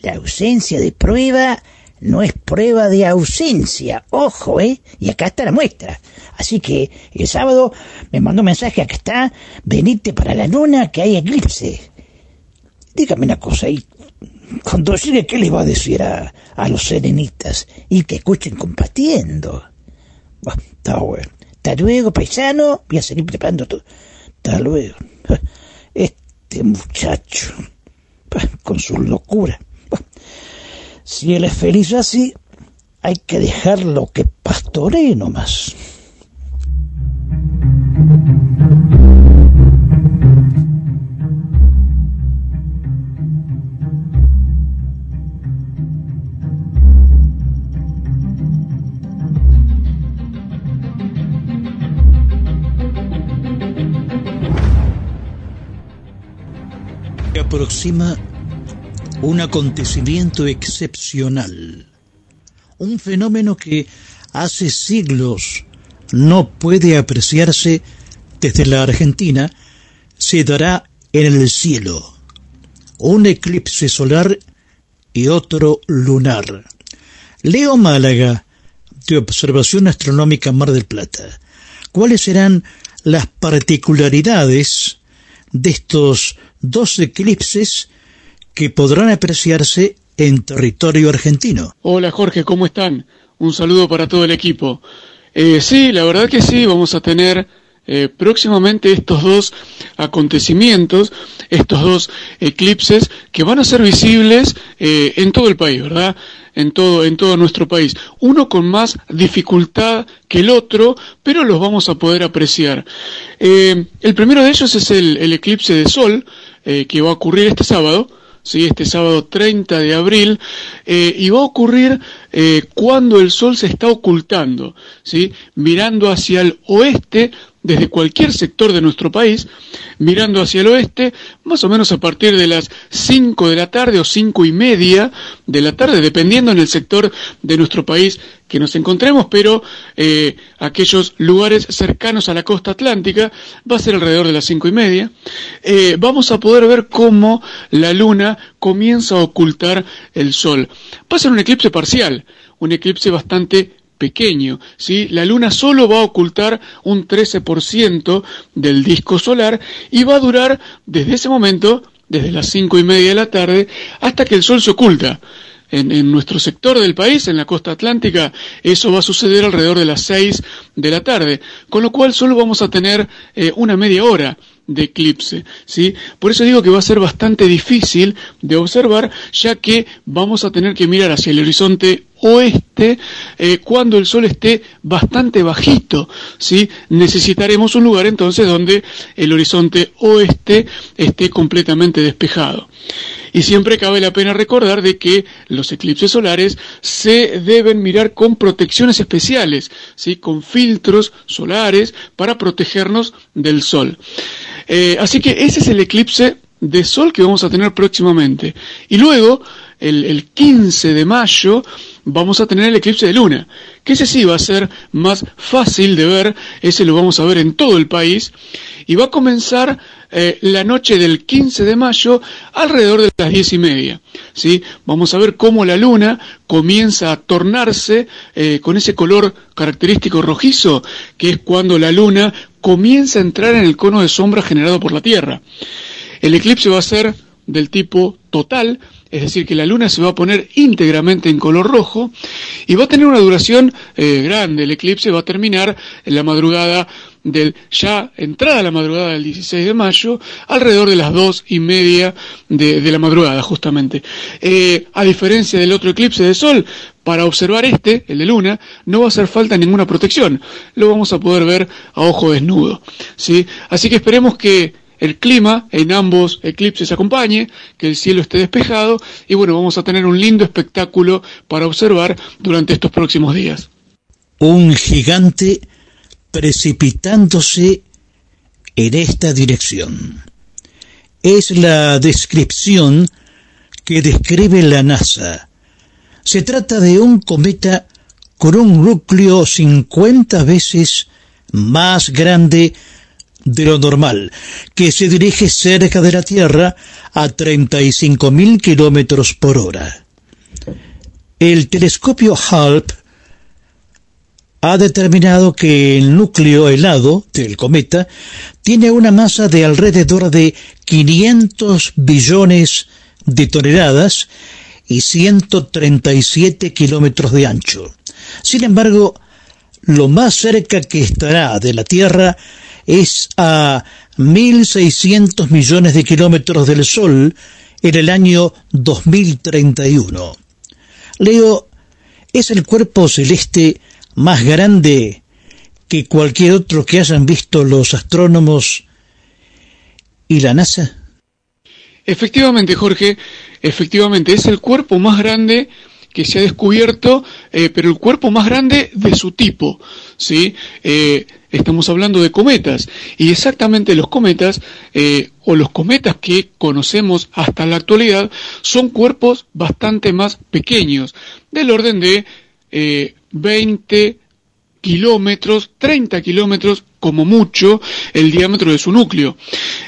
La ausencia de prueba no es prueba de ausencia. Ojo, ¿eh? Y acá está la muestra. Así que el sábado me mandó un mensaje, acá está, venite para la luna que hay eclipse. Dígame una cosa, ¿y cuando llegue qué les va a decir a, a los serenistas? Y que escuchen compartiendo. Bueno, está bueno. Hasta luego, paisano. Voy a seguir preparando todo. Hasta luego. Este muchacho, con su locura. Si él es feliz así, hay que dejarlo que pastoree nomás. Aproxima un acontecimiento excepcional, un fenómeno que hace siglos no puede apreciarse desde la Argentina, se dará en el cielo, un eclipse solar y otro lunar. Leo Málaga, de Observación Astronómica Mar del Plata. ¿Cuáles serán las particularidades de estos dos eclipses que podrán apreciarse en territorio argentino. Hola Jorge, ¿cómo están? Un saludo para todo el equipo. Eh, sí, la verdad que sí, vamos a tener eh, próximamente estos dos acontecimientos, estos dos eclipses que van a ser visibles eh, en todo el país, ¿verdad? En todo, en todo nuestro país. Uno con más dificultad que el otro, pero los vamos a poder apreciar. el primero de ellos es el, el eclipse de sol, que va a ocurrir este sábado, ¿sí? este sábado 30 de abril, eh, y va a ocurrir eh, cuando el sol se está ocultando, ¿sí? mirando hacia el oeste desde cualquier sector de nuestro país, mirando hacia el oeste, más o menos a partir de las 5 de la tarde o cinco y media de la tarde, dependiendo en el sector de nuestro país que nos encontremos, pero eh, aquellos lugares cercanos a la costa atlántica va a ser alrededor de las cinco y media. Eh, vamos a poder ver cómo la luna comienza a ocultar el sol. Va a ser un eclipse parcial, un eclipse bastante pequeño, ¿sí? La luna solo va a ocultar un 13% del disco solar y va a durar desde ese momento, desde las cinco y media de la tarde, hasta que el sol se oculta. En, nuestro sector del país, en la costa atlántica, eso va a suceder alrededor de las 6 de la tarde, con lo cual solo vamos a tener eh, una media hora de eclipse, ¿sí? Por eso digo que va a ser bastante difícil de observar, ya que vamos a tener que mirar hacia el horizonte oeste eh, cuando el sol esté bastante bajito, ¿sí? Necesitaremos un lugar entonces donde el horizonte oeste esté completamente despejado. Y siempre cabe la pena recordar de que los eclipses solares se deben mirar con protecciones especiales, ¿sí? con filtros solares para protegernos del sol. Eh, así que ese es el eclipse de sol que vamos a tener próximamente. Y luego, el, el 15 de mayo, vamos a tener el eclipse de luna, que ese sí va a ser más fácil de ver, ese lo vamos a ver en todo el país, y va a comenzar eh, la noche del 15 de mayo alrededor de las diez y media. ¿sí? Vamos a ver cómo la luna comienza a tornarse eh, con ese color característico rojizo, que es cuando la luna comienza a entrar en el cono de sombra generado por la Tierra. El eclipse va a ser del tipo total, es decir, que la luna se va a poner íntegramente en color rojo y va a tener una duración eh, grande. El eclipse va a terminar en la madrugada del, ya entrada la madrugada del 16 de mayo, alrededor de las dos y media de, la madrugada, justamente. Eh, a diferencia del otro eclipse de sol, para observar este, el de luna, no va a hacer falta ninguna protección. Lo vamos a poder ver a ojo desnudo. ¿sí? Así que esperemos que el clima en ambos eclipses acompañe, que el cielo esté despejado y bueno, vamos a tener un lindo espectáculo para observar durante estos próximos días. Un gigante precipitándose en esta dirección. Es la descripción que describe la NASA. Se trata de un cometa con un núcleo 50 veces más grande de lo normal, que se dirige cerca de la Tierra a 35.000 kilómetros por hora. El telescopio HALP ha determinado que el núcleo helado del cometa tiene una masa de alrededor de 500 billones de toneladas y 137 kilómetros de ancho. Sin embargo, lo más cerca que estará de la Tierra es a 1.600 millones de kilómetros del Sol en el año 2031. Leo, es el cuerpo celeste más grande que cualquier otro que hayan visto los astrónomos y la NASA. Efectivamente, Jorge, efectivamente, es el cuerpo más grande que se ha descubierto, eh, pero el cuerpo más grande de su tipo, ¿sí? Eh, estamos hablando de cometas, y exactamente los cometas, eh, o los cometas que conocemos hasta la actualidad, son cuerpos bastante más pequeños, del orden de 20 kilómetros, 30 kilómetros como mucho el diámetro de su núcleo.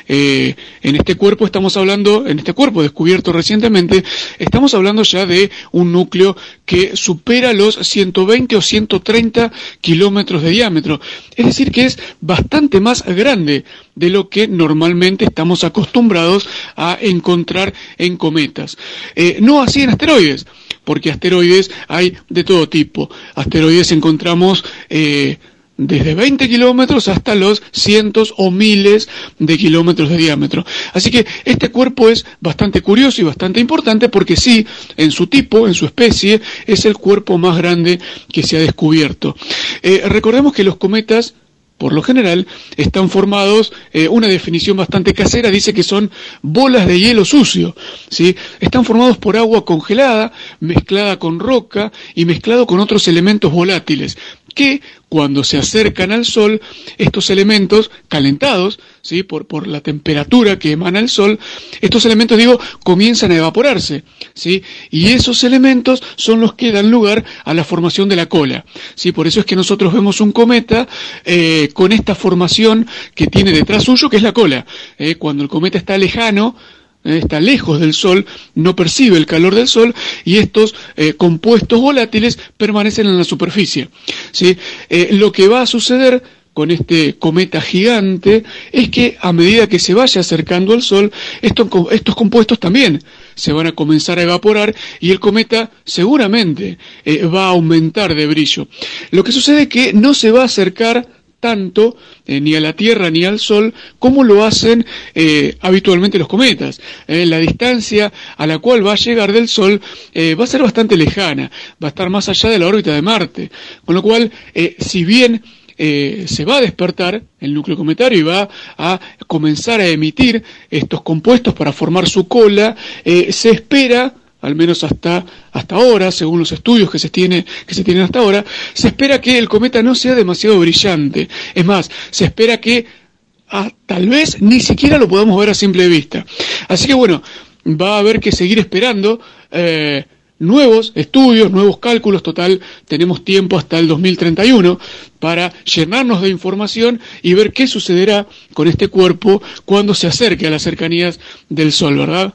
Eh, en este cuerpo estamos hablando, en este cuerpo descubierto recientemente, estamos hablando ya de un núcleo que supera los 120 o 130 kilómetros de diámetro. Es decir, que es bastante más grande de lo que normalmente estamos acostumbrados a encontrar en cometas. Eh, no así en asteroides porque asteroides hay de todo tipo. Asteroides encontramos eh, desde 20 kilómetros hasta los cientos o miles de kilómetros de diámetro. Así que este cuerpo es bastante curioso y bastante importante porque sí, en su tipo, en su especie, es el cuerpo más grande que se ha descubierto. Eh, recordemos que los cometas por lo general, están formados, eh, una definición bastante casera dice que son bolas de hielo sucio, ¿sí? Están formados por agua congelada, mezclada con roca y mezclado con otros elementos volátiles, que cuando se acercan al Sol, estos elementos calentados, ¿sí? por, por la temperatura que emana el Sol, estos elementos, digo, comienzan a evaporarse, ¿sí? y esos elementos son los que dan lugar a la formación de la cola. ¿sí? Por eso es que nosotros vemos un cometa eh, con esta formación que tiene detrás suyo, que es la cola. ¿eh? Cuando el cometa está lejano. Está lejos del Sol, no percibe el calor del Sol y estos eh, compuestos volátiles permanecen en la superficie. ¿sí? Eh, lo que va a suceder con este cometa gigante es que a medida que se vaya acercando al Sol, estos, estos compuestos también se van a comenzar a evaporar y el cometa seguramente va a aumentar de brillo. Lo que sucede es que no se va a acercar tanto eh, ni a la Tierra ni al Sol como lo hacen eh, habitualmente los cometas. Eh, la distancia a la cual va a llegar del Sol va a ser bastante lejana, va a estar más allá de la órbita de Marte. Con lo cual, si bien se va a despertar el núcleo cometario y va a comenzar a emitir estos compuestos para formar su cola, se espera al menos hasta, hasta ahora, según los estudios que se, tiene, que se tienen hasta ahora, se espera que el cometa no sea demasiado brillante. Es más, se espera que ah, tal vez ni siquiera lo podamos ver a simple vista. Así que bueno, va a haber que seguir esperando eh, nuevos estudios, nuevos cálculos. Total, tenemos tiempo hasta el 2031 para llenarnos de información y ver qué sucederá con este cuerpo cuando se acerque a las cercanías del Sol, ¿verdad?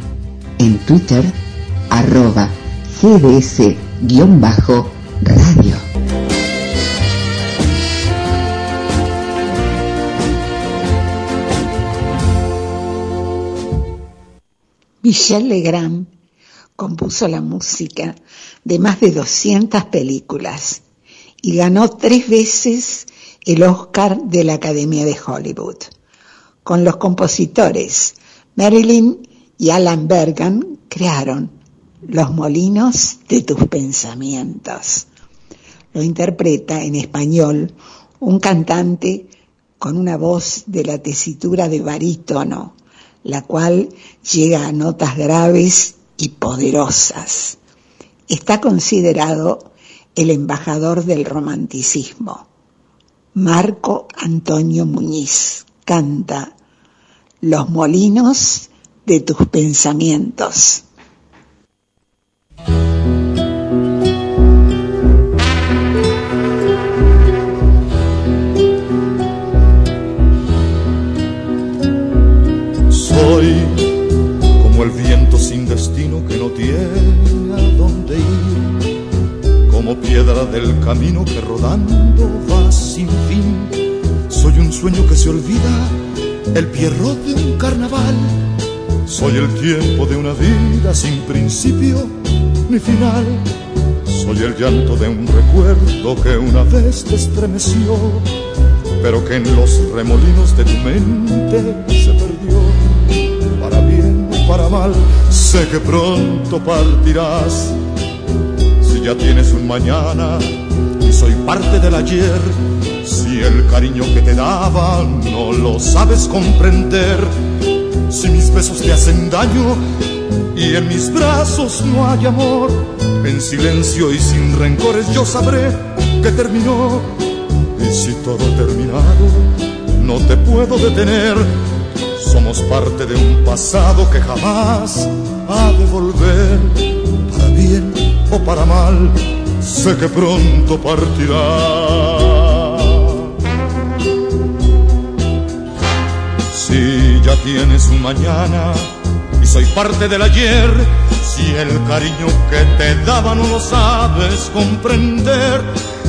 en Twitter arroba cds-radio. Michel Legrand compuso la música de más de 200 películas y ganó tres veces el Oscar de la Academia de Hollywood, con los compositores Marilyn y Alan Bergan crearon Los molinos de tus pensamientos. Lo interpreta en español un cantante con una voz de la tesitura de barítono, la cual llega a notas graves y poderosas. Está considerado el embajador del romanticismo. Marco Antonio Muñiz canta Los molinos de tus pensamientos. Soy como el viento sin destino que no tiene a dónde ir, como piedra del camino que rodando va sin fin. Soy un sueño que se olvida, el pierrot de un carnaval. Soy el tiempo de una vida sin principio ni final. Soy el llanto de un recuerdo que una vez te estremeció, pero que en los remolinos de tu mente se perdió para mal, sé que pronto partirás. Si ya tienes un mañana y soy parte del ayer, si el cariño que te daba no lo sabes comprender, si mis besos te hacen daño y en mis brazos no hay amor, en silencio y sin rencores yo sabré que terminó. Y si todo ha terminado, no te puedo detener somos parte de un pasado que jamás ha de volver, para bien o para mal, sé que pronto partirá. Si ya tienes un mañana y soy parte del ayer, si el cariño que te daba no lo sabes comprender,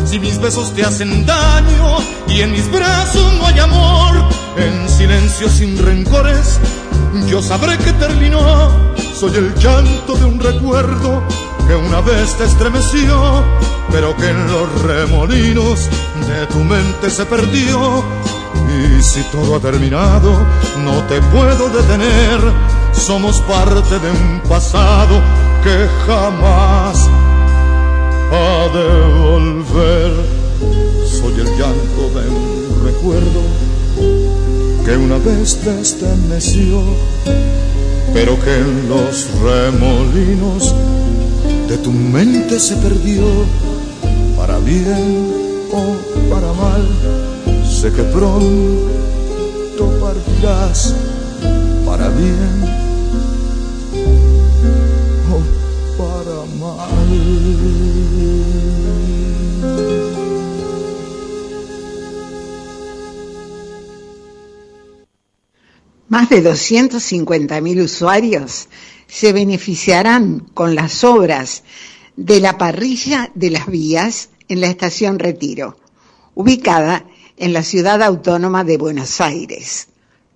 si mis besos te hacen daño y en mis brazos no hay amor, en silencio sin rencores, yo sabré que terminó. Soy el llanto de un recuerdo que una vez te estremeció, pero que en los remolinos de tu mente se perdió. Y si todo ha terminado, no te puedo detener. Somos parte de un pasado que jamás ha de volver. Soy el llanto de un recuerdo que una vez te estremeció, pero que en los remolinos de tu mente se perdió, para bien o para mal, que pronto partirás, para bien o para mal. Más de 250.000 usuarios se beneficiarán con las obras de la parrilla de las vías en la estación Retiro, ubicada en la ciudad autónoma de Buenos Aires.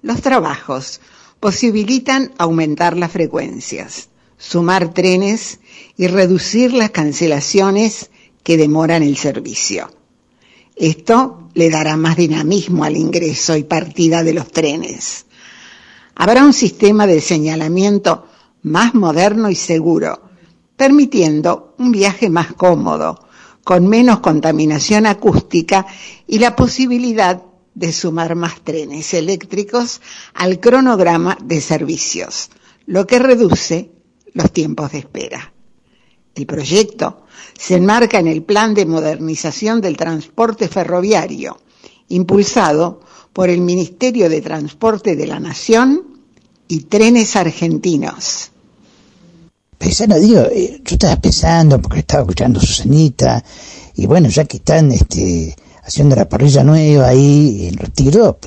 Los trabajos posibilitan aumentar las frecuencias, sumar trenes y reducir las cancelaciones que demoran el servicio. Esto le dará más dinamismo al ingreso y partida de los trenes. Habrá un sistema de señalamiento más moderno y seguro, permitiendo un viaje más cómodo, con menos contaminación acústica y la posibilidad de sumar más trenes eléctricos al cronograma de servicios, lo que reduce los tiempos de espera. El proyecto se enmarca en el Plan de Modernización del Transporte Ferroviario, impulsado por el Ministerio de Transporte de la Nación y Trenes Argentinos. Paisano, digo, eh, yo estaba pensando, porque estaba escuchando Susanita, y bueno, ya que están este, haciendo la parrilla nueva ahí en Retiro,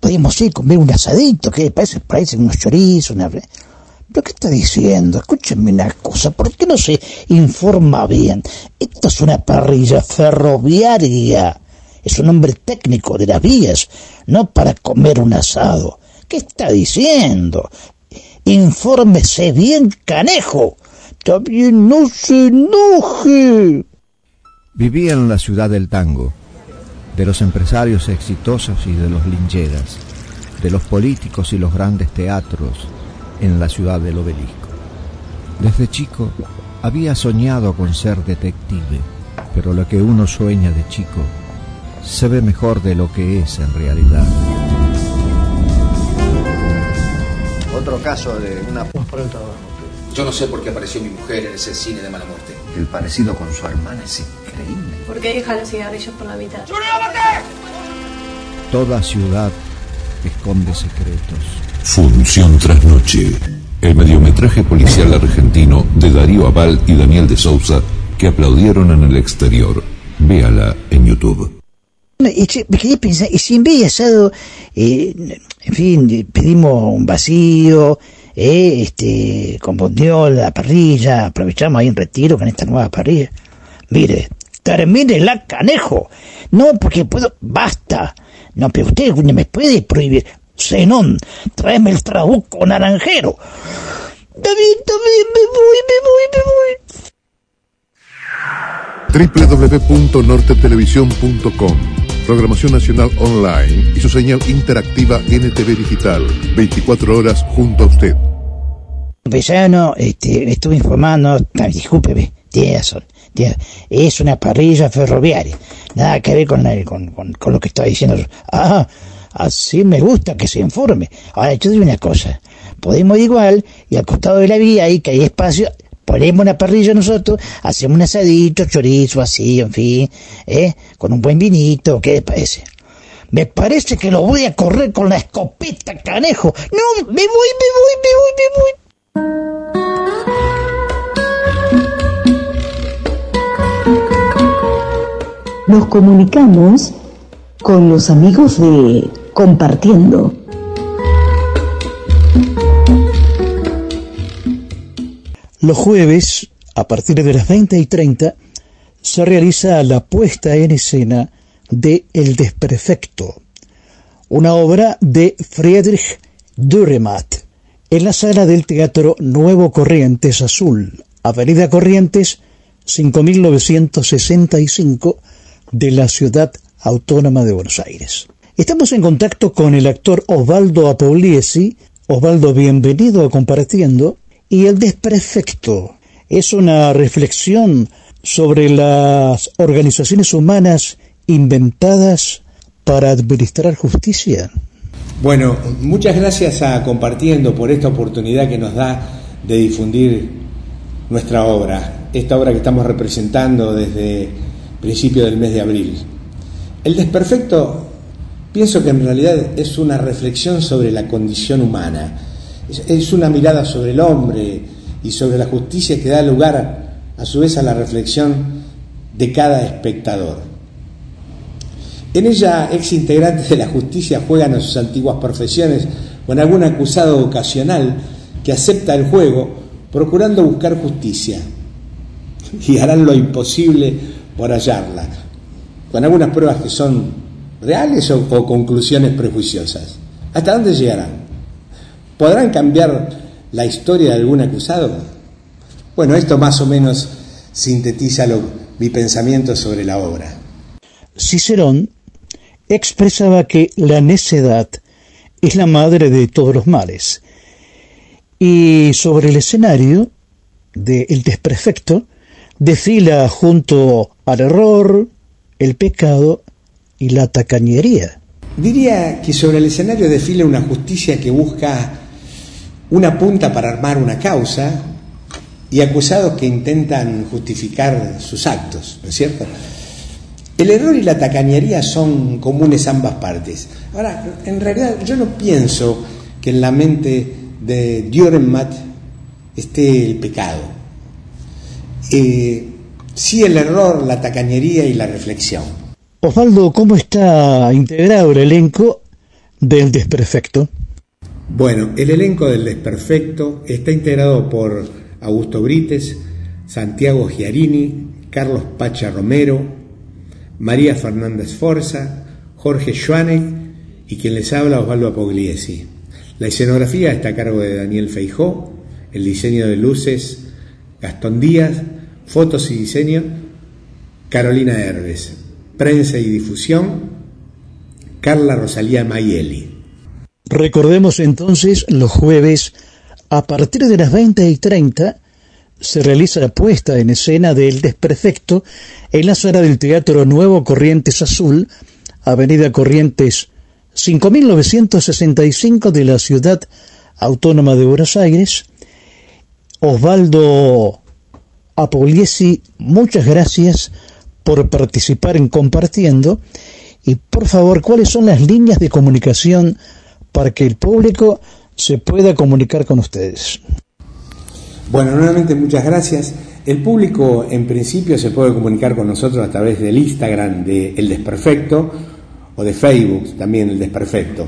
podríamos ir a comer un asadito, que parece, parece unos chorizos, una... ¿Pero qué está diciendo? Escúchenme una cosa, ¿por qué no se informa bien? Esto es una parrilla ferroviaria es un nombre técnico de las vías, no para comer un asado. ¿Qué está diciendo? Infórmese bien, canejo. También no se enoje. Vivía en la ciudad del tango, de los empresarios exitosos y de los lincheras, de los políticos y los grandes teatros en la ciudad del obelisco. Desde chico había soñado con ser detective, pero lo que uno sueña de chico se ve mejor de lo que es en realidad. Otro caso de una... Yo no sé por qué apareció mi mujer en ese cine de mala muerte. El parecido con su hermana es increíble. ¿Por qué deja los cigarrillos por la mitad? Toda ciudad esconde secretos. Función tras noche. El mediometraje policial argentino de Darío Aval y Daniel de Sousa que aplaudieron en el exterior. Véala en YouTube. Y si en vez de asado, eh, en fin, pedimos un vacío, eh, este, con bondiol, la parrilla, aprovechamos ahí en retiro con esta nueva parrilla. Mire, termine la canejo. No, porque puedo, basta. No, pero usted me puede prohibir. Zenón, tráeme el trabuco naranjero. David, David, me voy, me voy, me voy. www.nortetelevisión.com Programación Nacional Online y su señal interactiva NTV Digital. 24 horas junto a usted. Villano, este, estuve informando, ah, discúlpeme, tiene razón, es una parrilla ferroviaria, nada que ver con, lo que estaba diciendo. Ah, así me gusta que se informe. Ahora, yo digo una cosa, podemos igual, y al costado de la vía, ahí que hay espacio, ponemos una parrilla nosotros, hacemos un asadito, chorizo, así, en fin, ¿eh? con un buen vinito, ¿qué les parece? Me parece que lo voy a correr con la escopeta, canejo. No, me voy, me voy, me voy, me voy. Nos comunicamos con los amigos de Compartiendo. Los jueves, a partir de las 20 y 30, se realiza la puesta en escena de El Desperfecto, una obra de Friedrich Dürrenmatt, en la sala del Teatro Nuevo Corrientes Azul, Avenida Corrientes 5965 de la Ciudad Autónoma de Buenos Aires. Estamos en contacto con el actor Osvaldo Apoliesi. Osvaldo, bienvenido a Compartiendo. Y el desperfecto es una reflexión sobre las organizaciones humanas inventadas para administrar justicia. Bueno, muchas gracias a Compartiendo por esta oportunidad que nos da de difundir nuestra obra, esta obra que estamos representando desde principio del mes de abril. El desperfecto pienso que en realidad es una reflexión sobre la condición humana, es, una mirada sobre el hombre y sobre la justicia que da lugar a su vez a la reflexión de cada espectador. En ella, ex integrantes de la justicia juegan a sus antiguas profesiones con algún acusado ocasional que acepta el juego procurando buscar justicia y harán lo imposible por hallarla, con algunas pruebas que son reales o, o conclusiones prejuiciosas. ¿Hasta dónde llegarán? ¿Podrán cambiar la historia de algún acusado? Bueno, esto más o menos sintetiza lo- mi pensamiento sobre la obra. Cicerón expresaba que la necedad es la madre de todos los males. Y sobre el escenario de El desperfecto desfila junto al error, el pecado y la tacañería. Diría que sobre el escenario desfila una justicia que busca una punta para armar una causa y acusados que intentan justificar sus actos, ¿no es cierto? El error y la tacañería son comunes ambas partes. Ahora, en realidad yo no pienso que en la mente de Dürrenmatt esté el pecado. Eh, sí el error, la tacañería y la reflexión. Osvaldo, ¿cómo está integrado el elenco del desperfecto? Bueno, el elenco del Desperfecto está integrado por Augusto Brites, Santiago Giarini, Carlos Pacha Romero, María Fernández Forza, Jorge Schwanek y quien les habla Osvaldo Apogliesi. La escenografía está a cargo de Daniel Feijó, el diseño de luces Gastón Díaz, fotos y diseño Carolina Herbes, prensa y difusión Carla Rosalía Mayeli. Recordemos entonces los jueves a partir de las 20 y 30 se realiza la puesta en escena del Desperfecto en la sala del Teatro Nuevo Corrientes Azul, Avenida Corrientes 5965 de la Ciudad Autónoma de Buenos Aires. Osvaldo Apoliesi, muchas gracias por participar en compartiendo y por favor, ¿cuáles son las líneas de comunicación para que el público se pueda comunicar con ustedes? Bueno, nuevamente muchas gracias. El público en principio se puede comunicar con nosotros a través del Instagram de El Desperfecto o de Facebook también El Desperfecto.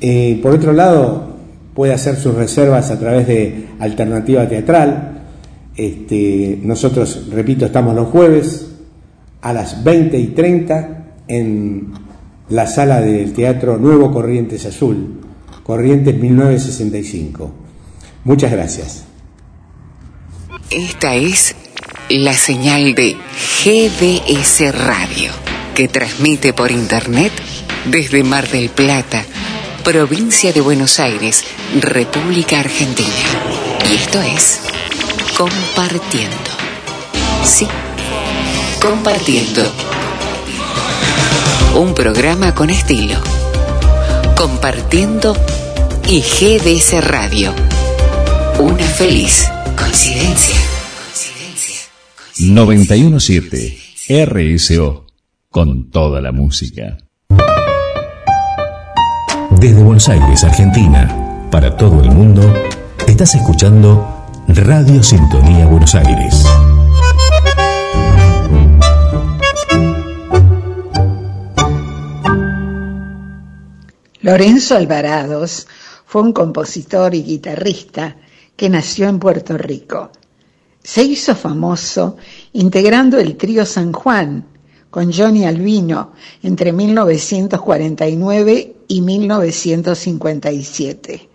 Eh, por otro lado, puede hacer sus reservas a través de Alternativa Teatral. Este, nosotros, repito, estamos los jueves a las 20 y 30 en la sala del Teatro Nuevo Corrientes Azul, Corrientes 1965. Muchas gracias. Esta es la señal de GDS Radio, que transmite por Internet desde Mar del Plata, provincia de Buenos Aires, República Argentina. Y esto es Compartiendo. Sí, Compartiendo. Un programa con estilo. Compartiendo y GDS Radio. Una feliz coincidencia. 917 RSO con toda la música. Desde Buenos Aires, Argentina, para todo el mundo, estás escuchando Radio Sintonía Buenos Aires. Lorenzo Alvarados fue un compositor y guitarrista que nació en Puerto Rico. Se hizo famoso integrando el trío San Juan con Johnny Albino entre 1949 y 1957.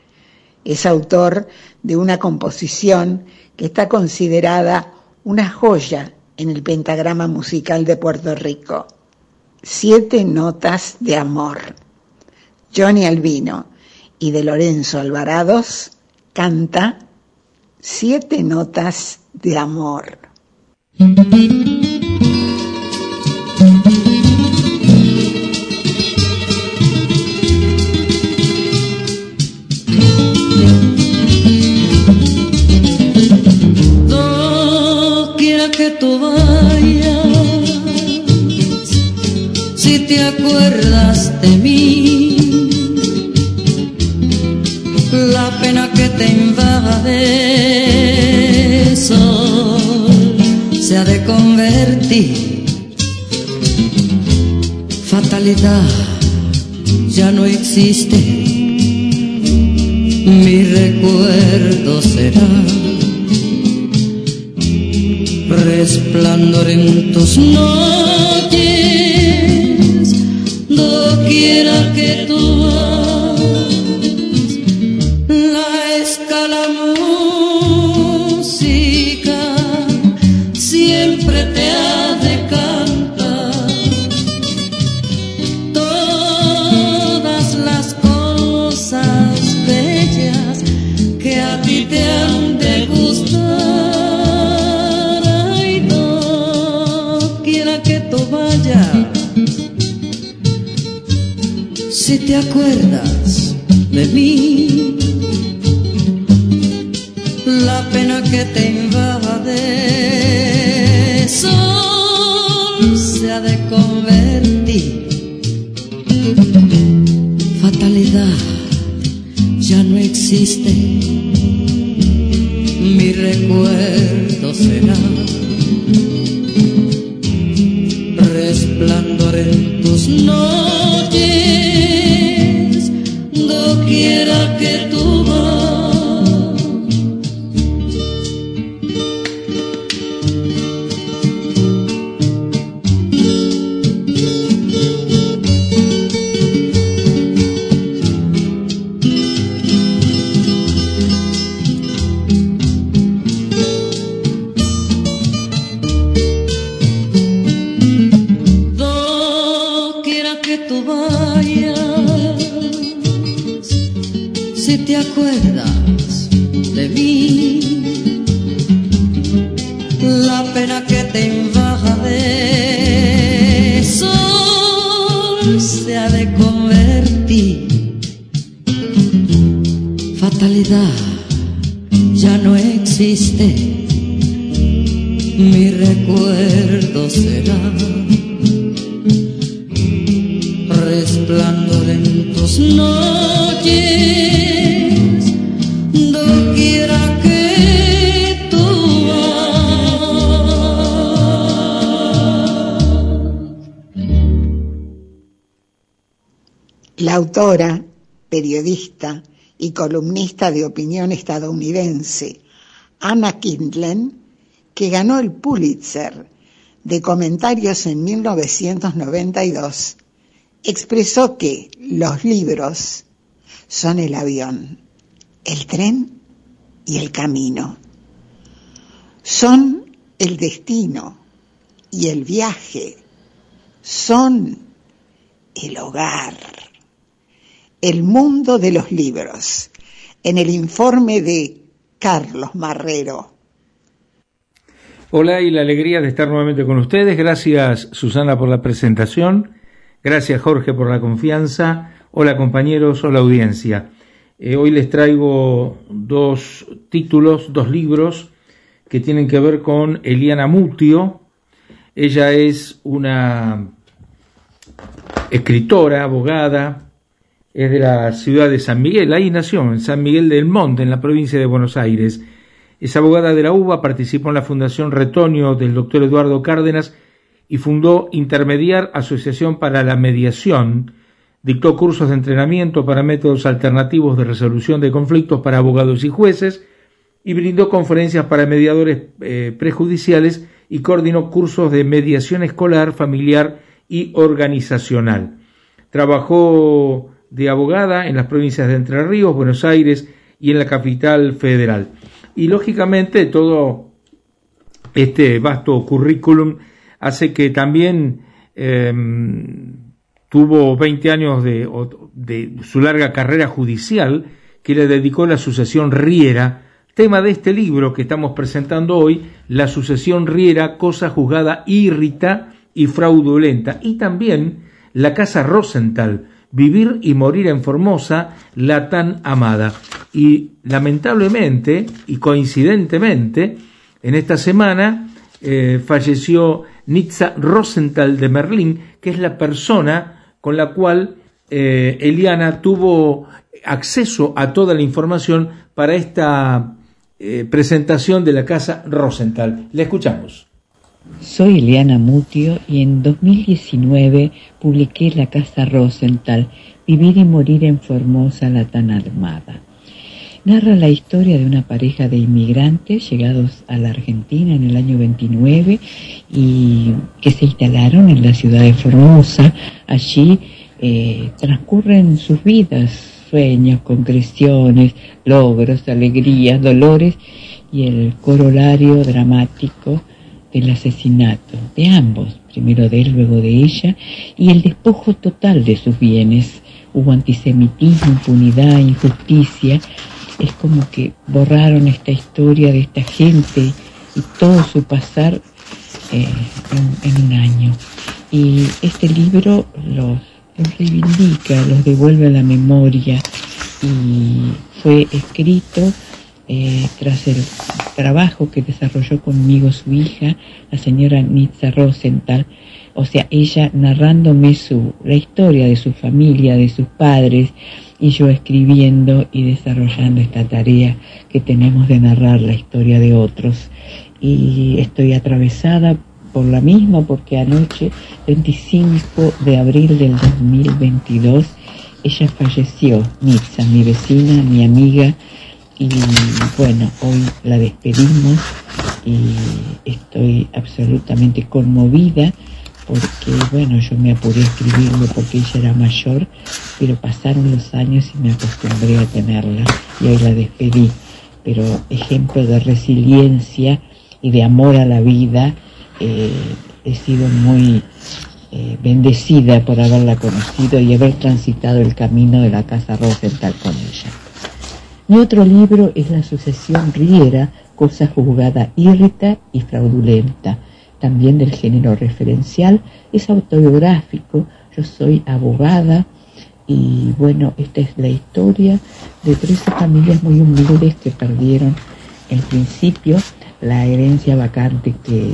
Es autor de una composición que está considerada una joya en el pentagrama musical de Puerto Rico. Siete notas de amor. Johnny Albino y de Lorenzo Alvarados canta Siete notas de amor. quiera que tú vayas, si te acuerdas de mí, que te invade sol se ha de convertir, fatalidad ya no existe, mi recuerdo será resplandor en tus noches, doquiera que tú te acuerdas de mí, la pena que te invade sol se ha de convertir. Fatalidad ya no existe, mi recuerdo será resplandor en tus noches, Fatalidad ya no existe, mi recuerdo será resplandor en tus noches, doquiera que tú La autora, periodista y columnista de opinión estadounidense, Anna Kindlen, que ganó el Pulitzer de comentarios en 1992, expresó que los libros son el avión, el tren y el camino. Son el destino y el viaje. Son el hogar. El mundo de los libros. En el informe de Carlos Marrero. Hola y la alegría de estar nuevamente con ustedes. Gracias Susana por la presentación. Gracias Jorge por la confianza. Hola compañeros, hola audiencia. Eh, hoy les traigo dos títulos, dos libros que tienen que ver con Eliana Mutio. Ella es una escritora, abogada, es de la ciudad de San Miguel, ahí nació, en San Miguel del Monte, en la provincia de Buenos Aires. Es abogada de la UBA, participó en la Fundación Retoño del doctor Eduardo Cárdenas y fundó Intermediar Asociación para la Mediación, dictó cursos de entrenamiento para métodos alternativos de resolución de conflictos para abogados y jueces y brindó conferencias para mediadores eh, prejudiciales y coordinó cursos de mediación escolar, familiar y organizacional. Trabajó de abogada en las provincias de Entre Ríos, Buenos Aires y en la capital federal. Y lógicamente todo este vasto currículum hace que también eh, tuvo 20 años de, de, su larga carrera judicial que le dedicó la sucesión Riera, tema de este libro que estamos presentando hoy, la sucesión Riera, cosa juzgada irrita y fraudulenta, y también la casa Rosenthal, Vivir y morir en Formosa, la tan amada. Y lamentablemente y coincidentemente, en esta semana eh, falleció Nitza Rosenthal de Merlín, que es la persona con la cual eh, Eliana tuvo acceso a toda la información para esta eh, presentación de la casa Rosenthal. Le escuchamos. Soy Eliana Mutio y en 2019 publiqué La Casa Rosenthal, Vivir y Morir en Formosa, la tan armada. Narra la historia de una pareja de inmigrantes llegados a la Argentina en el año 29 y que se instalaron en la ciudad de Formosa. Allí eh, transcurren sus vidas, sueños, concreciones, logros, alegrías, dolores y el corolario dramático del asesinato de ambos, primero de él, luego de ella, y el despojo total de sus bienes. Hubo antisemitismo, impunidad, injusticia. Es como que borraron esta historia de esta gente y todo su pasar eh, en, un año. Y este libro los reivindica, los devuelve a la memoria y fue escrito eh, tras el trabajo que desarrolló conmigo su hija, la señora Nitza Rosenthal, o sea, ella narrándome su, la historia de su familia, de sus padres, y yo escribiendo y desarrollando esta tarea que tenemos de narrar la historia de otros. Y estoy atravesada por la misma porque anoche, 25 de abril del 2022, ella falleció, Nitza, mi vecina, mi amiga, y bueno, hoy la despedimos y estoy absolutamente conmovida porque bueno, yo me apuré a escribirlo porque ella era mayor, pero pasaron los años y me acostumbré a tenerla y hoy la despedí. Pero ejemplo de resiliencia y de amor a la vida, eh, he sido muy eh, bendecida por haberla conocido y haber transitado el camino de la casa Rosenthal con ella. Mi otro libro es La sucesión Riera, cosa juzgada irrita y fraudulenta, también del género referencial, es autobiográfico, yo soy abogada y bueno, esta es la historia de tres familias muy humildes que perdieron en principio la herencia vacante que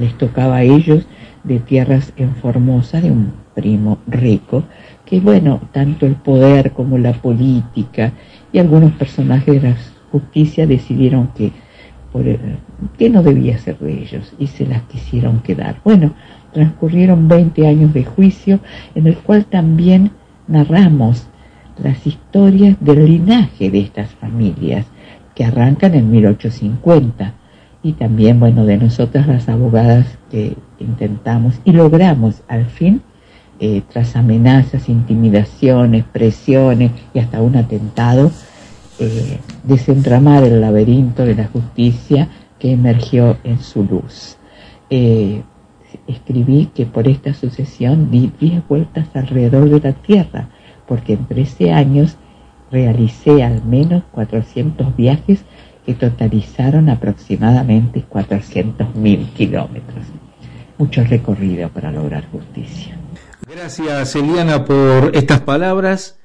les tocaba a ellos de tierras en Formosa de un primo rico, que bueno, tanto el poder como la política y algunos personajes de la justicia decidieron que, por, que no debía ser de ellos y se las quisieron quedar. Bueno, transcurrieron 20 años de juicio en el cual también narramos las historias del linaje de estas familias que arrancan en 1850 y también, bueno, de nosotras las abogadas que intentamos y logramos al fin, eh, tras amenazas, intimidaciones, presiones y hasta un atentado, eh, desentramar el laberinto de la justicia que emergió en su luz. Eh, escribí que por esta sucesión di diez vueltas alrededor de la Tierra, porque en 13 años realicé al menos 400 viajes que totalizaron aproximadamente 400.000 kilómetros. Mucho recorrido para lograr justicia. Gracias, Eliana, por estas palabras.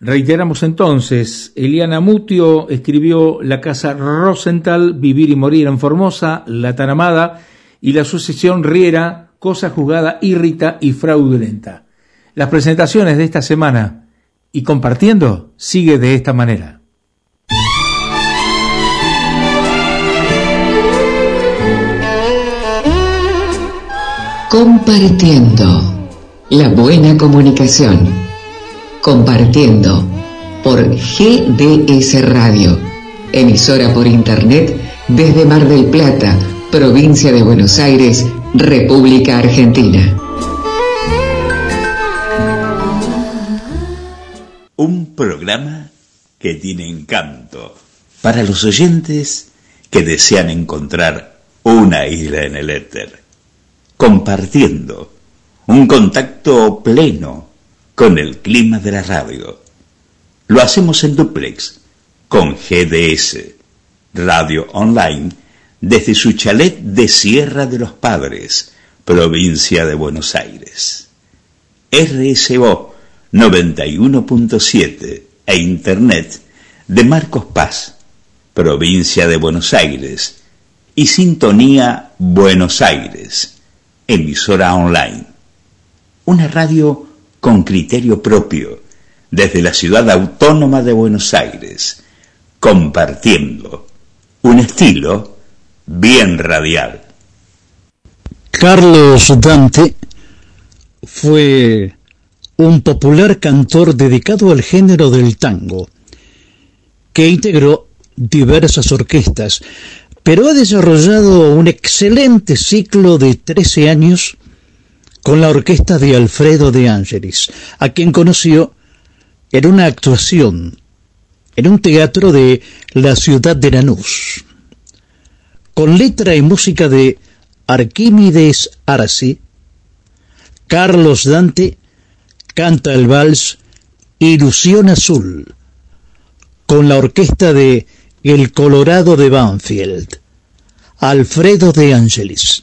Reiteramos entonces, Eliana Mutio escribió La Casa Rosenthal, Vivir y Morir en Formosa, La Taramada y la sucesión Riera, Cosa Jugada, Irrita y Fraudulenta. Las presentaciones de esta semana y compartiendo sigue de esta manera. Compartiendo la buena comunicación. Compartiendo por GDS Radio, emisora por internet desde Mar del Plata, provincia de Buenos Aires, República Argentina. Un programa que tiene encanto para los oyentes que desean encontrar una isla en el éter compartiendo un contacto pleno con el clima de la radio. Lo hacemos en duplex con GDS, Radio Online, desde su chalet de Sierra de los Padres, provincia de Buenos Aires. RSO 91.7 e Internet de Marcos Paz, provincia de Buenos Aires, y Sintonía Buenos Aires emisora online. Una radio con criterio propio, desde la ciudad autónoma de Buenos Aires, compartiendo un estilo bien radial. Carlos Dante fue un popular cantor dedicado al género del tango, que integró diversas orquestas, pero ha desarrollado un excelente ciclo de 13 años con la orquesta de Alfredo de Ángelis, a quien conoció en una actuación en un teatro de la ciudad de Lanús. Con letra y música de Arquímedes Arasi, Carlos Dante canta el vals Ilusión Azul, con la orquesta de el Colorado de Banfield. Alfredo de Angelis.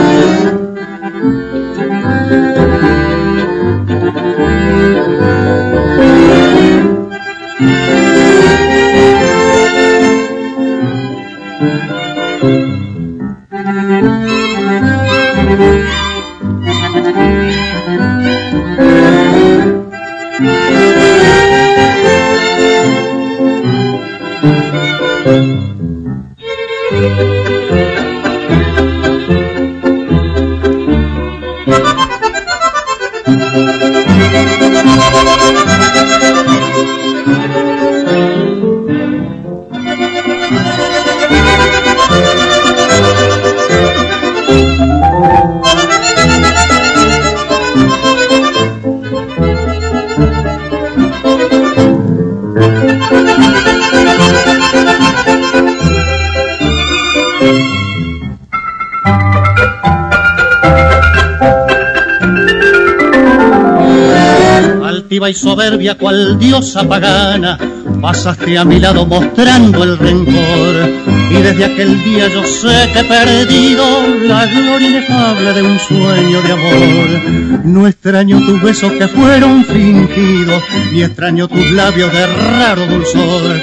y soberbia cual diosa pagana, pasaste a mi lado mostrando el rencor. Y desde aquel día yo sé que he perdido la gloria inefable de un sueño de amor. No extraño tus besos que fueron fingidos, ni extraño tus labios de raro dulzor.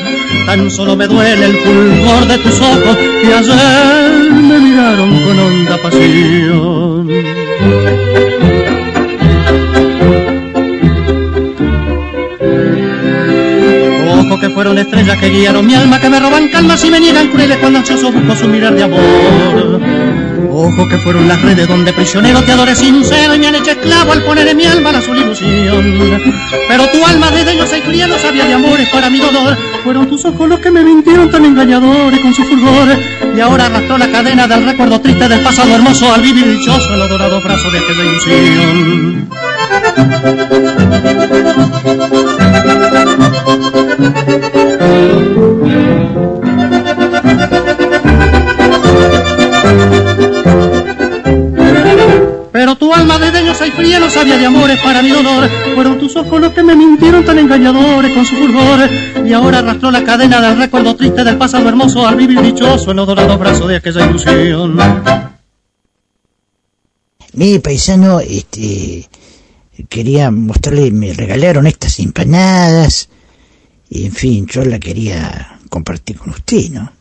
Tan solo me duele el fulgor de tus ojos que ayer me miraron con honda pasión. Fueron estrellas que guiaron mi alma, que me roban calmas y me niegan crueles cuando ansioso busco su mirar de amor. Ojos que fueron las redes donde prisionero te adoré sincero y me han hecho esclavo al poner en mi alma la azul ilusión. Pero tu alma desde yo soy fría no sabía de amores para mi dolor. Fueron tus ojos los que me mintieron tan engañadores con su fulgor. Y ahora arrastró la cadena del recuerdo triste del pasado hermoso al vivir dichoso en los dorados brazos de aquella ilusión. Pero tu alma de ellos hay fría no sabía de amores para mi dolor. Fueron tus ojos los que me mintieron tan engañadores con su fulgor. Y ahora arrastró la cadena del recuerdo triste del pasado hermoso al vivir dichoso en los dorados brazos de aquella ilusión. Mire, paisano, este, quería mostrarle, me regalaron estas empanadas, y en fin, yo la quería compartir con usted, ¿no?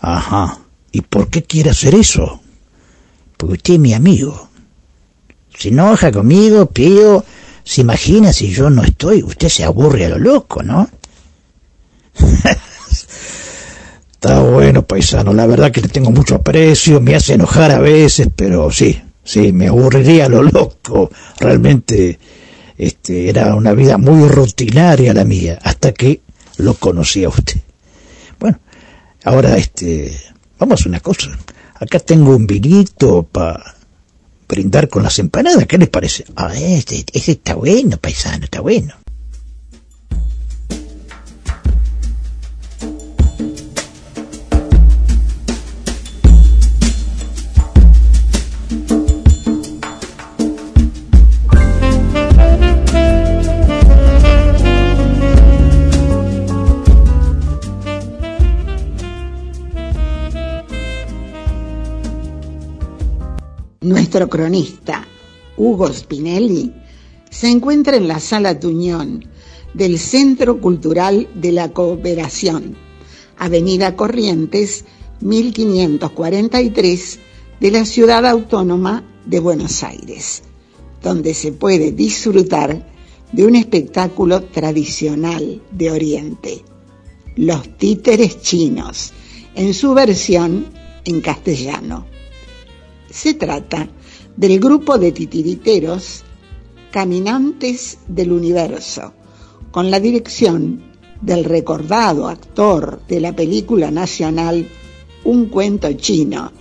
Ajá, ¿y por qué quiere hacer eso? Porque usted es mi amigo. Se enoja conmigo, pero se imagina si yo no estoy, usted se aburre a lo loco, ¿no? Está bueno, paisano, la verdad que le tengo mucho aprecio, me hace enojar a veces, pero sí, sí, me aburriría a lo loco. Realmente este, era una vida muy rutinaria la mía, hasta que lo conocí a usted. Bueno, ahora este, vamos a una cosa. Acá tengo un vinito para brindar con las empanadas, ¿qué les parece? Ah, este, este está bueno, paisano, está bueno. Nuestro cronista, Hugo Spinelli, se encuentra en la Sala Tuñón del Centro Cultural de la Cooperación, Avenida Corrientes, 1543, de la Ciudad Autónoma de Buenos Aires, donde se puede disfrutar de un espectáculo tradicional de Oriente, los títeres chinos, en su versión en castellano. Se trata del grupo de titiriteros Caminantes del Universo, con la dirección del recordado actor de la película nacional Un cuento chino,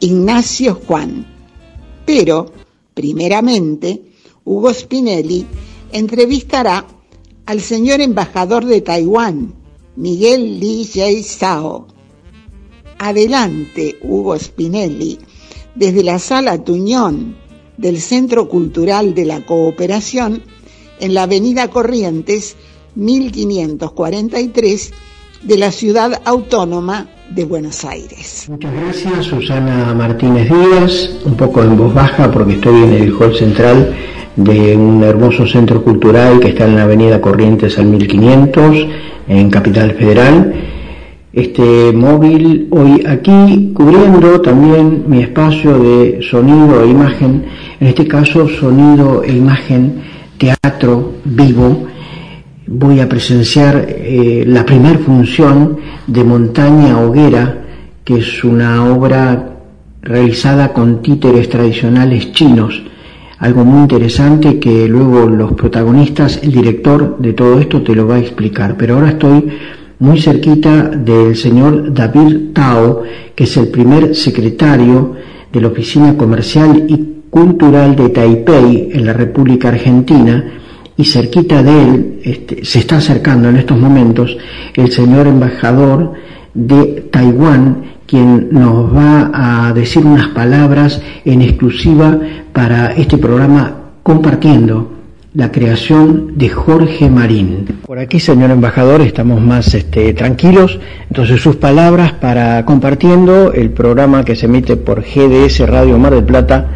Ignacio Juan. Pero, primeramente, Hugo Spinelli entrevistará al señor embajador de Taiwán, Miguel Li Jay Sao. Adelante, Hugo Spinelli desde la Sala Tuñón del Centro Cultural de la Cooperación en la Avenida Corrientes 1543 de la Ciudad Autónoma de Buenos Aires. Muchas gracias, Susana Martínez Díaz, un poco en voz baja porque estoy en el hall central de un hermoso centro cultural que está en la Avenida Corrientes al 1500 en Capital Federal este móvil hoy aquí cubriendo también mi espacio de sonido e imagen, en este caso sonido e imagen teatro vivo. Voy a presenciar eh, la primer función de Montaña Hoguera, que es una obra realizada con títeres tradicionales chinos. Algo muy interesante que luego los protagonistas, el director de todo esto te lo va a explicar. Pero ahora estoy muy cerquita del señor David Tao, que es el primer secretario de la Oficina Comercial y Cultural de Taipei en la República Argentina, y cerquita de él este, se está acercando en estos momentos el señor embajador de Taiwán, quien nos va a decir unas palabras en exclusiva para este programa compartiendo la creación de Jorge Marín. Por aquí, señor embajador, estamos más este, tranquilos. Entonces, sus palabras para compartiendo el programa que se emite por GDS Radio Mar del Plata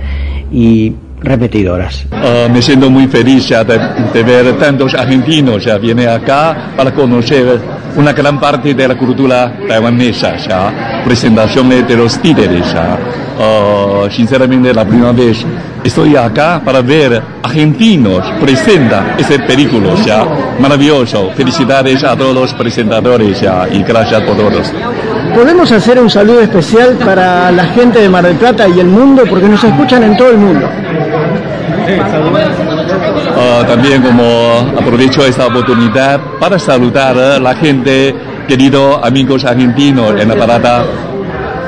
y repetidoras. Uh, me siento muy feliz ya de, de, ver tantos argentinos ya vienen acá para conocer una gran parte de la cultura taiwanesa ya, presentaciones de los títeres ya. Uh, sinceramente la primera vez estoy acá para ver argentinos presentan ese película ya, maravilloso. Felicidades a todos los presentadores ya y gracias por todos. Podemos hacer un saludo especial para la gente de Mar del Plata y el mundo porque nos escuchan en todo el mundo. Uh, también como aprovecho esta oportunidad para saludar a la gente, queridos amigos argentinos en la parada.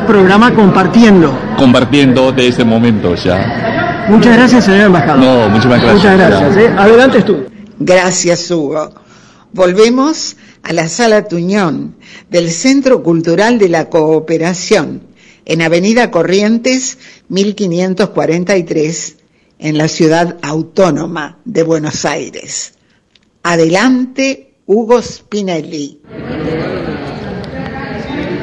Programa compartiendo. Compartiendo de este momento ya. Muchas gracias, señor embajador. No, muchas gracias. Muchas gracias. ¿eh? Adelante tú. Gracias, Hugo. Volvemos a la Sala Tuñón del Centro Cultural de la Cooperación en Avenida Corrientes 1543 en la ciudad autónoma de Buenos Aires. Adelante, Hugo Spinelli.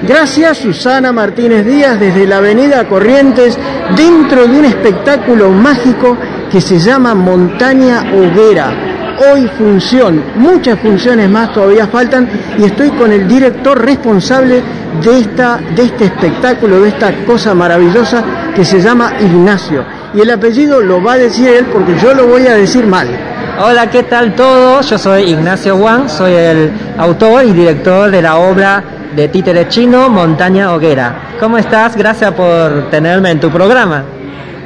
Gracias Susana Martínez Díaz desde la Avenida Corrientes dentro de un espectáculo mágico que se llama Montaña Hoguera. Hoy función, muchas funciones más todavía faltan y estoy con el director responsable de, esta, de este espectáculo, de esta cosa maravillosa que se llama Ignacio. Y el apellido lo va a decir él porque yo lo voy a decir mal. Hola, ¿qué tal todos? Yo soy Ignacio Wang, soy el autor y director de la obra de títere chino Montaña Hoguera. ¿Cómo estás? Gracias por tenerme en tu programa.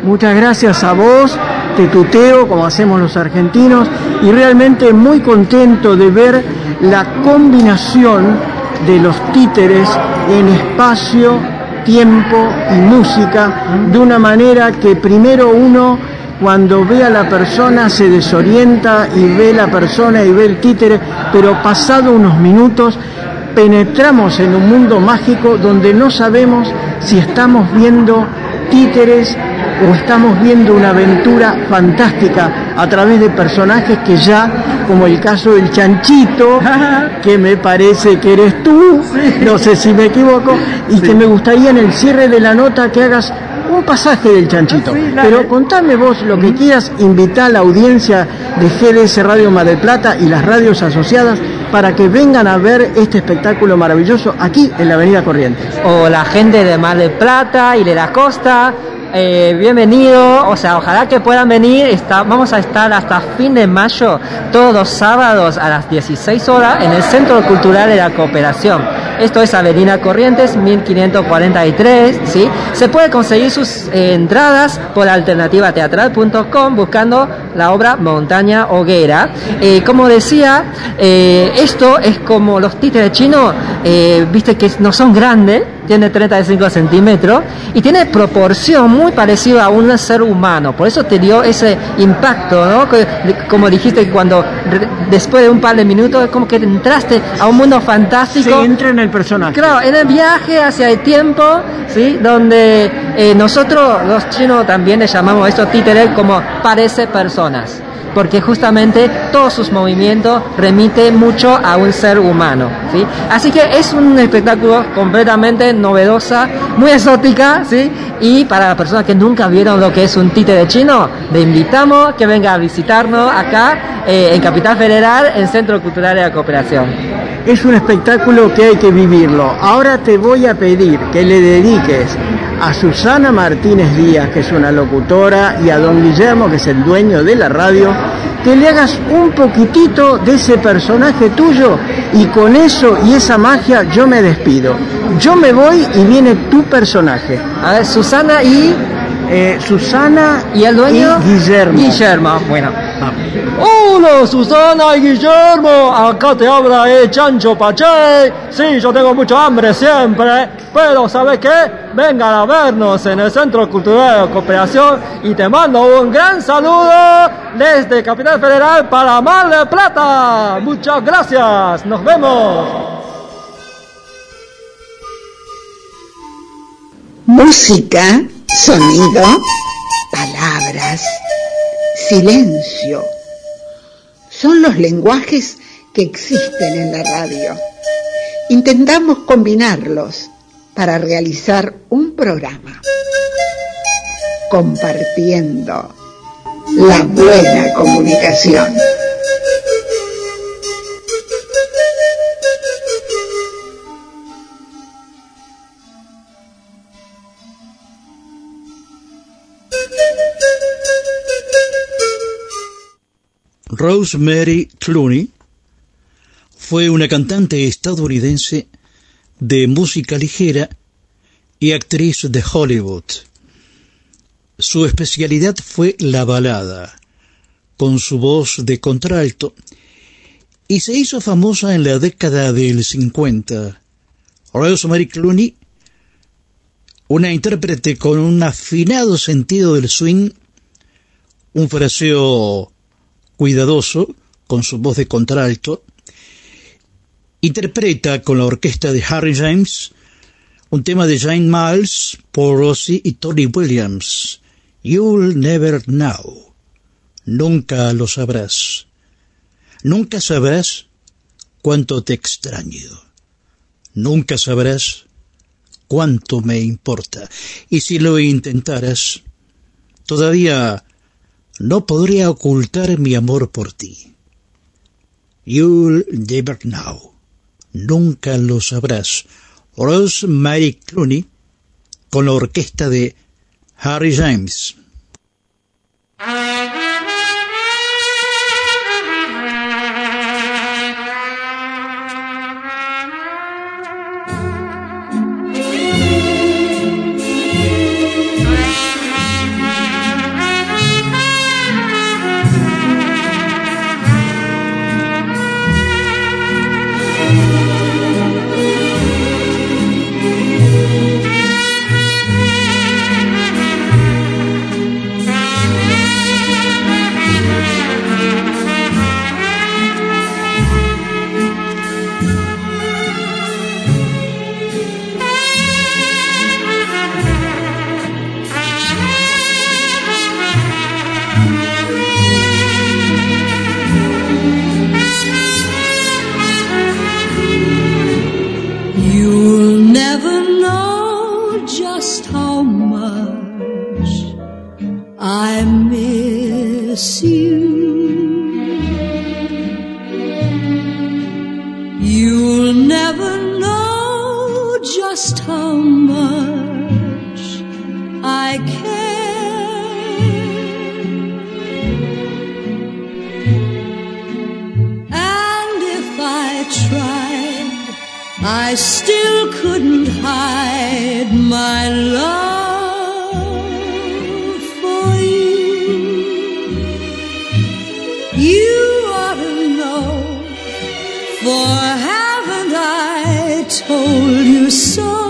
Muchas gracias a vos, te tuteo como hacemos los argentinos y realmente muy contento de ver la combinación de los títeres en espacio, tiempo y música de una manera que primero uno cuando ve a la persona se desorienta y ve la persona y ve el títere, pero pasado unos minutos penetramos en un mundo mágico donde no sabemos si estamos viendo títeres o estamos viendo una aventura fantástica a través de personajes que ya, como el caso del chanchito, que me parece que eres tú, no sé si me equivoco, y que me gustaría en el cierre de la nota que hagas un pasaje del chanchito. Pero contame vos lo que quieras, invitar a la audiencia de GDS Radio Mar del Plata y las radios asociadas para que vengan a ver este espectáculo maravilloso aquí en la Avenida Corrientes. O la gente de Mar del Plata y de la costa, eh, bienvenido, o sea, ojalá que puedan venir, vamos a estar hasta fin de mayo, todos los sábados a las 16 horas en el Centro Cultural de la Cooperación. Esto es Avenida Corrientes 1543, ¿sí? Se puede conseguir sus eh, entradas por alternativateatral.com buscando la obra Montaña Hoguera. Eh, como decía, esto es como los títeres chinos, viste que no son grandes, tiene 35 centímetros y tiene proporción muy parecida a un ser humano. Por eso te dio ese impacto, ¿no? Como dijiste, cuando después de un par de minutos es como que entraste a un mundo fantástico. Se entra en el personaje. Claro, en el viaje hacia el tiempo, ¿sí? Donde eh, nosotros, los chinos, también le llamamos a estos títeres como parece personas porque justamente todos sus movimientos remiten mucho a un ser humano. ¿sí? Así que es un espectáculo completamente novedosa, muy exótica, ¿sí? y para las personas que nunca vieron lo que es un títere chino, le invitamos que venga a visitarnos acá eh, en Capital Federal, en Centro Cultural de la Cooperación. Es un espectáculo que hay que vivirlo. Ahora te voy a pedir que le dediques a Susana Martínez Díaz, que es una locutora, y a don Guillermo, que es el dueño de la radio, que le hagas un poquitito de ese personaje tuyo y con eso y esa magia yo me despido. Yo me voy y viene tu personaje. A ver, Susana y... Eh, Susana y el dueño y Guillermo. Guillermo, bueno. Hola Susana y Guillermo, acá te habla el Chancho Pache. Sí, yo tengo mucha hambre siempre, pero ¿sabes qué? Vengan a vernos en el Centro Cultural de Cooperación y te mando un gran saludo desde Capital Federal para Mar del Plata. Muchas gracias, nos vemos. Música, sonido, palabras, silencio, son los lenguajes que existen en la radio. Intentamos combinarlos para realizar un programa compartiendo la buena comunicación. Rosemary Clooney fue una cantante estadounidense de música ligera y actriz de Hollywood. Su especialidad fue la balada, con su voz de contralto, y se hizo famosa en la década del 50. Rosemary Clooney, una intérprete con un afinado sentido del swing, un fraseo cuidadoso, con su voz de contralto, interpreta con la orquesta de Harry James un tema de Jane Miles, Paul Rossi y Tony Williams, You'll Never Know. Nunca lo sabrás. Nunca sabrás cuánto te extraño. Nunca sabrás cuánto me importa. Y si lo intentaras, todavía no podría ocultar mi amor por ti. You'll never know. Nunca lo sabrás. Rosemary Clooney con la orquesta de Harry James. You. You'll never know just how much I care. And if I tried, I still couldn't hide my love am so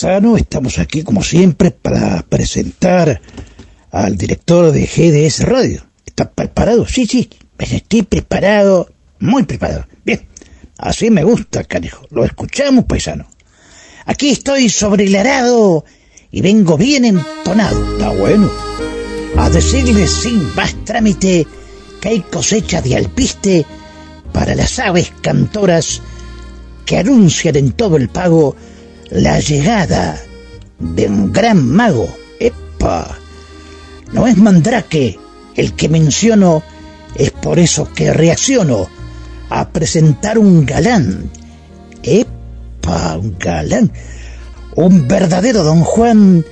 Paisano, estamos aquí como siempre para presentar al director de GDS Radio. ¿Está preparado? Sí, sí, estoy preparado, muy preparado. Bien, así me gusta, canijo. Lo escuchamos, paisano. Aquí estoy sobre el arado y vengo bien entonado. Está bueno. A decirles sin más trámite que hay cosecha de alpiste para las aves cantoras que anuncian en todo el pago la llegada de un gran mago. ¡Epa! No es mandrake el que menciono, es por eso que reacciono a presentar un galán. ¡Epa! Un galán. Un verdadero don Juan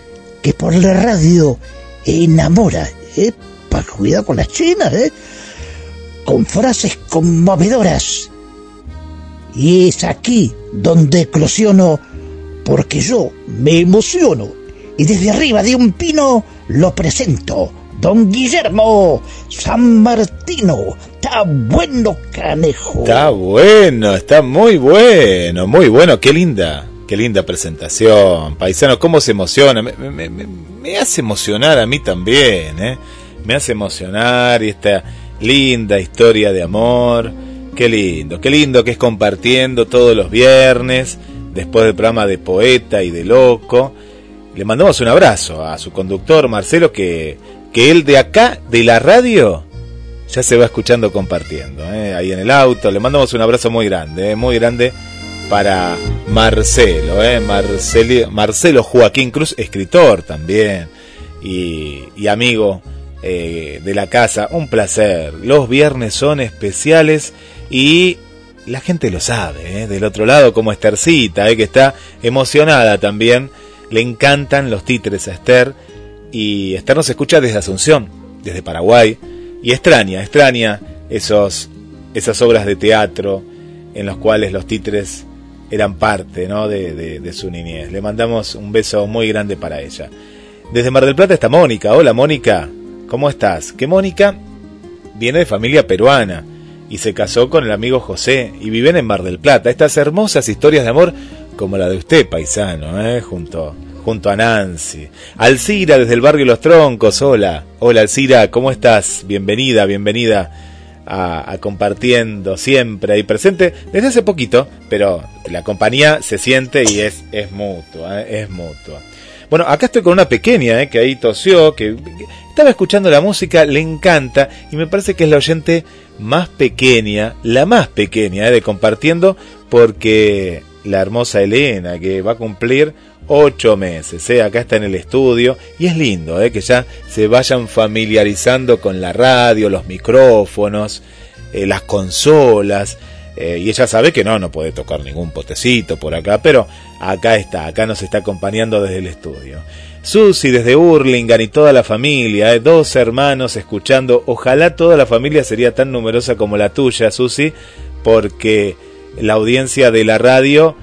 que por la radio enamora. ¡Epa! Cuidado con las chinas, ¿eh? Con frases conmovedoras. Y es aquí donde eclosiono porque yo me emociono y desde arriba de un pino lo presento. Don Guillermo San Martino, está bueno, canejo. Está bueno, está muy bueno, muy bueno, qué linda, qué linda presentación. Paisano, cómo se emociona, me, me- hace emocionar a mí también, ¿eh? Me hace emocionar y esta linda historia de amor. Qué lindo, qué lindo que es compartiendo todos los viernes, después del programa de Poeta y de Loco. Le mandamos un abrazo a su conductor Marcelo, que, que él de acá, de la radio, ya se va escuchando compartiendo, ¿eh? ahí en el auto. Le mandamos un abrazo muy grande, ¿eh? muy grande para Marcelo, ¿eh? Marcelo, Joaquín Cruz, escritor también y, amigo de la casa. Un placer. Los viernes son especiales y la gente lo sabe, ¿eh? del otro lado como Estercita, ¿eh? que está emocionada también. Le encantan los títeres a Esther y Esther nos escucha desde Asunción, desde Paraguay y extraña, extraña esos, esas obras de teatro en los cuales los títeres eran parte ¿no? de, de- de su niñez. Le mandamos un beso muy grande para ella. Desde Mar del Plata está Mónica. Hola Mónica, ¿cómo estás? Que Mónica viene de familia peruana y se casó con el amigo José y viven en Mar del Plata. Estas hermosas historias de amor como la de usted, paisano, ¿eh? junto, junto a Nancy. Alcira desde el barrio Los Troncos, hola. Hola Alcira, ¿cómo estás? Bienvenida, bienvenida a, compartiendo siempre ahí presente desde hace poquito, pero la compañía se siente y es, es mutua, ¿eh? es mutua. Bueno, acá estoy con una pequeña ¿eh? que ahí tosió, que estaba escuchando la música, le encanta y me parece que es la oyente más pequeña, la más pequeña ¿eh? de compartiendo, porque la hermosa Elena, que va a cumplir ocho meses, ¿eh? acá está en el estudio y es lindo ¿eh? que ya se vayan familiarizando con la radio, los micrófonos, las consolas. y ella sabe que no, no puede tocar ningún potecito por acá, pero acá está, acá nos está acompañando desde el estudio. Susi desde Hurlingham y toda la familia, ¿eh? dos hermanos escuchando. Ojalá toda la familia sería tan numerosa como la tuya, Susi, porque la audiencia de la radio,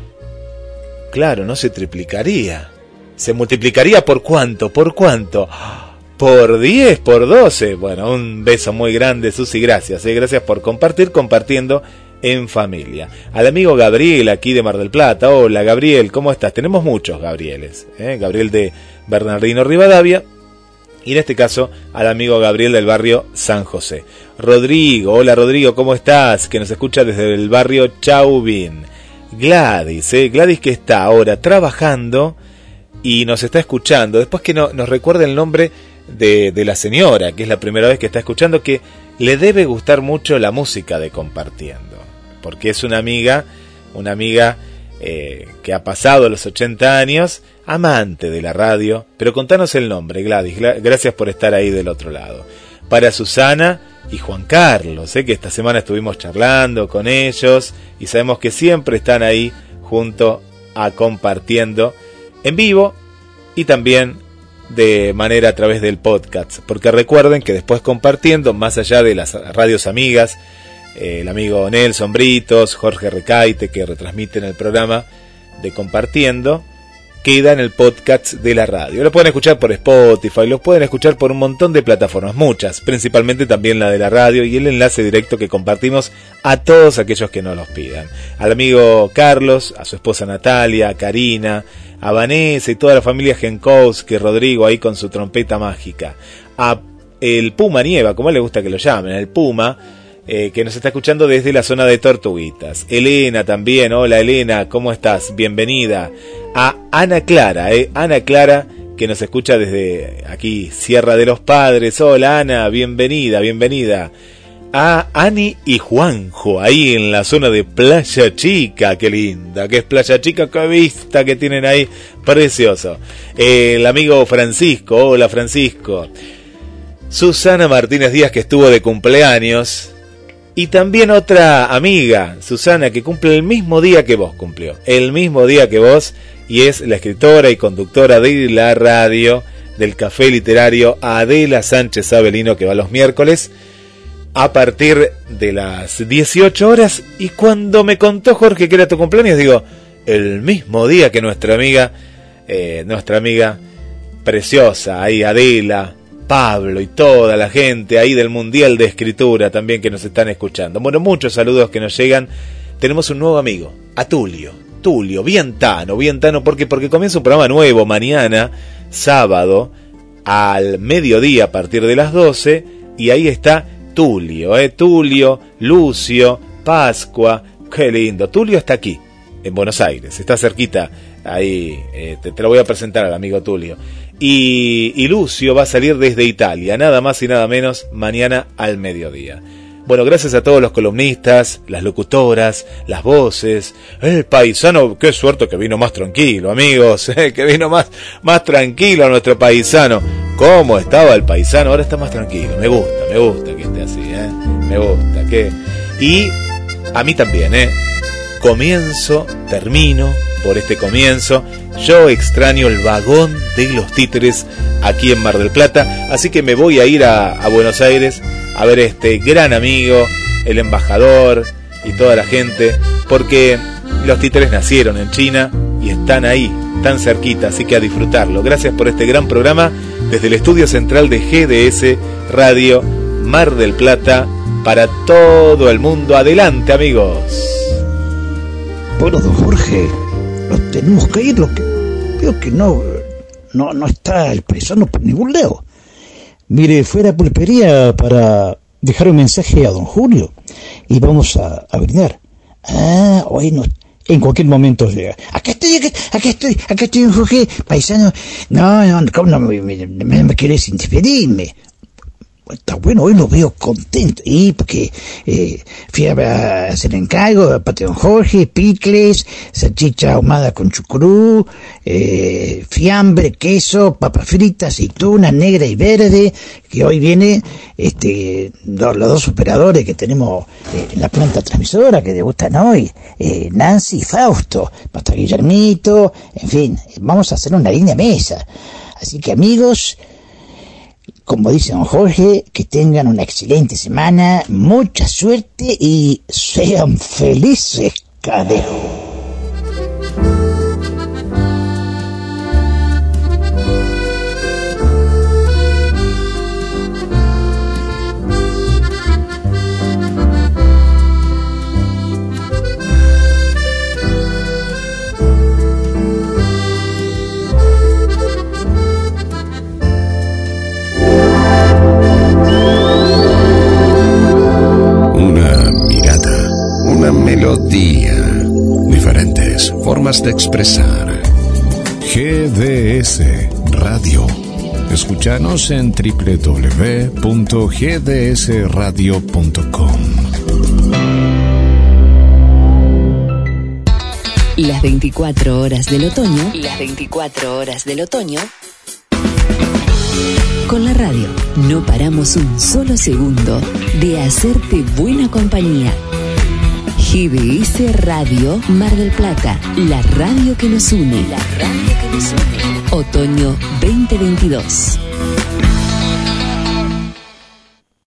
claro, no se triplicaría. Se multiplicaría por cuánto, por cuánto. Por 10, por 12. Bueno, un beso muy grande, Susi, gracias. ¿eh? Gracias por compartir, compartiendo en familia. Al amigo Gabriel aquí de Mar del Plata. Hola, Gabriel, ¿cómo estás? Tenemos muchos Gabrieles. ¿eh? Gabriel de Bernardino Rivadavia. Y en este caso, al amigo Gabriel del barrio San José. Rodrigo, hola Rodrigo, ¿cómo estás? Que nos escucha desde el barrio Chauvin. Gladys, ¿eh? Gladys que está ahora trabajando y nos está escuchando. Después que no, nos recuerda el nombre de, de la señora, que es la primera vez que está escuchando, que le debe gustar mucho la música de Compartiendo. Porque es una amiga, una amiga eh, que ha pasado los 80 años, amante de la radio. Pero contanos el nombre, Gladys. Gla- Gracias por estar ahí del otro lado. Para Susana y Juan Carlos, ¿eh? que esta semana estuvimos charlando con ellos y sabemos que siempre están ahí junto a compartiendo en vivo y también de manera a través del podcast. Porque recuerden que después compartiendo, más allá de las radios amigas, eh, el amigo Nelson Britos, Jorge Recaite, que retransmiten el programa de Compartiendo, queda en el podcast de la radio. Lo pueden escuchar por Spotify, lo pueden escuchar por un montón de plataformas, muchas, principalmente también la de la radio y el enlace directo que compartimos a todos aquellos que nos los pidan. Al amigo Carlos, a su esposa Natalia, a Karina, a Vanessa y toda la familia Genkowski, Rodrigo ahí con su trompeta mágica, a el Puma Nieva, como le gusta que lo llamen, el Puma, eh, que nos está escuchando desde la zona de Tortuguitas. Elena también, hola Elena, ¿cómo estás? Bienvenida. A Ana Clara, eh, Ana Clara, que nos escucha desde aquí, Sierra de los Padres. Hola Ana, bienvenida, bienvenida. A Ani y Juanjo, ahí en la zona de Playa Chica, qué linda, que es Playa Chica, qué vista que tienen ahí, precioso. el amigo Francisco, hola Francisco. Susana Martínez Díaz, que estuvo de cumpleaños, y también otra amiga, Susana, que cumple el mismo día que vos cumplió. El mismo día que vos. Y es la escritora y conductora de la radio del Café Literario Adela Sánchez Avelino, que va los miércoles a partir de las 18 horas. Y cuando me contó Jorge que era tu cumpleaños, digo, el mismo día que nuestra amiga, eh, nuestra amiga preciosa, ahí Adela, Pablo y toda la gente ahí del Mundial de Escritura también que nos están escuchando. Bueno, muchos saludos que nos llegan. Tenemos un nuevo amigo, a Tulio. Tulio, bien tano, bien tano, porque porque comienza un programa nuevo mañana, sábado, al mediodía a partir de las 12, y ahí está Tulio, eh, Tulio, Lucio, Pascua, qué lindo. Tulio está aquí, en Buenos Aires, está cerquita, ahí, eh, te, te lo voy a presentar al amigo Tulio. Y, Lucio va a salir desde Italia, nada más y nada menos, mañana al mediodía. Bueno, gracias a todos los columnistas, las locutoras, las voces, el paisano, qué suerte que vino más tranquilo, amigos, eh, que vino más, más tranquilo nuestro paisano. ¿Cómo estaba el paisano? Ahora está más tranquilo, me gusta, me gusta que esté así, ¿eh? me gusta. que Y a mí también, ¿eh? Comienzo, termino por este comienzo yo extraño el vagón de los títeres aquí en Mar del Plata, así que me voy a ir a, Buenos Aires a ver este gran amigo, el embajador y toda la gente, porque los títeres nacieron en China y están ahí, tan cerquita, así que a disfrutarlo. Gracias por este gran programa desde el estudio central de GDS Radio Mar del Plata para todo el mundo. Adelante, amigos. Bueno, don Jorge, nos tenemos que ir, lo que veo que no, no, no está el paisano por ningún lado. Mire, fuera pulpería para dejar un mensaje a don Julio y vamos a, a brindar. Ah, hoy no, en cualquier momento llega. Acá estoy, acá, estoy, acá estoy, Jorge, paisano. No, no, ¿cómo no me, me, me despedirme? Está bueno, hoy lo veo contento. Y porque eh, fui a hacer encargo, Pateón Jorge, picles, salchicha ahumada con chucrú, eh, fiambre, queso, papa frita, aceituna negra y verde, que hoy viene este los, dos operadores que tenemos eh, en la planta transmisora que degustan hoy, eh, Nancy y Fausto, hasta Guillermito, en fin, vamos a hacer una línea mesa. Así que amigos, como dice don Jorge, que tengan una excelente semana, mucha suerte y sean felices, cadejo. Melodía, diferentes formas de expresar. GDS Radio. Escúchanos en www.gdsradio.com. Las 24 horas del otoño. Las 24 horas del otoño. Con la radio no paramos un solo segundo de hacerte buena compañía. GBS Radio Mar del Plata, la radio que nos une. La radio que nos une. Otoño 2022.